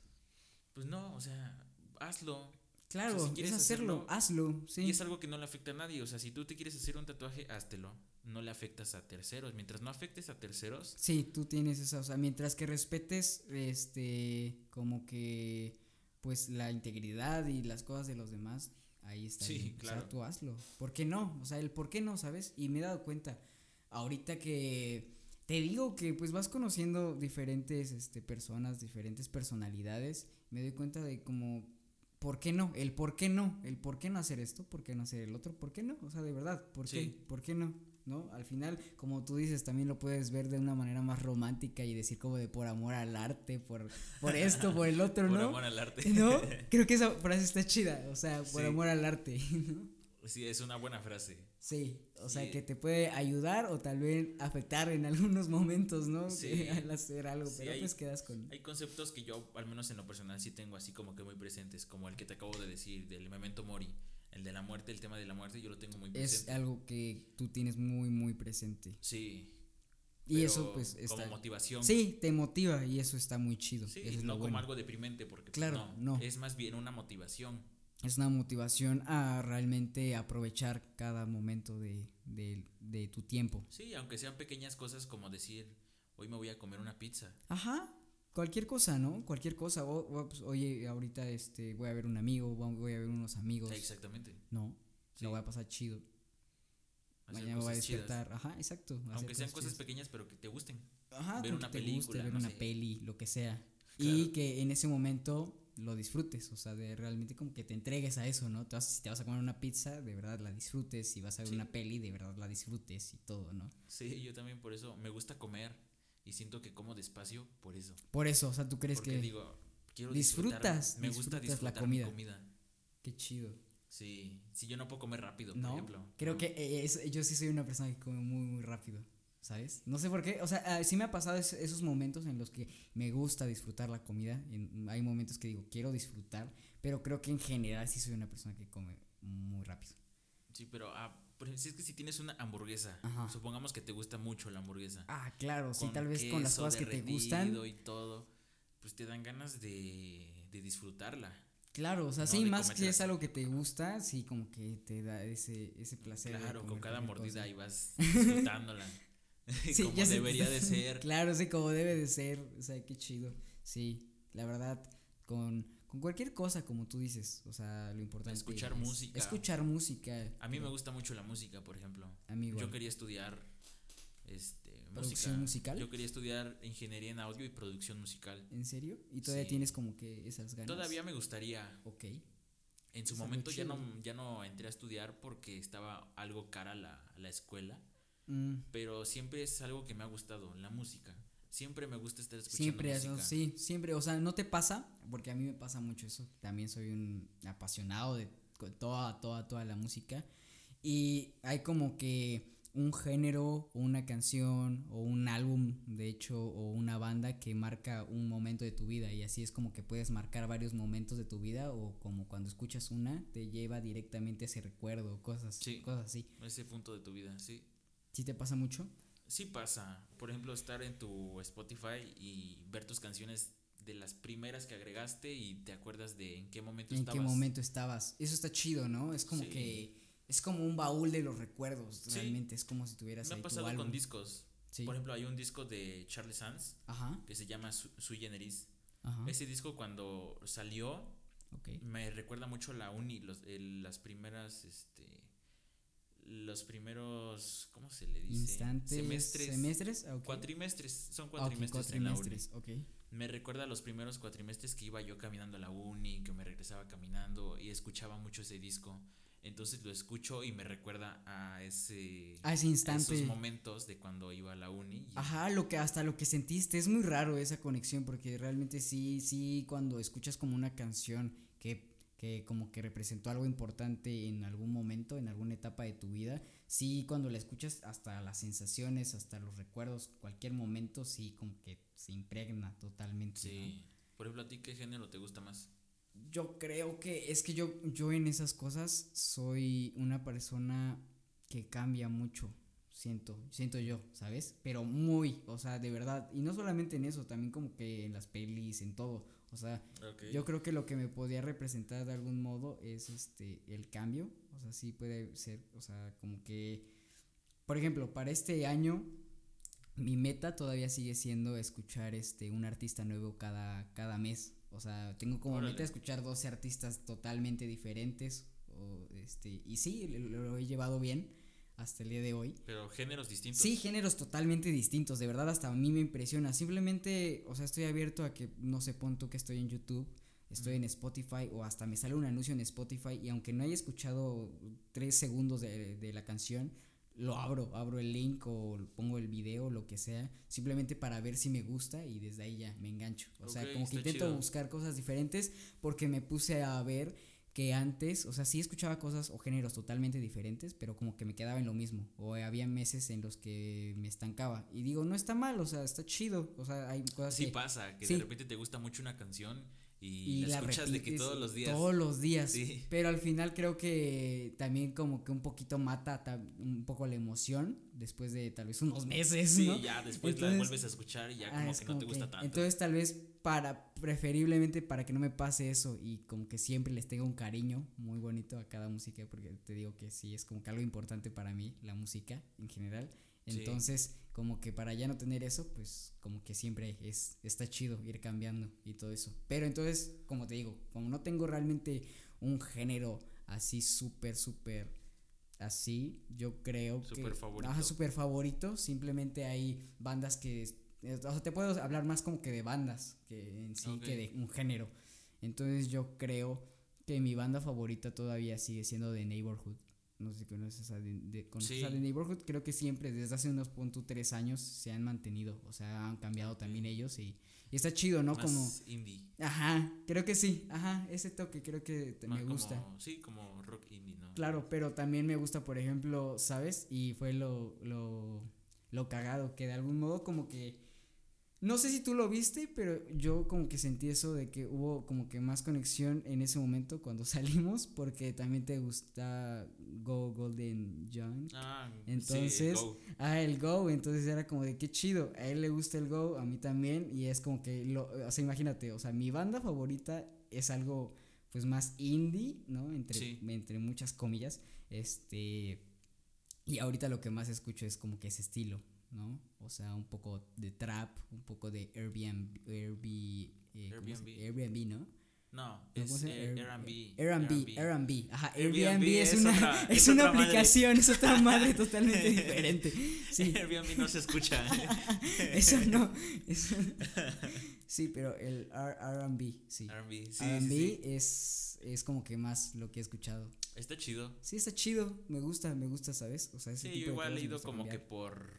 Pues no, o sea, hazlo. Claro, si quieres hacerlo, hazlo, sí. Y es algo que no le afecta a nadie, o sea, si tú te quieres hacer un tatuaje, háztelo. No le afectas a terceros, mientras no afectes a terceros. Sí, tú tienes esa, o sea, mientras que respetes, este, como que, pues, la integridad y las cosas de los demás, ahí está. Sí, claro. O sea, tú hazlo. ¿Por qué no? O sea, el por qué no, ¿sabes? Y me he dado cuenta, ahorita que te digo que pues vas conociendo diferentes este, personas, diferentes personalidades, me doy cuenta de como, ¿por qué no? El por qué no, el por qué no hacer esto, por qué no hacer el otro, ¿por qué no? O sea, de verdad, ¿por qué? ¿Por qué no? ¿No? Al final, como tú dices, también lo puedes ver de una manera más romántica y decir como de por amor al arte, por, por esto, por el otro, ¿no? Por amor al arte. ¿No? Creo que esa frase está chida, o sea, por amor al arte, ¿no? Sí, es una buena frase. Sí, o sea, que te puede ayudar o tal vez afectar en algunos momentos, ¿no? Sí. al hacer algo, pero pues quedas con... Hay conceptos que yo, al menos en lo personal, sí tengo así como que muy presentes, como el que te acabo de decir, del memento mori, el de la muerte, el tema de la muerte, yo lo tengo muy presente. Es algo que tú tienes muy, muy presente. Sí. Y eso pues está... Como motivación. Sí, te motiva y eso está muy chido. Sí, no como algo deprimente, porque pues, claro, no, es más bien una motivación es una motivación a realmente aprovechar cada momento de, de, tu tiempo. Sí, aunque sean pequeñas cosas como decir, hoy me voy a comer una pizza. Ajá, cualquier cosa, ¿no? Cualquier cosa. O, pues, oye, ahorita este, voy a ver un amigo, voy a ver unos amigos. exactamente. No, lo voy a pasar chido. Mañana voy a despertar. Ajá, exacto. Aunque sean cosas pequeñas, pero que te gusten. Ajá, ver una película. ver una peli, lo que sea. Y que en ese momento lo disfrutes, o sea, de realmente como que te entregues a eso, ¿no? Te vas, si te vas a comer una pizza, de verdad la disfrutes, si vas a ver una peli, de verdad la disfrutes y todo, ¿no? Sí, yo también por eso me gusta comer y siento que como despacio por eso. Por eso, o sea, tú crees Porque que digo, quiero disfrutas, me gusta disfrutar la comida. comida. Qué chido. Sí, si yo no puedo comer rápido, por ejemplo. Creo que eh, yo sí soy una persona que come muy, muy rápido. ¿sabes? No sé por qué, o sea, ah, sí me ha pasado esos momentos en los que me gusta disfrutar la comida, hay momentos que digo, quiero disfrutar, pero creo que en general sí soy una persona que come muy rápido. Sí, pero ah, si es que si tienes una hamburguesa, supongamos que te gusta mucho la hamburguesa. Ah, claro, sí, tal vez con las cosas que te gustan. y todo, pues te dan ganas de, disfrutarla. Claro, o sea, sí, más que es algo que te gusta, sí, como que te da ese, ese placer. Claro, con cada mordida y vas disfrutándola. Sí, como debería de ser. Claro, sí, como debe de ser. O sea, qué chido. Sí, la verdad, con, con cualquier cosa, como tú dices. O sea, lo importante Escuchar música. Escuchar música. A mí me gusta mucho la música, por ejemplo. A mí Yo quería estudiar este, ¿Producción musical? Yo quería estudiar ingeniería en audio y producción musical. ¿En serio? ¿Y todavía tienes como que esas ganas? Todavía me gustaría. Ok. En su momento ya no, ya no entré a estudiar porque estaba algo cara la, la escuela. Mm. Pero siempre es algo que me ha gustado, la música. Siempre me gusta estar escuchando siempre música. sí, siempre, o sea, no te pasa, porque a mí me pasa mucho eso. También soy un apasionado de toda, toda, toda la música. Y hay como que un género o una canción o un álbum, de hecho, o una banda que marca un momento de tu vida y así es como que puedes marcar varios momentos de tu vida o como cuando escuchas una te lleva directamente ese recuerdo, cosas, Sí. cosas así. Ese punto de tu vida, sí. ¿Sí te pasa mucho? Sí pasa. Por ejemplo, estar en tu Spotify y ver tus canciones de las primeras que agregaste y te acuerdas de en qué momento ¿En estabas. qué momento estabas? Eso está chido, ¿no? Es como Sí. que es como un baúl de los recuerdos, Sí. realmente es como si tuvieras Me ahí ha pasado con discos. Sí. Por ejemplo, hay un disco de Charlie Sands Ajá, que se llama Su- Sui Generis. ajá. Ese disco cuando salió Ok. me recuerda mucho la uni, los, el- las primeras, este, los primeros, ¿cómo se le dice? Instantes. Semestres. Semestres. ah, ok. Cuatrimestres, son Ah, ok, cuatrimestres en la uni. cuatrimestres, ok. Me recuerda a los primeros cuatrimestres que iba yo caminando a la uni, que me regresaba caminando y escuchaba mucho ese disco. Entonces lo escucho y me recuerda a ese A ese a instante. esos momentos de cuando iba a la uni. Ajá, lo que hasta lo que sentiste es muy raro esa conexión porque realmente sí, sí, cuando escuchas como una canción que, que como que representó algo importante en algún momento, en alguna etapa de tu vida, sí, cuando la escuchas hasta las sensaciones, hasta los recuerdos, cualquier momento, sí, como que se impregna totalmente. ¿no? Sí. Por ejemplo, ¿a ti qué género te gusta más? Yo creo que es que yo, yo en esas cosas soy una persona que cambia mucho, siento, siento yo, ¿sabes? Pero muy, o sea, de verdad, y no solamente en eso, también como que en las pelis, en todo, o sea, yo creo que lo que me podía representar de algún modo es este, el cambio, o sea, sí puede ser, o sea, como que, por ejemplo, para este año, mi meta todavía sigue siendo escuchar este, un artista nuevo cada, cada mes. O sea, tengo como Órale. meta escuchar 12 artistas totalmente diferentes. O, este, y sí, lo, lo he llevado bien hasta el día de hoy. Pero géneros distintos. Sí, géneros totalmente distintos, de verdad hasta a mí me impresiona. Simplemente, o sea, estoy abierto a que, no sé, pon tú que estoy en YouTube, estoy en Spotify o hasta me sale un anuncio en Spotify y aunque no haya escuchado tres segundos de, de la canción, lo abro, abro el link o pongo el video, lo que sea, simplemente para ver si me gusta y desde ahí ya me engancho. O sea, como que intento chido. buscar cosas diferentes porque me puse a ver que antes, o sea, sí escuchaba cosas o géneros totalmente diferentes, pero como que me quedaba en lo mismo. O había meses en los que me estancaba. Y digo, no está mal, o sea, está chido. O sea, hay cosas Sí que. pasa, que sí. de repente te gusta mucho una canción y, y la la escuchas de que todos los días. Todos los días. Sí. Pero al final creo que también como que un poquito mata ta- un poco la emoción después de tal vez unos meses, Sí, ¿no? ya después la vuelves a escuchar y ya Ah, como que no como te gusta que- tanto. Entonces tal vez para, preferiblemente para que no me pase eso y como que siempre les tenga un cariño muy bonito a cada música, porque te digo que sí, es como que algo importante para mí, la música en general. Sí. Entonces, como que para ya no tener eso, pues como que siempre es, está chido ir cambiando y todo eso. Pero entonces, como te digo, como no tengo realmente un género así súper, súper así, yo creo que... Súper favorito. Ajá, súper favorito. Simplemente hay bandas que... O sea, te puedo hablar más como que de bandas que en sí que de un género. Entonces yo creo que mi banda favorita todavía sigue siendo The Neighborhood. No sé si conoces a The, de, conoces Sí. a The Neighborhood. Creo que siempre, desde hace unos punto tres años, se han mantenido. O sea, han cambiado también ellos y, y está chido, ¿no? Más Como... indie. Ajá, creo que sí. Ajá, ese toque creo que te- me gusta. Como, sí, como rock indie, ¿no? Claro, pero también me gusta, por ejemplo, ¿sabes? Y fue lo, lo, lo cagado, que de algún modo como que... No sé si tú lo viste, pero yo como que sentí eso de que hubo como que más conexión en ese momento cuando salimos, porque también te gusta Go Golden Young. Ah, sí, Entonces, Go. Ah, el Go, entonces era como de qué chido, a él le gusta el Go, a mí también, y es como que, lo, o sea, imagínate, o sea, mi banda favorita es algo pues más indie, ¿no? Entre, Sí. entre muchas comillas, este, y ahorita lo que más escucho es como que ese estilo, ¿no? O sea, un poco de trap, un poco de Airbnb, Airbnb, eh, ¿cómo se- Airbnb. Airbnb, ¿no? No, ¿Cómo es Air- Airbnb. Airbnb, Airbnb, ajá, Airbnb es, una, otra- es es una otra madre. aplicación, es otra madre totalmente diferente, sí. Airbnb no se escucha. Eso no. eso- sí, pero el RB, sí. RB sí. es, es como que más lo que he escuchado. Está chido. Sí, está chido. Me gusta, me gusta, ¿sabes? O sea, ese Sí, tipo yo igual he ido como que por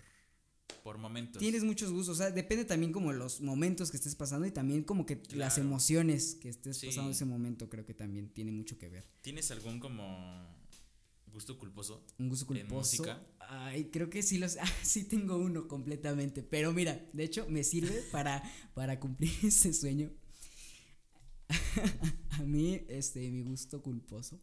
por momentos. Tienes muchos gustos, o sea, depende también como los momentos que estés pasando y también como que las emociones que estés Sí. pasando en ese momento creo que también tiene mucho que ver. ¿Tienes algún como gusto culposo. Un gusto ¿En culposo. música? Ay, creo que sí los. Ah, sí tengo uno completamente. Pero mira, de hecho, me sirve para, para cumplir ese sueño. a mí, este, mi gusto culposo.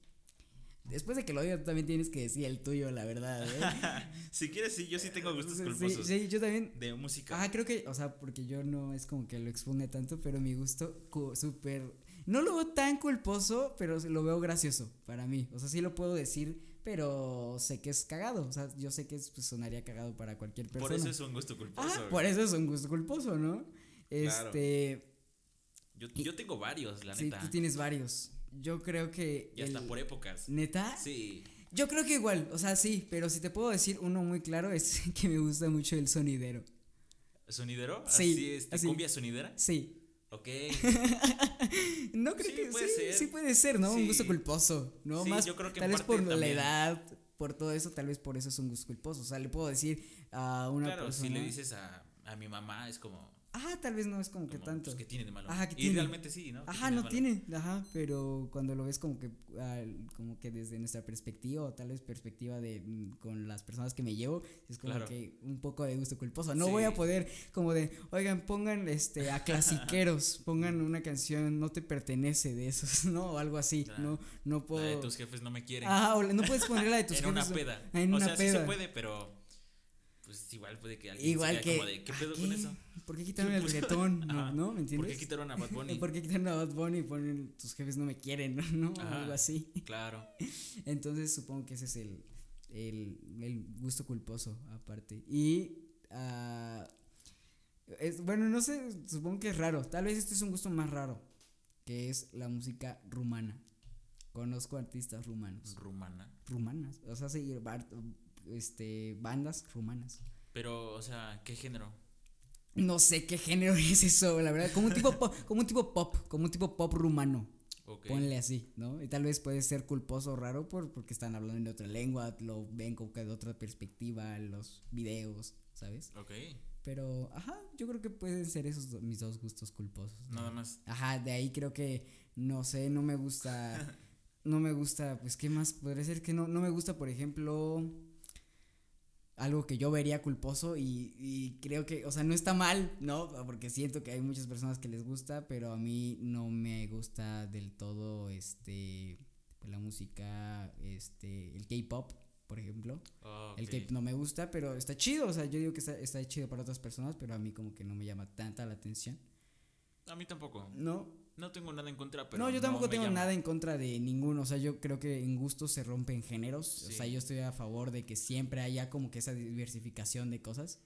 Después de que lo diga, tú también tienes que decir el tuyo, la verdad. ¿eh? si quieres, sí, yo sí tengo gustos Sí, culposos. Sí, yo también. De música. Ah, creo que, o sea, porque yo no es como que lo exponga tanto, pero mi gusto súper. No lo veo tan culposo, pero lo veo gracioso para mí. O sea, sí lo puedo decir, pero sé que es cagado. O sea, yo sé que es- pues, sonaría cagado para cualquier persona. por eso es un gusto culposo. Ah, por eso es un gusto culposo, ¿no? Claro. Este. Yo, yo tengo varios, la Sí, neta. tú tienes varios. Yo creo que. Y hasta el- por épocas. ¿Neta? Sí. Yo creo que igual, o sea, sí, pero si te puedo decir uno muy claro es que me gusta mucho el sonidero. ¿Sonidero? Sí, Así, este, así. ¿Cumbia sonidera? Sí. Ok. No creo Sí, que puede sí, ser. sí puede ser, ¿no? Un gusto culposo, ¿no? Sí, Más yo creo que tal vez por la edad, por todo eso, tal vez por eso es un gusto culposo. O sea, le puedo decir a una claro, persona. si le dices a, a mi mamá, es como. Ah, tal vez no es como que como, tanto. pues, ¿Qué tiene de malo? Ajá, ¿qué y tiene? realmente sí, ¿no? ¿Qué Ajá, no tiene, ajá, pero cuando lo ves como que ah, como que desde nuestra perspectiva o tal vez perspectiva de mm, con las personas que me llevo, es como Claro. que un poco de gusto culposo. No Sí. voy a poder como de, oigan, pongan este a clasiqueros, pongan una canción no te pertenece de esos, ¿no? O algo así. Claro. No no La puedo de tus jefes no me quieren. Ajá, o no puedes poner la de tus en una jefes, peda. en o una sea, sí peda. se puede, pero. Pues igual puede que alguien Igual se que como de, ¿qué ¿a pedo con qué? eso? ¿Por qué quitaron el Pues, reggaetón? ¿No? ¿No? ¿Me entiendes? ¿Por qué quitaron a Bad Bunny? ¿Por qué quitaron a Bad Bunny y ponen tus jefes no me quieren? ¿No? O Ajá. algo así. Claro. Entonces supongo que ese es el, el, el gusto culposo aparte. Y ah, es, bueno, no sé, supongo que es raro. Tal vez este es un gusto más raro, que es la música rumana. Conozco artistas rumanos. Rumana. Rumanas, o sea, sí, bar- este, bandas rumanas. Pero, o sea, ¿qué género? No sé qué género es eso, la verdad. Como un tipo pop, como un tipo pop, como un tipo pop rumano. Ok. Ponle así, ¿no? Y tal vez puede ser culposo o raro por, porque están hablando en otra lengua, lo ven como que de otra perspectiva, los videos, ¿sabes? Ok. Pero, ajá, yo creo que pueden ser esos do- mis dos gustos culposos. ¿no? Nada más. Ajá, de ahí creo que, no sé, no me gusta, no me gusta, pues, ¿qué más? Podría ser que no, no me gusta, por ejemplo, algo que yo vería culposo y, y creo que, o sea, no está mal, ¿no? Porque siento que hay muchas personas que les gusta, pero a mí no me gusta del todo, este, pues, la música, este, el K-pop, por ejemplo. Ok. El K-pop no me gusta, pero está chido, o sea, yo digo que está, está chido para otras personas, pero a mí como que no me llama tanta la atención. A mí tampoco. No, No tengo nada en contra, pero. no, yo tampoco tengo llama. nada en contra de ninguno. O sea, yo creo que en gustos se rompen géneros. O Sí. sea, yo estoy a favor de que siempre haya como que esa diversificación de cosas.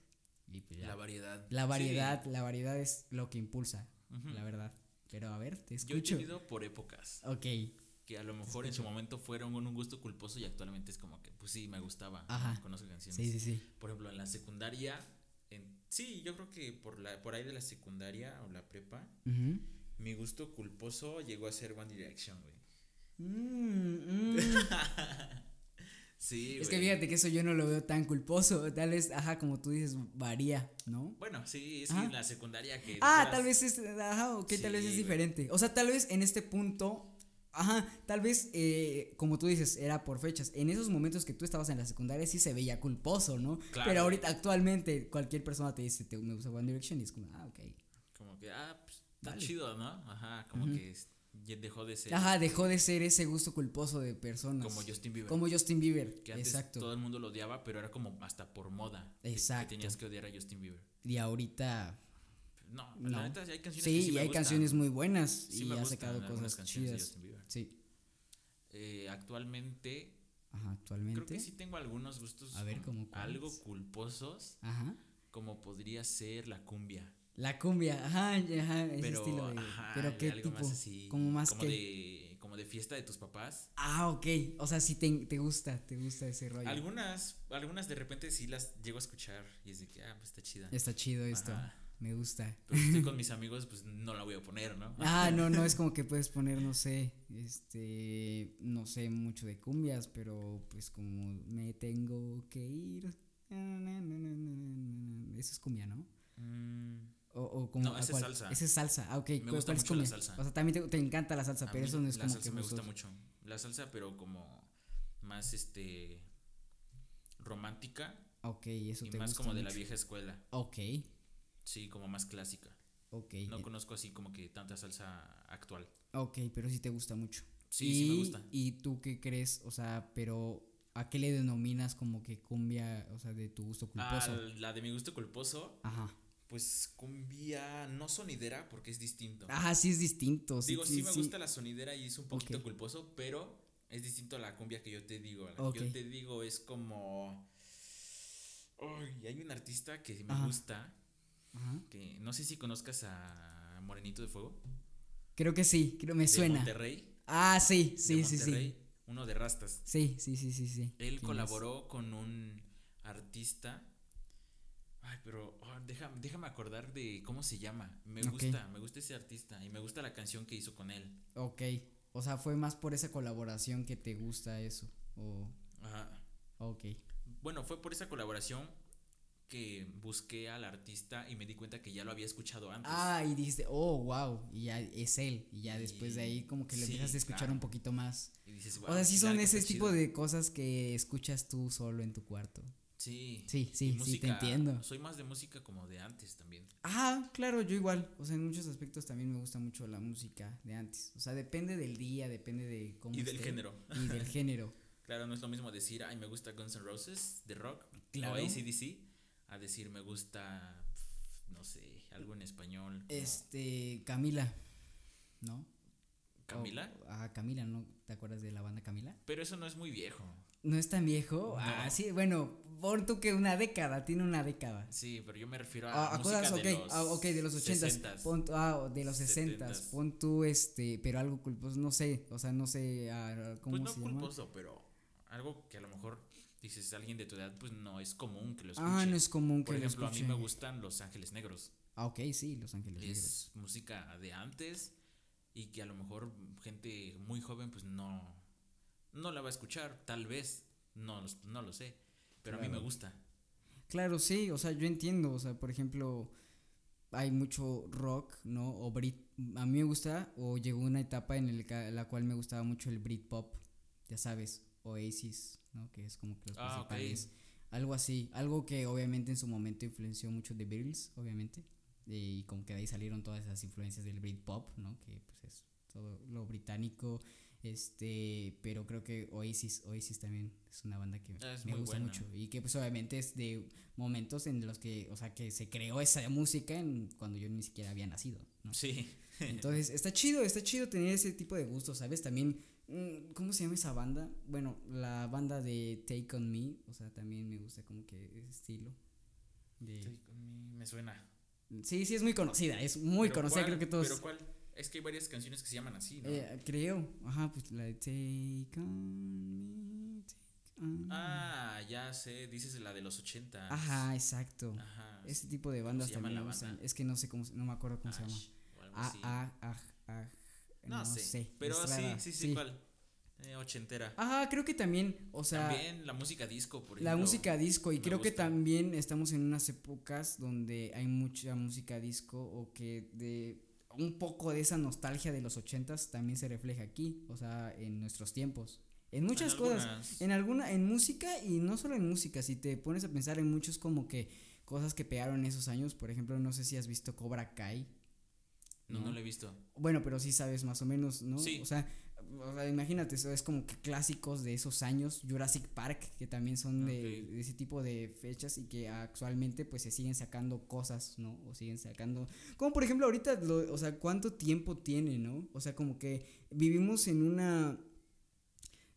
Y pues ya. La variedad. La Sí. variedad, la variedad es lo que impulsa, la verdad. Pero a ver, te Yo he escucho. tenido por épocas. Ok, Que a lo mejor en su momento fueron un gusto culposo y actualmente es como que, pues sí, me gustaba. Ajá. Conozco canciones. sí, sí, sí. Por ejemplo, en la secundaria. En, sí, yo creo que por, la, por ahí de la secundaria o la prepa. Ujú. Mi gusto culposo llegó a ser One Direction, güey. Mm, mm. Sí, es que güey. fíjate que eso yo no lo veo tan culposo. Tal vez, ajá, como tú dices, varía, ¿no? Bueno, sí, es Ajá. en la secundaria que. Ah, eras- tal vez es, ajá, ok, tal vez Sí, es güey. diferente. O sea, tal vez en este punto, ajá, tal vez, eh, como tú dices, era por fechas. En esos momentos que tú estabas en la secundaria sí se veía culposo, ¿no? Claro. Pero ahorita, actualmente, cualquier persona te dice, te, me gusta One Direction y es como, ah, ok. Como que, ah, está chido, ¿no? Ajá, como que dejó de ser. Ajá, dejó de ser ese gusto culposo de personas. Como Justin Bieber. Como Justin Bieber, que antes exacto. todo el mundo lo odiaba, pero era como hasta por moda. Exacto. Que tenías que odiar a Justin Bieber. Y ahorita, No, No. la neta sí hay canciones sí, que sí y me hay gustan. canciones muy buenas Sí y ha sacado cosas canciones de chidas. Justin Bieber. Sí, Eh, actualmente ajá, actualmente. creo que sí tengo algunos gustos A ver, como algo culposos, Ajá. como podría ser la cumbia. La cumbia, ajá, ajá, ese Pero, estilo de. ajá, pero qué tipo, más así, como más como que. de como de fiesta de tus papás. Ah, ok. O sea, sí te, te gusta, te gusta ese rollo. Algunas algunas de repente sí las llego a escuchar y es de que ah, pues está chida. Está chido esto. Ajá. Me gusta. Pero si estoy con mis amigos, pues no la voy a poner, ¿no? Ah, no, no es como que puedes poner, no sé, este, no sé mucho de cumbias, pero pues como me tengo que ir. Eso es cumbia, ¿no? Mm, O, o como No, ¿a esa es salsa. Esa es salsa. Ah, ok. Me ¿cuál- gusta mucho la salsa. O sea, también te, te encanta la salsa, a pero eso no es la como salsa que me gusta mucho. La salsa, pero como más este romántica Ok, eso y te más gusta como de la vieja escuela. Ok, Sí, como más clásica. ok. No eh, conozco así como que tanta salsa actual. Ok, pero sí te gusta mucho. Sí, sí me gusta. ¿Y tú qué crees? O sea, pero ¿a qué le denominas como que cumbia, o sea, de tu gusto culposo? Ah, la de mi gusto culposo, Ajá. Pues cumbia no sonidera porque es distinto. Ajá, sí es distinto. Sí, digo, sí, sí, me sí. gusta la sonidera y es un poquito culposo, pero es distinto a la cumbia que yo te digo. La que Ok. yo te digo es como... Ay, hay un artista que me Ajá. gusta, Ajá. que no sé si conozcas a Morenito de Fuego. Creo que sí, creo me de suena. Monterrey. Ah, sí, de sí, sí, sí. Uno de Rastas. Sí, sí, sí, sí, sí. ¿Quién Él es? colaboró con un artista. Ay, pero oh, déjame, déjame acordar de cómo se llama. Me gusta, me gusta ese artista y me gusta la canción que hizo con él. Ok. O sea, fue más por esa colaboración que te gusta eso. O. Ajá. Ok. Bueno, fue por esa colaboración que busqué al artista y me di cuenta que ya lo había escuchado antes. Ah, y dijiste, oh, wow. Y ya es él. Y ya después de ahí, como que lo Sí, empiezas a escuchar claro. un poquito más. Y dices, o "Wow, sea, sí son ese tipo chido". de cosas que escuchas tú solo en tu cuarto. Sí. Sí, sí, sí, te entiendo. Soy más de música como de antes también. Ah, claro, yo igual. O sea, en muchos aspectos también me gusta mucho la música de antes. O sea, depende del día, depende de cómo. Y del esté, género. Y del género. Claro, no es lo mismo decir, ay, me gusta Guns N' Roses de rock Claro. o ACDC, a decir, me gusta, no sé, algo en español. como Este, Camila. ¿No? Camila. Ah, Camila, ¿no? ¿Te acuerdas de la banda Camila? Pero eso no es muy viejo. ¿No es tan viejo? No. Ah, sí, bueno, pon tú que una década, tiene una década. Sí, pero yo me refiero a Ah, ¿a música cosas? de ok, los ah, ok, de los ochentas. 60s. Pon, ah, de los sesentas. 70s. Pon tú este, pero algo culposo, no sé, o sea, no sé ah, cómo Pues no se llama. culposo, pero algo que a lo mejor dices alguien de tu edad, pues no es común que lo escuche. Ah, no es común Por que lo ejemplo, a mí escuche. me gustan Los Ángeles Negros. Ah, ok, sí, Los Ángeles Negros. Es música de antes y que a lo mejor gente muy joven pues no no la va a escuchar, tal vez, no, no lo sé, pero a mí me gusta. Claro, sí, o sea, yo entiendo, o sea, por ejemplo, hay mucho rock, ¿no? O Brit, a mí me gusta, o llegó una etapa en el ca- la cual me gustaba mucho el Britpop, ya sabes, Oasis, ¿no? Que es como que los Ah, principales, algo así, algo que obviamente en su momento influenció mucho de Beatles, obviamente, y como que de ahí salieron todas esas influencias del Britpop, ¿no? Que pues es todo lo británico, este, pero creo que Oasis, Oasis también es una banda que Ah, es me gusta buena. mucho y que pues obviamente es de momentos en los que, o sea, que se creó esa música en, cuando yo ni siquiera había nacido, ¿no? Sí. Entonces, está chido, está chido tener ese tipo de gustos, ¿sabes? También, mm, ¿cómo se llama esa banda? Bueno, la banda de Take On Me, o sea, también me gusta como que ese estilo. de- Estoy con mi- me suena. Sí, sí, es muy conocida, es muy ¿Pero conocida, cuál? creo que todos... ¿Pero cuál? Es que hay varias canciones que se llaman así, ¿no? Eh, creo, ajá, pues la de Take On Me, Take On ah, ya sé, dices la de los 80. Ajá, exacto. Ajá. Ese tipo de bandas también la me gustan. Es que no sé cómo, se- no me acuerdo cómo se llama. O algo Ah, así. ah, ah, ah, no, sé, Pero es sí, sí, sí, ¿cuál? Eh, ochentera. Ajá, creo que también, o sea, También la música disco, por la ejemplo. música disco y creo que también estamos en unas épocas donde hay mucha música disco o que de un poco de esa nostalgia de los ochentas también se refleja aquí, o sea, en nuestros tiempos. En muchas cosas, algunas. en alguna, en música y no solo en música, si te pones a pensar en muchos como que cosas que pegaron en esos años, por ejemplo, no sé si has visto Cobra Kai. No, no ¿no? lo he visto. Bueno, pero sí sabes más o menos, ¿no? Sí. O sea, o sea, imagínate, eso es como que clásicos de esos años, Jurassic Park, que también son de, ese tipo de fechas y que actualmente pues se siguen sacando cosas, ¿no? O siguen sacando, como por ejemplo ahorita, lo- o sea, ¿cuánto tiempo tiene, ¿no? O sea, como que vivimos en una,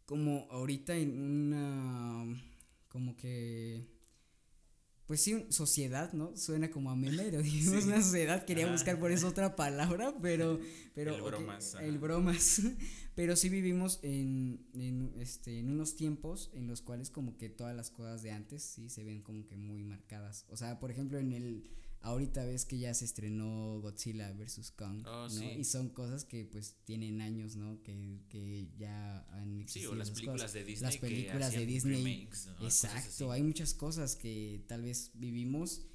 como ahorita en una, como que... Pues sí, sociedad, ¿no? Suena como a meme, pero vivimos Sí. una sociedad, quería buscar por eso otra palabra, pero, pero El bromas, el ajá. bromas, pero sí vivimos en, en, este, en unos tiempos en los cuales como que todas las cosas de antes sí se ven como que muy marcadas, o sea, por ejemplo en el, ahorita ves que ya se estrenó Godzilla vs. Kong, Oh, ¿no? sí. Y son cosas que pues tienen años, ¿no? Que, que ya han Sí, existido o las películas cosas. de Disney. Las que películas de Disney, remakes, ¿no? Cosas Exacto, hay muchas cosas que tal vez vivimos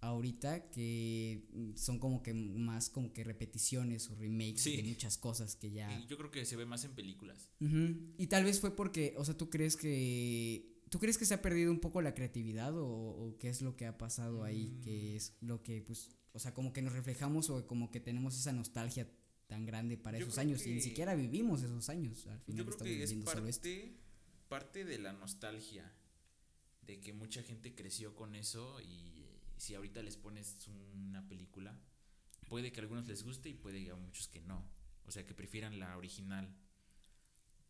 ahorita que son como que más como que repeticiones o remakes Sí. de muchas cosas que ya... Yo creo que se ve más en películas. Y tal vez fue porque, o sea, ¿tú crees que... ¿Tú crees que se ha perdido un poco la creatividad o, o qué es lo que ha pasado ahí? Mm. Que es lo que, pues, o sea, como que nos reflejamos o como que tenemos esa nostalgia tan grande para Yo esos años y ni siquiera vivimos esos años. Al final Yo creo estamos que es viviendo solo esto. parte, parte de la nostalgia, de que mucha gente creció con eso y eh, si ahorita les pones una película, puede que a algunos les guste y puede que a muchos que no, o sea que prefieran la original.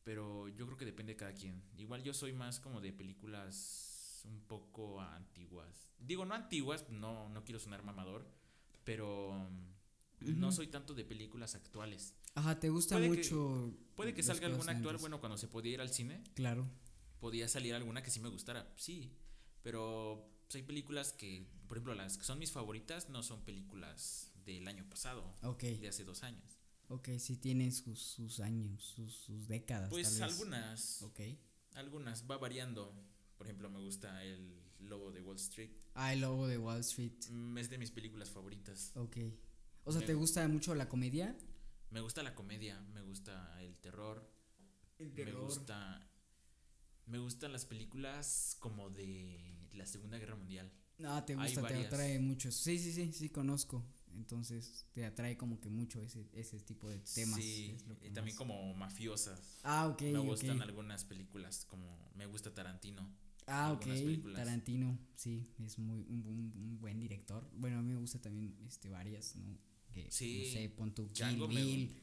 Pero yo creo que depende de cada quien. Igual yo soy más como de películas un poco antiguas. Digo, no antiguas, no, no quiero sonar mamador, pero mm, no soy tanto de películas actuales. Ajá, ¿te gusta Puede que- mucho? Puede que salga alguna actual, bueno, cuando se podía ir al cine, Claro. podía salir alguna que sí me gustara, sí, pero pues, hay películas que, por ejemplo, las que son mis favoritas no son películas del año pasado, Ok, de hace dos años. Ok, sí tienen sus, sus años, sus, sus décadas. Pues tal vez. algunas, Ok. algunas va variando. Por ejemplo, me gusta El Lobo de Wall Street, Ah, el lobo de Wall Street. mm, es de mis películas favoritas. Ok. O sea, Me- ¿te gusta mucho la comedia? Me gusta la comedia, me gusta el terror, El me gusta... Me gustan las películas como de la Segunda Guerra Mundial. No, te gusta, te atrae mucho. Sí, sí, sí, sí, conozco. Entonces, te atrae como que mucho ese, ese tipo de temas. Sí, y también más- como mafiosas. Ah, ok, me gustan algunas películas, como me gusta Tarantino. Ah, ok, películas. Tarantino, sí, es muy un, un- un buen director. Bueno, a mí me gusta también este varias, ¿no? Que, Sí, no sé, pon tu Kill Django me Bill,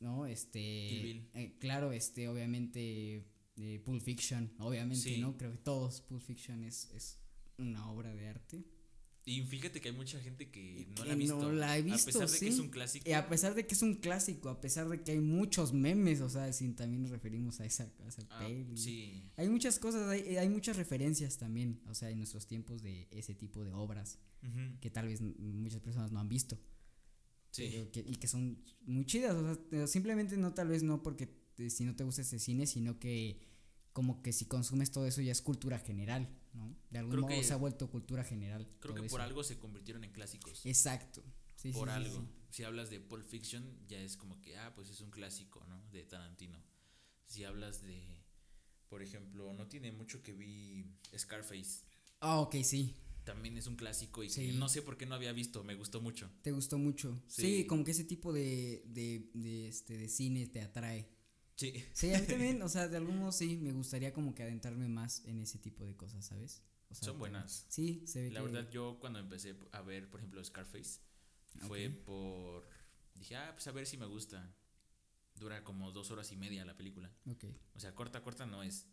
¿no? Este, Kill Bill. eh, claro, este, obviamente, eh, Pulp Fiction, obviamente, Sí. ¿no? Creo que todos, Pulp Fiction es, es una obra de arte. Y fíjate que hay mucha gente que no Que la ha visto. no la ha A visto, pesar de que es un clásico. Y a pesar de que es un clásico, a pesar de que hay muchos memes, o sea, sin también nos referimos a esa, a esa ah, peli. sí. Hay muchas cosas, hay, hay muchas referencias también, o sea, en nuestros tiempos de ese tipo de obras que tal vez muchas personas no han visto sí. que- y que son muy chidas, o sea, simplemente no tal vez no porque te- si no te gusta ese cine, sino que como que si consumes todo eso ya es cultura general, ¿no? De algún Creo modo que- se ha vuelto cultura general. Creo que por eso. algo se convirtieron en clásicos. Exacto. Sí, por sí, algo. sí. Si hablas de Pulp Fiction, ya es como que, ah, pues es un clásico, ¿no? De Tarantino. Si hablas de, por ejemplo, no tiene mucho que vi Scarface. Ah, ok, sí. También es un clásico y que no sé por qué no había visto, me gustó mucho. Te gustó mucho. Sí, Sí. como que ese tipo de, de, de, este, de cine te atrae. Sí. Sí, a mí también, o sea, de algún modo sí, me gustaría como que adentrarme más en ese tipo de cosas, ¿sabes? O sea, Son buenas. Sí, se ve La que- verdad, yo cuando empecé a ver, por ejemplo, Scarface, fue por. Dije, ah, pues a ver si me gusta. Dura como dos horas y media la película. Ok. O sea, corta, corta no es.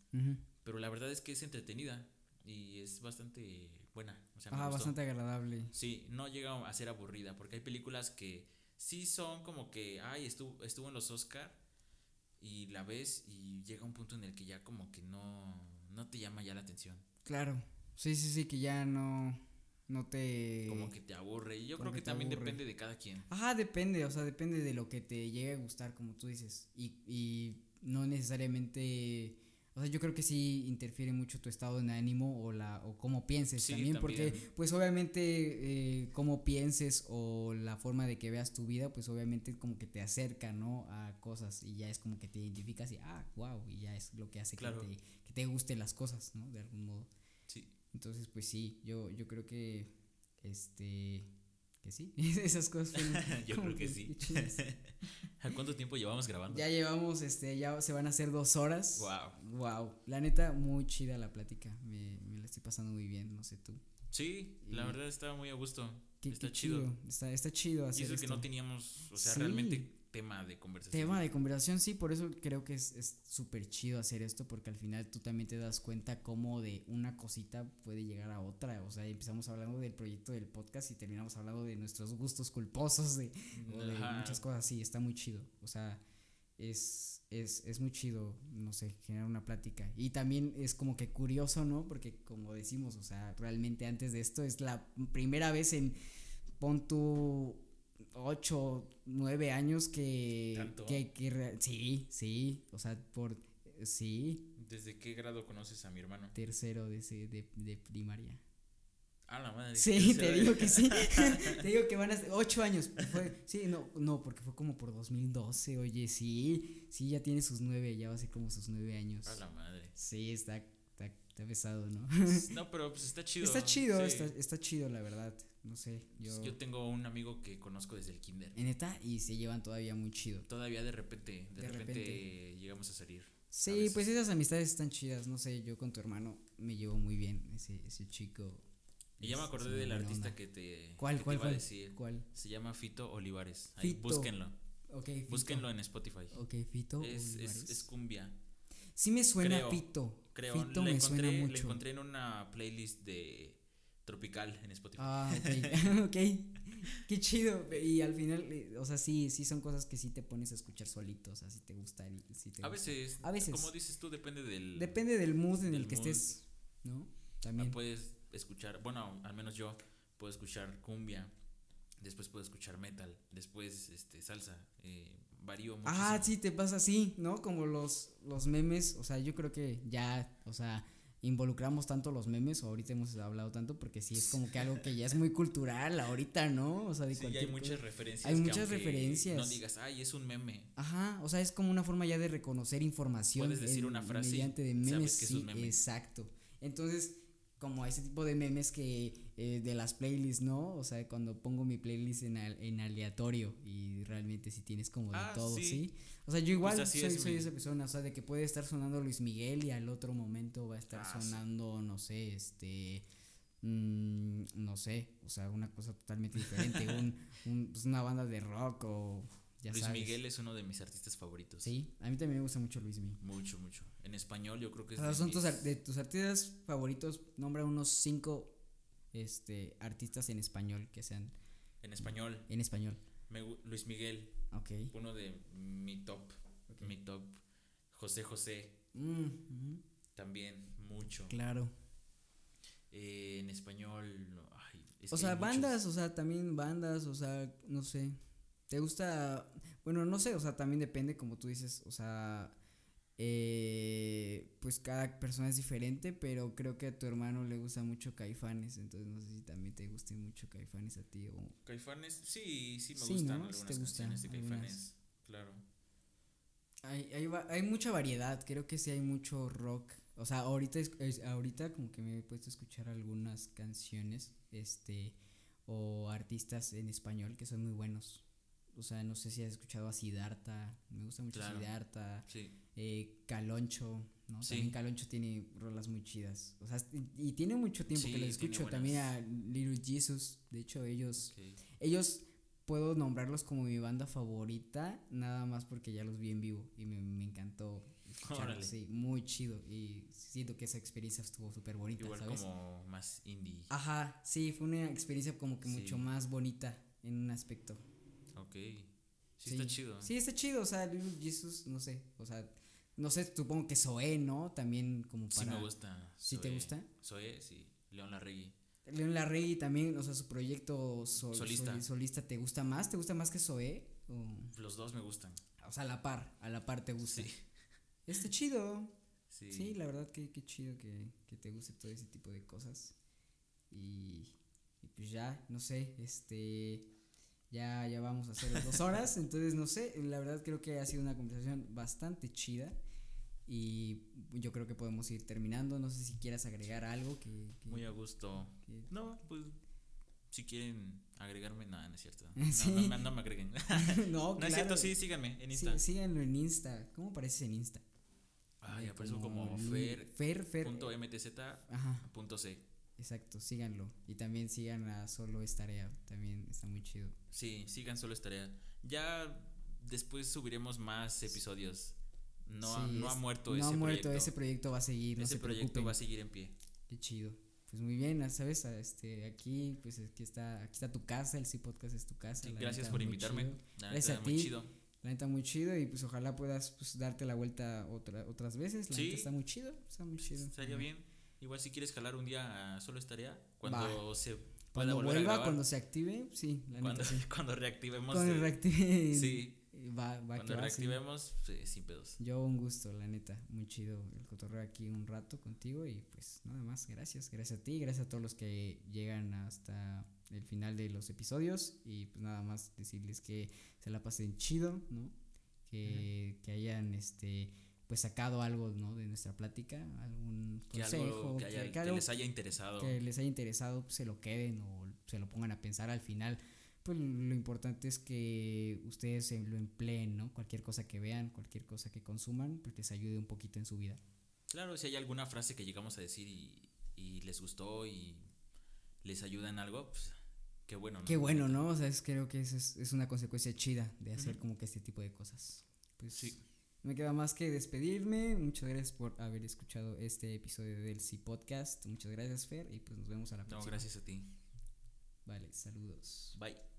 Pero la verdad es que es entretenida y es bastante buena. O sea, me Ah, gustó. bastante agradable. Sí, no llega a ser aburrida porque hay películas que sí son como que, ay, estuvo, estuvo en los Oscar y la ves y llega un punto en el que ya como que no, no te llama ya la atención. Claro. Sí, sí, sí, que ya no, no te... Como que te aburre. Y yo creo que también aburre. depende de cada quien. Ajá, depende, o sea, depende de lo que te llegue a gustar, como tú dices. Y, y no necesariamente... O sea, yo creo que sí interfiere mucho tu estado de ánimo o, la, o cómo pienses Sí, también, porque pues obviamente eh, cómo pienses o la forma de que veas tu vida, pues obviamente como que te acerca, ¿no? A cosas y ya es como que te identificas y, ah, wow, y ya es lo que hace Claro. que, te, que te gusten las cosas, ¿no? De algún modo. Sí. Entonces, pues sí, yo, yo creo que, este, que sí, esas cosas fueron Yo creo que sí. ¿A cuánto tiempo llevamos grabando? Ya llevamos, este, ya se van a hacer dos horas. Wow. Wow, la neta, muy chida la plática, me, me la estoy pasando muy bien, no sé tú. Sí, la Y- verdad estaba muy a gusto. Qué, Está qué chido. Está, está chido Y hacer eso que esto. no teníamos, o sea, Sí. realmente tema de conversación. Tema de conversación, sí, por eso creo que es es súper chido hacer esto, porque al final tú también te das cuenta cómo de una cosita puede llegar a otra. O sea, empezamos hablando del proyecto del podcast y terminamos hablando de nuestros gustos culposos, de, o de muchas cosas así, está muy chido. O sea, es, es, es muy chido, no sé, generar una plática. Y también es como que curioso, ¿no? Porque como decimos, o sea, realmente antes de esto es la primera vez en, pon tu 8, 9 años que... ¿Tanto? que, que sí, sí, o sea, por... Sí, ¿Desde qué grado conoces a mi hermano? tercero de, ese- de, de primaria. A la madre. Sí, te digo que sí. te digo que van a ser ocho años. Fue, sí, no, no, porque fue como por 2012. Oye, sí, sí, ya tiene sus nueve, ya va a ser como sus nueve años. A la madre. Sí, está, está, está pesado, ¿no? No, pero pues está chido. Está chido, sí. está, está chido, la verdad. No sé, yo. Yo tengo un amigo que conozco desde el kinder. En neta, y se llevan todavía muy chido. Todavía de repente, de, De repente, repente. llegamos a salir. Sí, pues esas amistades están chidas. No sé, yo con tu hermano me llevo muy bien. Ese, ese chico. Y ya me acordé del artista onda. que te, ¿Cuál, que te cuál, iba a cuál? decir. ¿Cuál? Se llama Fito Olivares. Ahí, Fito. búsquenlo. Ok, Fito. Búsquenlo en Spotify. Ok, Fito. es, es, Olivares. es cumbia. Sí me suena creo, Fito. Creo. Fito me encontré, suena en una playlist de Tropical en Spotify. Ah, ok. ok. Qué chido. Y al final, eh, o sea, sí, sí son cosas que sí te pones a escuchar solito. O sea, si te gusta. si te a gusta. veces, A veces. como dices tú, depende del. Depende del mood en del el que mood. estés, ¿no? Ah, También. puedes escuchar, bueno, al menos yo puedo escuchar cumbia, después puedo escuchar metal, después este salsa, eh, varío mucho. Ah, sí, te pasa así, ¿no? Como los, los memes, o sea, yo creo que ya, o sea, involucramos tanto los memes, o ahorita hemos hablado tanto, porque sí es como que algo que ya es muy cultural ahorita, ¿no? O sea, de Sí, cualquier hay muchas cosa. referencias. Hay muchas referencias. No digas, ay, es un meme. Ajá, o sea, es como una forma ya de reconocer información. Puedes decir una frase mediante de sabes memes, que es sí, un meme. exacto. Entonces, como ese tipo de memes que eh, de las playlists, ¿no? O sea, cuando pongo mi playlist en, al- en aleatorio y realmente si tienes como de Ah, todo, sí. ¿sí? O sea, yo igual Pues soy, es soy esa persona, o sea, de que puede estar sonando Luis Miguel y al otro momento va a estar Ah, sí. sonando, no sé, este... mm, no sé, o sea, una cosa totalmente diferente, un, un- pues, una banda de rock o ya Luis sabes. Miguel es uno de mis artistas favoritos. Sí, a mí también me gusta mucho Luis Miguel. Mucho, mucho. En español yo creo que O es sea, de son tus, mis- de tus artistas favoritos, nombra unos cinco este, artistas en español que sean En español, en español. me Luis Miguel, Ok. uno de mi top. Mi top. José José, Mm, ujú, también, mucho. claro. Eh, en español, no, ay, es O sea, muchos. bandas, o sea, también bandas, o sea, no sé. ¿Te gusta? Bueno, no sé, o sea, también depende, como tú dices, o sea, eh, pues cada persona es diferente, pero creo que a tu hermano le gusta mucho Caifanes, entonces no sé si también te guste mucho Caifanes a ti o... Caifanes, sí, sí me Sí, gustan ¿no? algunas te gustan canciones de algunas. Caifanes, claro. Hay, hay, hay mucha variedad, creo que sí hay mucho rock. O sea, ahorita, es- ahorita como que me he puesto a escuchar algunas canciones, este, o artistas en español que son muy buenos. O sea, no sé si has escuchado a Siddhartha, me gusta mucho Claro. Siddhartha, Sí, eh, Caloncho, ¿no? Sí. También Caloncho tiene rolas muy chidas. O sea, y, y tiene mucho tiempo Sí, que lo escucho. También a Little Jesus, de hecho ellos ellos puedo nombrarlos como mi banda favorita, nada más porque ya los vi en vivo y me, me encantó escucharlos. Sí, muy chido. Y siento que esa experiencia estuvo súper bonita, Igual ¿sabes? como más indie. Ajá, sí, fue una experiencia como que mucho más bonita en un aspecto. Ok. Sí, está chido. Sí, está chido, o sea, Little Jesus, no sé, o sea, no sé, supongo que Zoé, ¿no? También como Sí para... me gusta. ¿Sí te gusta? Zoé, sí. León Larregui. León Larrey también, o sea, su proyecto sol- Solista. sol- solista, ¿te gusta más? ¿Te gusta más que Zoé? O, Los dos me gustan. o sea, a la par, a la par te gusta. Sí. Está chido. Sí. Sí, la verdad que, que chido que, que te guste todo ese tipo de cosas. Y, y pues ya, no sé, este, ya, ya vamos a hacer las dos horas, entonces no sé, la verdad creo que ha sido una conversación bastante chida y yo creo que podemos ir terminando, no sé si quieras agregar algo que... que- Muy a gusto. que- No, pues. Si quieren agregarme, nada, no es cierto. Sí. No, no, me- no me agreguen. no, no es cierto, sí, síganme en Sí, Insta. síganlo en Insta, ¿cómo apareces en Insta? Ay, Eh, aparezco como Lu- fer. Fer, Fer, Punto mtz ajá. punto c. Exacto, síganlo. Y también sigan a Solo es Tarea, también está muy chido. Sí, sigan solo esta tarea. Ya después subiremos más episodios. No, ha, Sí, no ha es- muerto no ese ha muerto, proyecto. ese proyecto va a seguir, no Ese se proyecto preocupen. va a seguir en pie. Qué chido. Pues muy bien, ¿sabes? Este, aquí, pues aquí está, aquí está tu casa, el C Podcast es tu casa. Sí, gracias neta, por muy invitarme. La Gracias neta, a muy ti. chido. La neta muy chido y pues ojalá puedas pues, darte la vuelta otra, otras veces. La Sí. neta está muy chido, está muy chido. Estaría bien. Igual si quieres jalar un día a solo estaría. Cuando Va. se Cuando vuelva, cuando se active, sí, la cuando, neta sí. cuando reactivemos. Cuando reactive Sí. Va, va Cuando que va, sí. reactivemos, sí, sin pedos. Yo un gusto, la neta, muy chido el cotorreo aquí un rato contigo y pues nada más, gracias, gracias a ti, gracias a todos los que llegan hasta el final de los episodios y pues nada más decirles que se la pasen chido, ¿no? Que, que hayan este pues sacado algo, ¿no? De nuestra plática, algún Que consejo, algo que, haya- que que algo les haya interesado. que les haya interesado, pues, se lo queden o se lo pongan a pensar al final. Pues lo importante es que ustedes se lo empleen, ¿no? Cualquier cosa que vean, cualquier cosa que consuman, pues les ayude un poquito en su vida. Claro, si hay alguna frase que llegamos a decir y, y les gustó y les ayuda en algo, pues qué bueno. ¿no? Qué bueno, ¿no? O sea, es, creo que es, es una consecuencia chida de hacer como que este tipo de cosas. Pues Sí. Me queda más que despedirme. Muchas gracias por haber escuchado este episodio del C Podcast. Muchas gracias, Fer, y pues nos vemos a la No, próxima. gracias a ti. Vale, saludos. Bye.